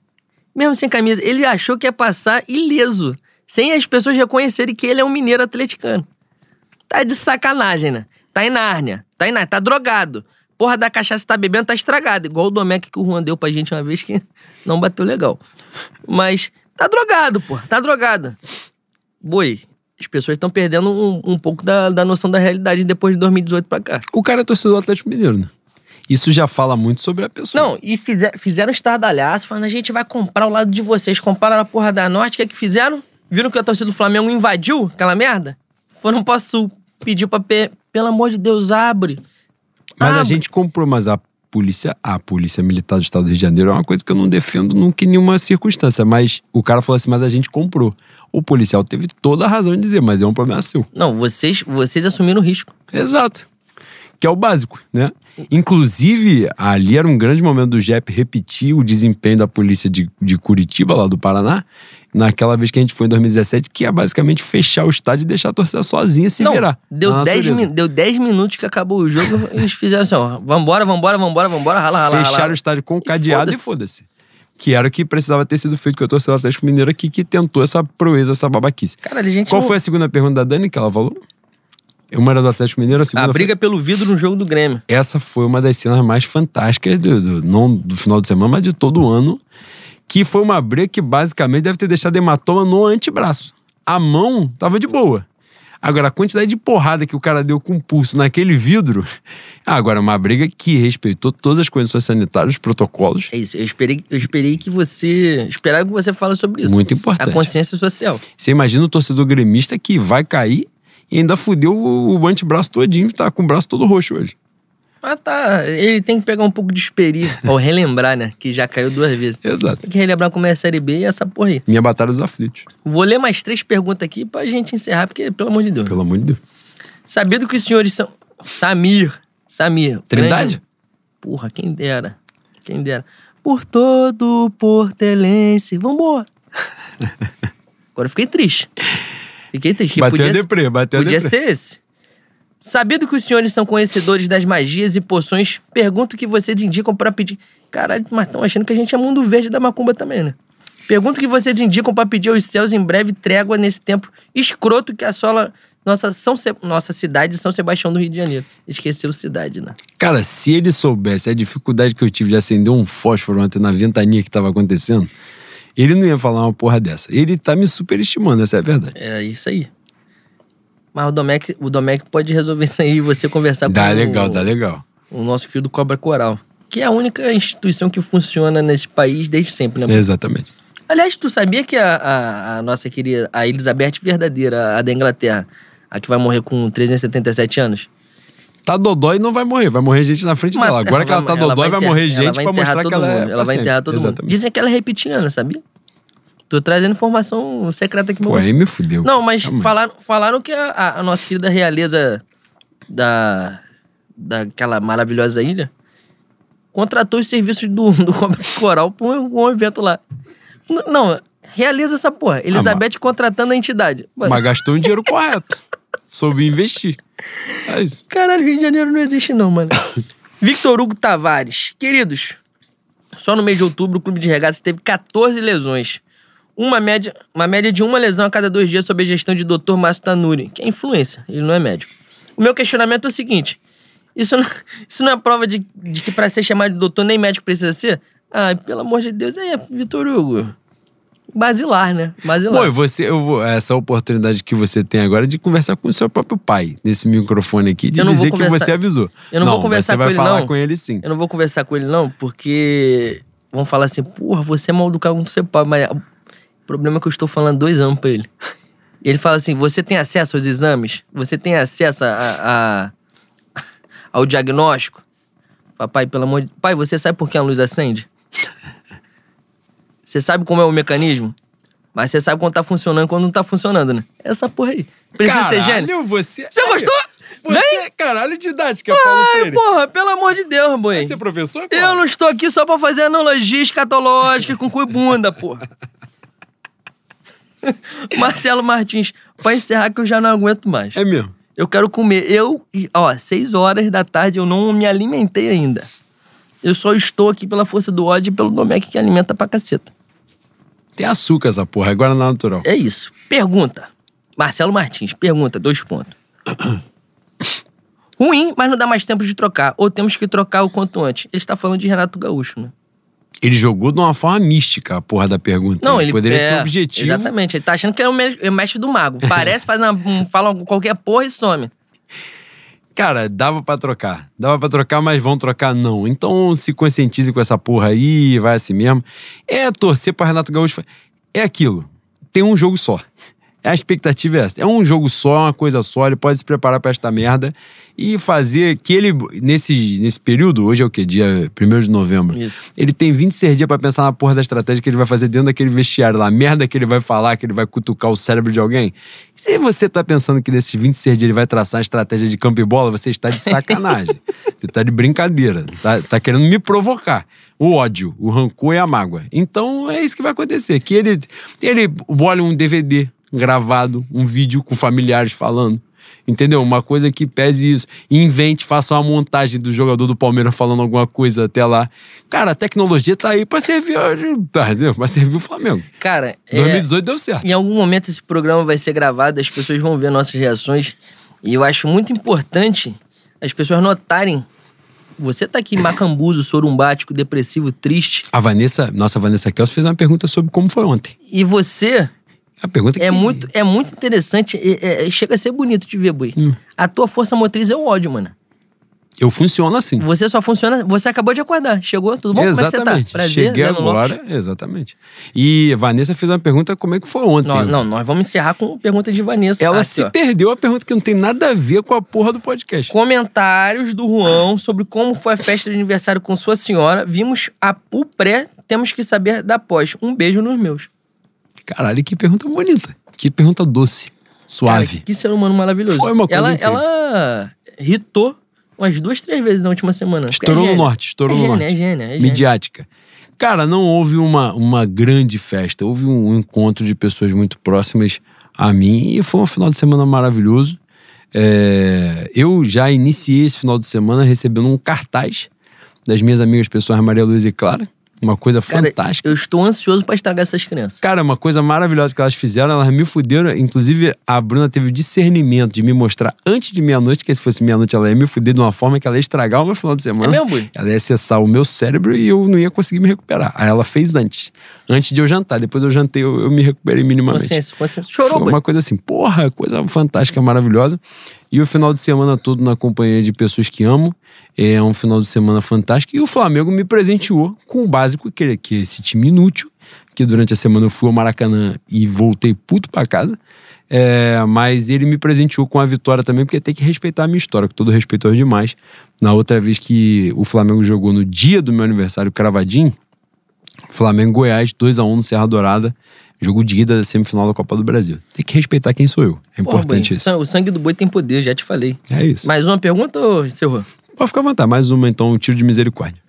Mesmo sem camisa, ele achou que ia passar ileso, sem as pessoas reconhecerem que ele é um mineiro atleticano. Tá de sacanagem, né? Tá em Nárnia. Tá em Nárnia. Tá drogado. Porra da cachaça tá bebendo, tá estragado. Igual o Domecq que o Juan deu pra gente uma vez que não bateu legal. Mas tá drogado, porra. Tá drogado. Boi, as pessoas estão perdendo um, um pouco da, da noção da realidade depois de 2018 pra cá. O cara é torcedor do Atlético Mineiro, né? Isso já fala muito sobre a pessoa. Não, e fizer, fizeram estardalhaço, falando, a gente vai comprar o lado de vocês. Compraram a porra da Norte, o que é que fizeram? Viram que a torcida do Flamengo invadiu aquela merda? Foram pra Sul, pediu pra, pe... pelo amor de Deus, abre. Mas a Abre. gente comprou, mas a polícia, a polícia militar do estado do Rio de Janeiro é uma coisa que eu não defendo nunca em nenhuma circunstância. Mas o cara falou assim, mas a gente comprou. O policial teve toda a razão de dizer, mas é um problema seu. Não, vocês, vocês assumiram o risco. Exato. Que é o básico, né? Inclusive, ali era um grande momento do JEP repetir o desempenho da polícia de, de Curitiba, lá do Paraná, naquela vez que a gente foi em 2017, que é basicamente fechar o estádio e deixar a torcida sozinha se não, virar. deu na 10, natureza. min- deu 10 minutos que acabou o jogo, <laughs> eles fizeram assim, ó, vambora, vambora, vambora, vambora, rala, rala, rala. Fecharam o estádio com cadeado e foda-se. foda-se. Que era o que precisava ter sido feito com a torcida do Atlético Mineiro aqui, que tentou essa proeza, essa babaquice. Cara, a gente Qual não- foi a segunda pergunta da Dani que ela falou? Uma era do Atlético Mineiro, a segunda a foi- briga pelo vidro no jogo do Grêmio. essa foi uma das cenas mais fantásticas, do, do- não do final de semana, mas de todo ano. Que foi uma briga que basicamente deve ter deixado hematoma no antebraço. A mão tava de boa. Agora, a quantidade de porrada que o cara deu com o pulso naquele vidro. Agora, uma briga que respeitou todas as condições sanitárias, os protocolos. É isso, eu esperei, eu esperei que você. Esperava que você fale sobre isso. Muito importante. A consciência social. Você imagina o torcedor gremista que vai cair e ainda fudeu o, o antebraço todinho, tá com o braço todo roxo hoje. Mas tá, ele tem que pegar um pouco de esperi, ou relembrar, né? Que já caiu duas vezes. Exato. Tem que relembrar como é a Série B e essa porra aí. Minha batalha dos aflitos. Vou ler mais três perguntas aqui pra gente encerrar, porque, pelo amor de Deus. Pelo amor de Deus. Sabido que os senhores são. Samir. Samir. Trindade? grande- Porra, quem dera. Quem dera. Por todo portelense. Vambora. <laughs> Agora eu fiquei triste. Fiquei triste. Bateu a podia, deprê, bateu a podia deprê. ser esse. Sabido que os senhores são conhecedores das magias e poções, pergunto o que vocês indicam pra pedir. Caralho, mas estão achando que a gente é mundo verde da macumba também, né? Pergunto o que vocês indicam pra pedir aos céus em breve trégua nesse tempo escroto que assola nossa, São Se- nossa cidade, São Sebastião do Rio de Janeiro. Esqueceu cidade, né? Cara, se ele soubesse a dificuldade que eu tive de acender um fósforo ontem na ventania que tava acontecendo, ele não ia falar uma porra dessa. Ele tá me superestimando, essa é a verdade. É isso aí. Mas o Domecq, o Domecq pode resolver isso aí e você conversar Dá com legal, o, dá legal. o nosso querido Cobra Coral. Que é a única instituição que funciona nesse país desde sempre, né? Exatamente. Aliás, tu sabia que a, a- a nossa querida, a Elizabeth verdadeira, a da Inglaterra, a que vai morrer com 377 anos? Tá dodói e não vai morrer, vai morrer gente na frente Mas dela. Agora que ela tá dodói, vai enterrar- morrer ela gente vai pra mostrar que ela é. mundo. Ela pra vai sempre. enterrar todo mundo. Exatamente. Dizem que ela é reptiliana, sabia? Tô trazendo informação secreta aqui Pô, aí me fudeu. Não, mas Calma falaram, falaram que a, a- nossa querida realeza da, daquela maravilhosa ilha contratou os serviços do, <laughs> do Coral pra um, um evento lá. N- Não, realiza essa porra. Elizabeth contratando a entidade. Mas gastou um dinheiro correto. <laughs> Soube investir. É isso. Caralho, Rio de Janeiro não existe não, mano. <coughs> Victor Hugo Tavares. Queridos, só no mês de outubro o clube de regatas teve 14 lesões. Uma média, uma média de uma lesão a cada dois dias sob a gestão de Dr. Márcio Tanuri, que é influência, ele não é médico. O meu questionamento é o seguinte: isso não, <laughs> isso não é prova de, de que pra ser chamado de doutor nem médico precisa ser? Ai, pelo amor de Deus, é, Vitor Hugo. Basilar, né? Basilar. Pô, você, eu vou, essa oportunidade que você tem agora de conversar com o seu próprio pai, nesse microfone aqui, de não dizer que você avisou. Eu não vou conversar você vai com ele, falar não. com ele sim. Eu não vou conversar com ele, não, porque vão falar assim, porra, você é mal educado com seu pai, mas problema é que eu estou falando dois anos pra ele. Ele fala assim: você tem acesso aos exames? Você tem acesso a, a- <laughs> ao diagnóstico? Papai, pelo amor de Pai, você sabe por que a luz acende? Você sabe como é o mecanismo? Mas você sabe quando tá funcionando e quando não tá funcionando, né? Essa porra aí. Precisa ser gênio? Caralho, você... Você gostou? Você é caralho didática, Paulo Ai, Freire. porra, pelo amor de Deus, boi. Vai ser professor, Eu Paulo? não estou aqui só pra fazer analogia escatológica com cu e bunda, porra. <laughs> Marcelo Martins, pra encerrar que eu já não aguento mais. É mesmo. Eu quero comer. Eu, ó, seis horas da tarde eu não me alimentei ainda. Eu só estou aqui pela força do ódio e pelo Domecq que alimenta pra caceta. Tem açúcar essa porra, agora na natural. É isso. Pergunta. Marcelo Martins, pergunta, dois pontos. <coughs> Ruim, mas não dá mais tempo de trocar. Ou temos que trocar o quanto antes. Ele está falando de Renato Gaúcho, né? Ele jogou de uma forma mística a porra da pergunta. Não, ele poderia é, ser objetivo. Exatamente. Ele tá achando que ele é o me- o mestre do mago. Parece, faz uma, um- fala qualquer porra e some. Cara, dava pra trocar. Dava pra trocar, mas vão trocar não. Então se conscientize com essa porra aí, vai assim mesmo. É torcer pra Renato Gaúcho. É aquilo. Tem um jogo só. A expectativa é essa. É um jogo só, é uma coisa só. Ele pode se preparar pra esta merda e fazer que ele, nesse, nesse período, hoje é o quê? Dia 1 de novembro. Isso. Ele tem 26 dias pra pensar na porra da estratégia que ele vai fazer dentro daquele vestiário lá. A merda que ele vai falar, que ele vai cutucar o cérebro de alguém. Se você tá pensando que nesses 26 dias ele vai traçar uma estratégia de campo e bola, você está de sacanagem. <laughs> você tá de brincadeira. Tá, tá querendo me provocar. O ódio, o rancor e a mágoa. Então é isso que vai acontecer. Que ele, ele olha um DVD gravado, um vídeo com familiares falando. Entendeu? Uma coisa que pese isso. Invente, faça uma montagem do jogador do Palmeiras falando alguma coisa até lá. Cara, a tecnologia tá aí pra servir, pra servir o Flamengo. Cara, é, 2018 deu certo. em algum momento esse programa vai ser gravado, as pessoas vão ver nossas reações. E eu acho muito importante as pessoas notarem. Você tá aqui macambuzo, sorumbático, depressivo, triste. A Vanessa, nossa Vanessa Kels fez uma pergunta sobre como foi ontem. E você A pergunta é que muito, é muito interessante. é- é- chega a ser bonito de ver, Bui. Hum. A tua força motriz é o ódio, mano. eu funciono assim. Você só funciona. Você acabou de acordar. Chegou? Tudo bom? Como é que exatamente. você tá? Prazer, Cheguei Lopes. agora, exatamente. E a Vanessa fez uma pergunta como é que foi ontem. Não, não, nós vamos encerrar com pergunta de Vanessa. Ela se ó. perdeu a pergunta que não tem nada a ver com a porra do podcast. Comentários do Juan sobre como foi a festa de aniversário com sua senhora. Vimos a, o pré, temos que saber da pós. Um beijo nos meus. Caralho, que pergunta bonita. Que pergunta doce. Suave. Cara, que ser humano maravilhoso. Foi uma coisa ela, incrível. ela irritou umas duas, três vezes na última semana. Estourou é no norte, estourou é no gênia, norte. É gênia, é gênia. Midiática. Cara, não houve uma, uma grande festa. Houve um encontro de pessoas muito próximas a mim e foi um final de semana maravilhoso. É, eu já iniciei esse final de semana recebendo um cartaz das minhas amigas pessoas Maria Luiza e Clara. Uma coisa Cara, fantástica. eu estou ansioso pra estragar essas crianças. Cara, uma coisa maravilhosa que elas fizeram, elas me fuderam. Inclusive, a Bruna teve o discernimento de me mostrar antes de meia-noite, que se fosse meia-noite ela ia me fuder de uma forma que ela ia estragar o meu final de É semana. mesmo, Bui? Ela ia acessar o meu cérebro e eu não ia conseguir me recuperar. Aí ela fez antes. Antes de eu jantar. Depois eu jantei, eu, eu me recuperei minimamente. Consciência, consciência. Chorou, Foi uma coisa assim, porra, coisa fantástica, maravilhosa. E o final de semana todo na companhia de pessoas que amo. É um final de semana fantástico. E o Flamengo me presenteou com o básico, que, que é esse time inútil. Que durante a semana eu fui ao Maracanã e voltei puto pra casa. É, mas ele me presenteou com a vitória também, porque tem que respeitar a minha história, com todo respeito aos demais. Na outra vez que o Flamengo jogou no dia do meu aniversário, cravadinho, Flamengo Goiás, 2x1 no Serra Dourada. Jogo de ida da semifinal da Copa do Brasil. Tem que respeitar quem sou eu. É importante Bui, isso. O sangue do boi tem poder, já te falei. É isso. Mais uma pergunta ou encerrou? Pode ficar à vontade. Mais uma, então, um tiro de misericórdia.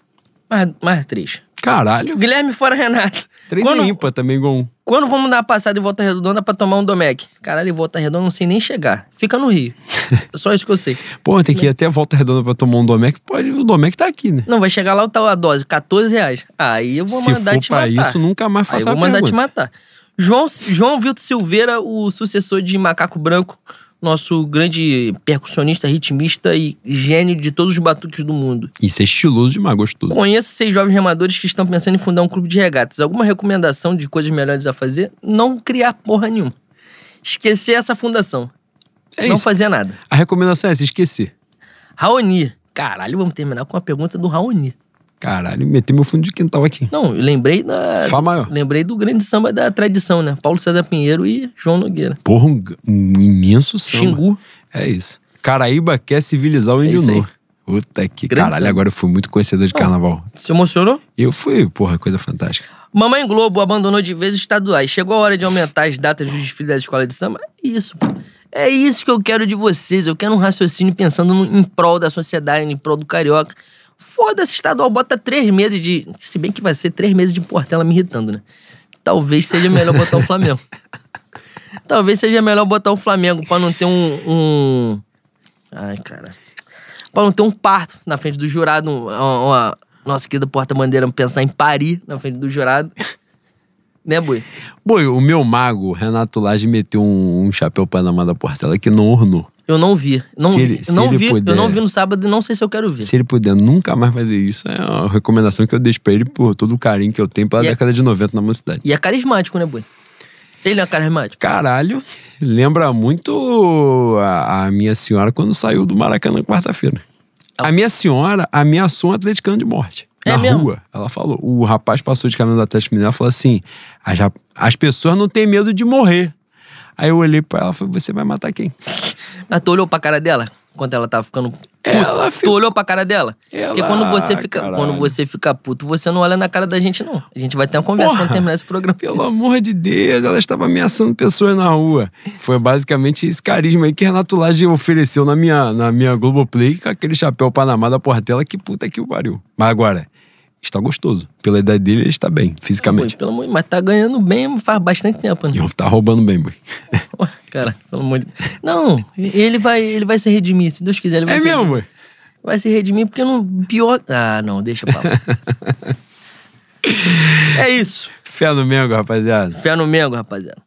Mais, mais três. Caralho. Guilherme fora Renato. Três quando, em ímpar também, igual um. quando vamos dar uma passada em Volta Redonda pra tomar um Domec? Caralho, em Volta Redonda não sei nem chegar. Fica no Rio. É <laughs> só isso que eu sei. Pô, tem que ir até a volta redonda pra tomar um Domec. Pode, o Domec tá aqui, né? Não, vai chegar lá tá a dose, 14 reais. Aí eu vou Se mandar for te pra matar. isso, nunca mais Aí eu faça vou mandar te pergunta. matar. João, João Vitor Silveira, o sucessor de Macaco Branco, nosso grande percussionista, ritmista e gênio de todos os batuques do mundo. Isso é estiloso demais, gostoso. Conheço seis jovens remadores que estão pensando em fundar um clube de regatas. Alguma recomendação de coisas melhores a fazer? Não criar porra nenhuma. Esquecer essa fundação. É não isso. fazer nada. A recomendação é essa, esquecer. Raoni. Caralho, vamos terminar com uma pergunta do Raoni. Caralho, meter meu fundo de quintal aqui. Não, eu lembrei da. Fá maior. Lembrei do grande samba da tradição, né? Paulo César Pinheiro e João Nogueira. Porra, um, um imenso samba. Xingu. É isso. Caraíba quer civilizar o É novo. Puta que Grande caralho, samba. agora eu fui muito conhecedor de carnaval. Se emocionou? Eu fui, porra, coisa fantástica. Mamãe Globo abandonou de vez os estaduais. Chegou a hora de aumentar as datas dos desfiles da escola de samba? É isso. pô. É isso que eu quero de vocês. Eu quero um raciocínio pensando no- em prol da sociedade, em prol do carioca. Foda-se, estadual, bota três meses de. Se bem que vai ser três meses de Portela me irritando, né? Talvez seja melhor botar o <laughs> Flamengo. Talvez seja melhor botar o Flamengo pra não ter um. um... Ai, cara. Pra não ter um parto na frente do jurado. um- Uma, uma- nossa querida porta-bandeira pensar em parir na frente do jurado. Né, Boi? Boi, o meu mago, Renato Lage, meteu um, um chapéu Panamá da Portela que não ornou. Eu não vi. Não, Se ele- eu se não ele vi. puder- Eu não vi no sábado e não sei se eu quero ver. Se ele puder nunca mais fazer isso, é uma recomendação que eu deixo pra ele por todo o carinho que eu tenho pela E é- década de 90 na mocidade. E é carismático, né, Boi? Ele é carismático? Caralho, lembra muito a, a minha senhora quando saiu do Maracanã quarta-feira. A minha senhora ameaçou um atleticano de morte. É na mesmo? rua. Ela falou. O rapaz passou de caminho do Atlético Mineiro e falou assim: as, as pessoas não têm medo de morrer. Aí eu olhei pra ela e falei: você vai matar quem? <laughs> Mas tu olhou pra cara dela? Quando ela tava ficando puta? Ela Tu olhou pra cara dela? Ela- Porque quando você fica, caralho. quando você fica puto, você não olha na cara da gente, não. A gente vai ter uma conversa Porra! quando terminar esse programa. Pelo amor de Deus, ela estava ameaçando pessoas na rua. Foi basicamente esse carisma aí que Renato Lage ofereceu na minha, na minha Globoplay com aquele chapéu Panamá da Portela que puta que o pariu. Mas agora, está gostoso. Pela idade dele, ele está bem, fisicamente. pelo amor, mas tá ganhando bem faz bastante tempo, né? E tá roubando bem. <laughs> Ué, Cara, pelo amor de Não, ele vai, ele vai se redimir. Se Deus quiser, ele vai É se mesmo, boi? Vai se redimir porque não. Pior. Ah, não, deixa pra lá. <laughs> é isso. Fé no Mengo, rapaziada. Fé no Mengo, rapaziada.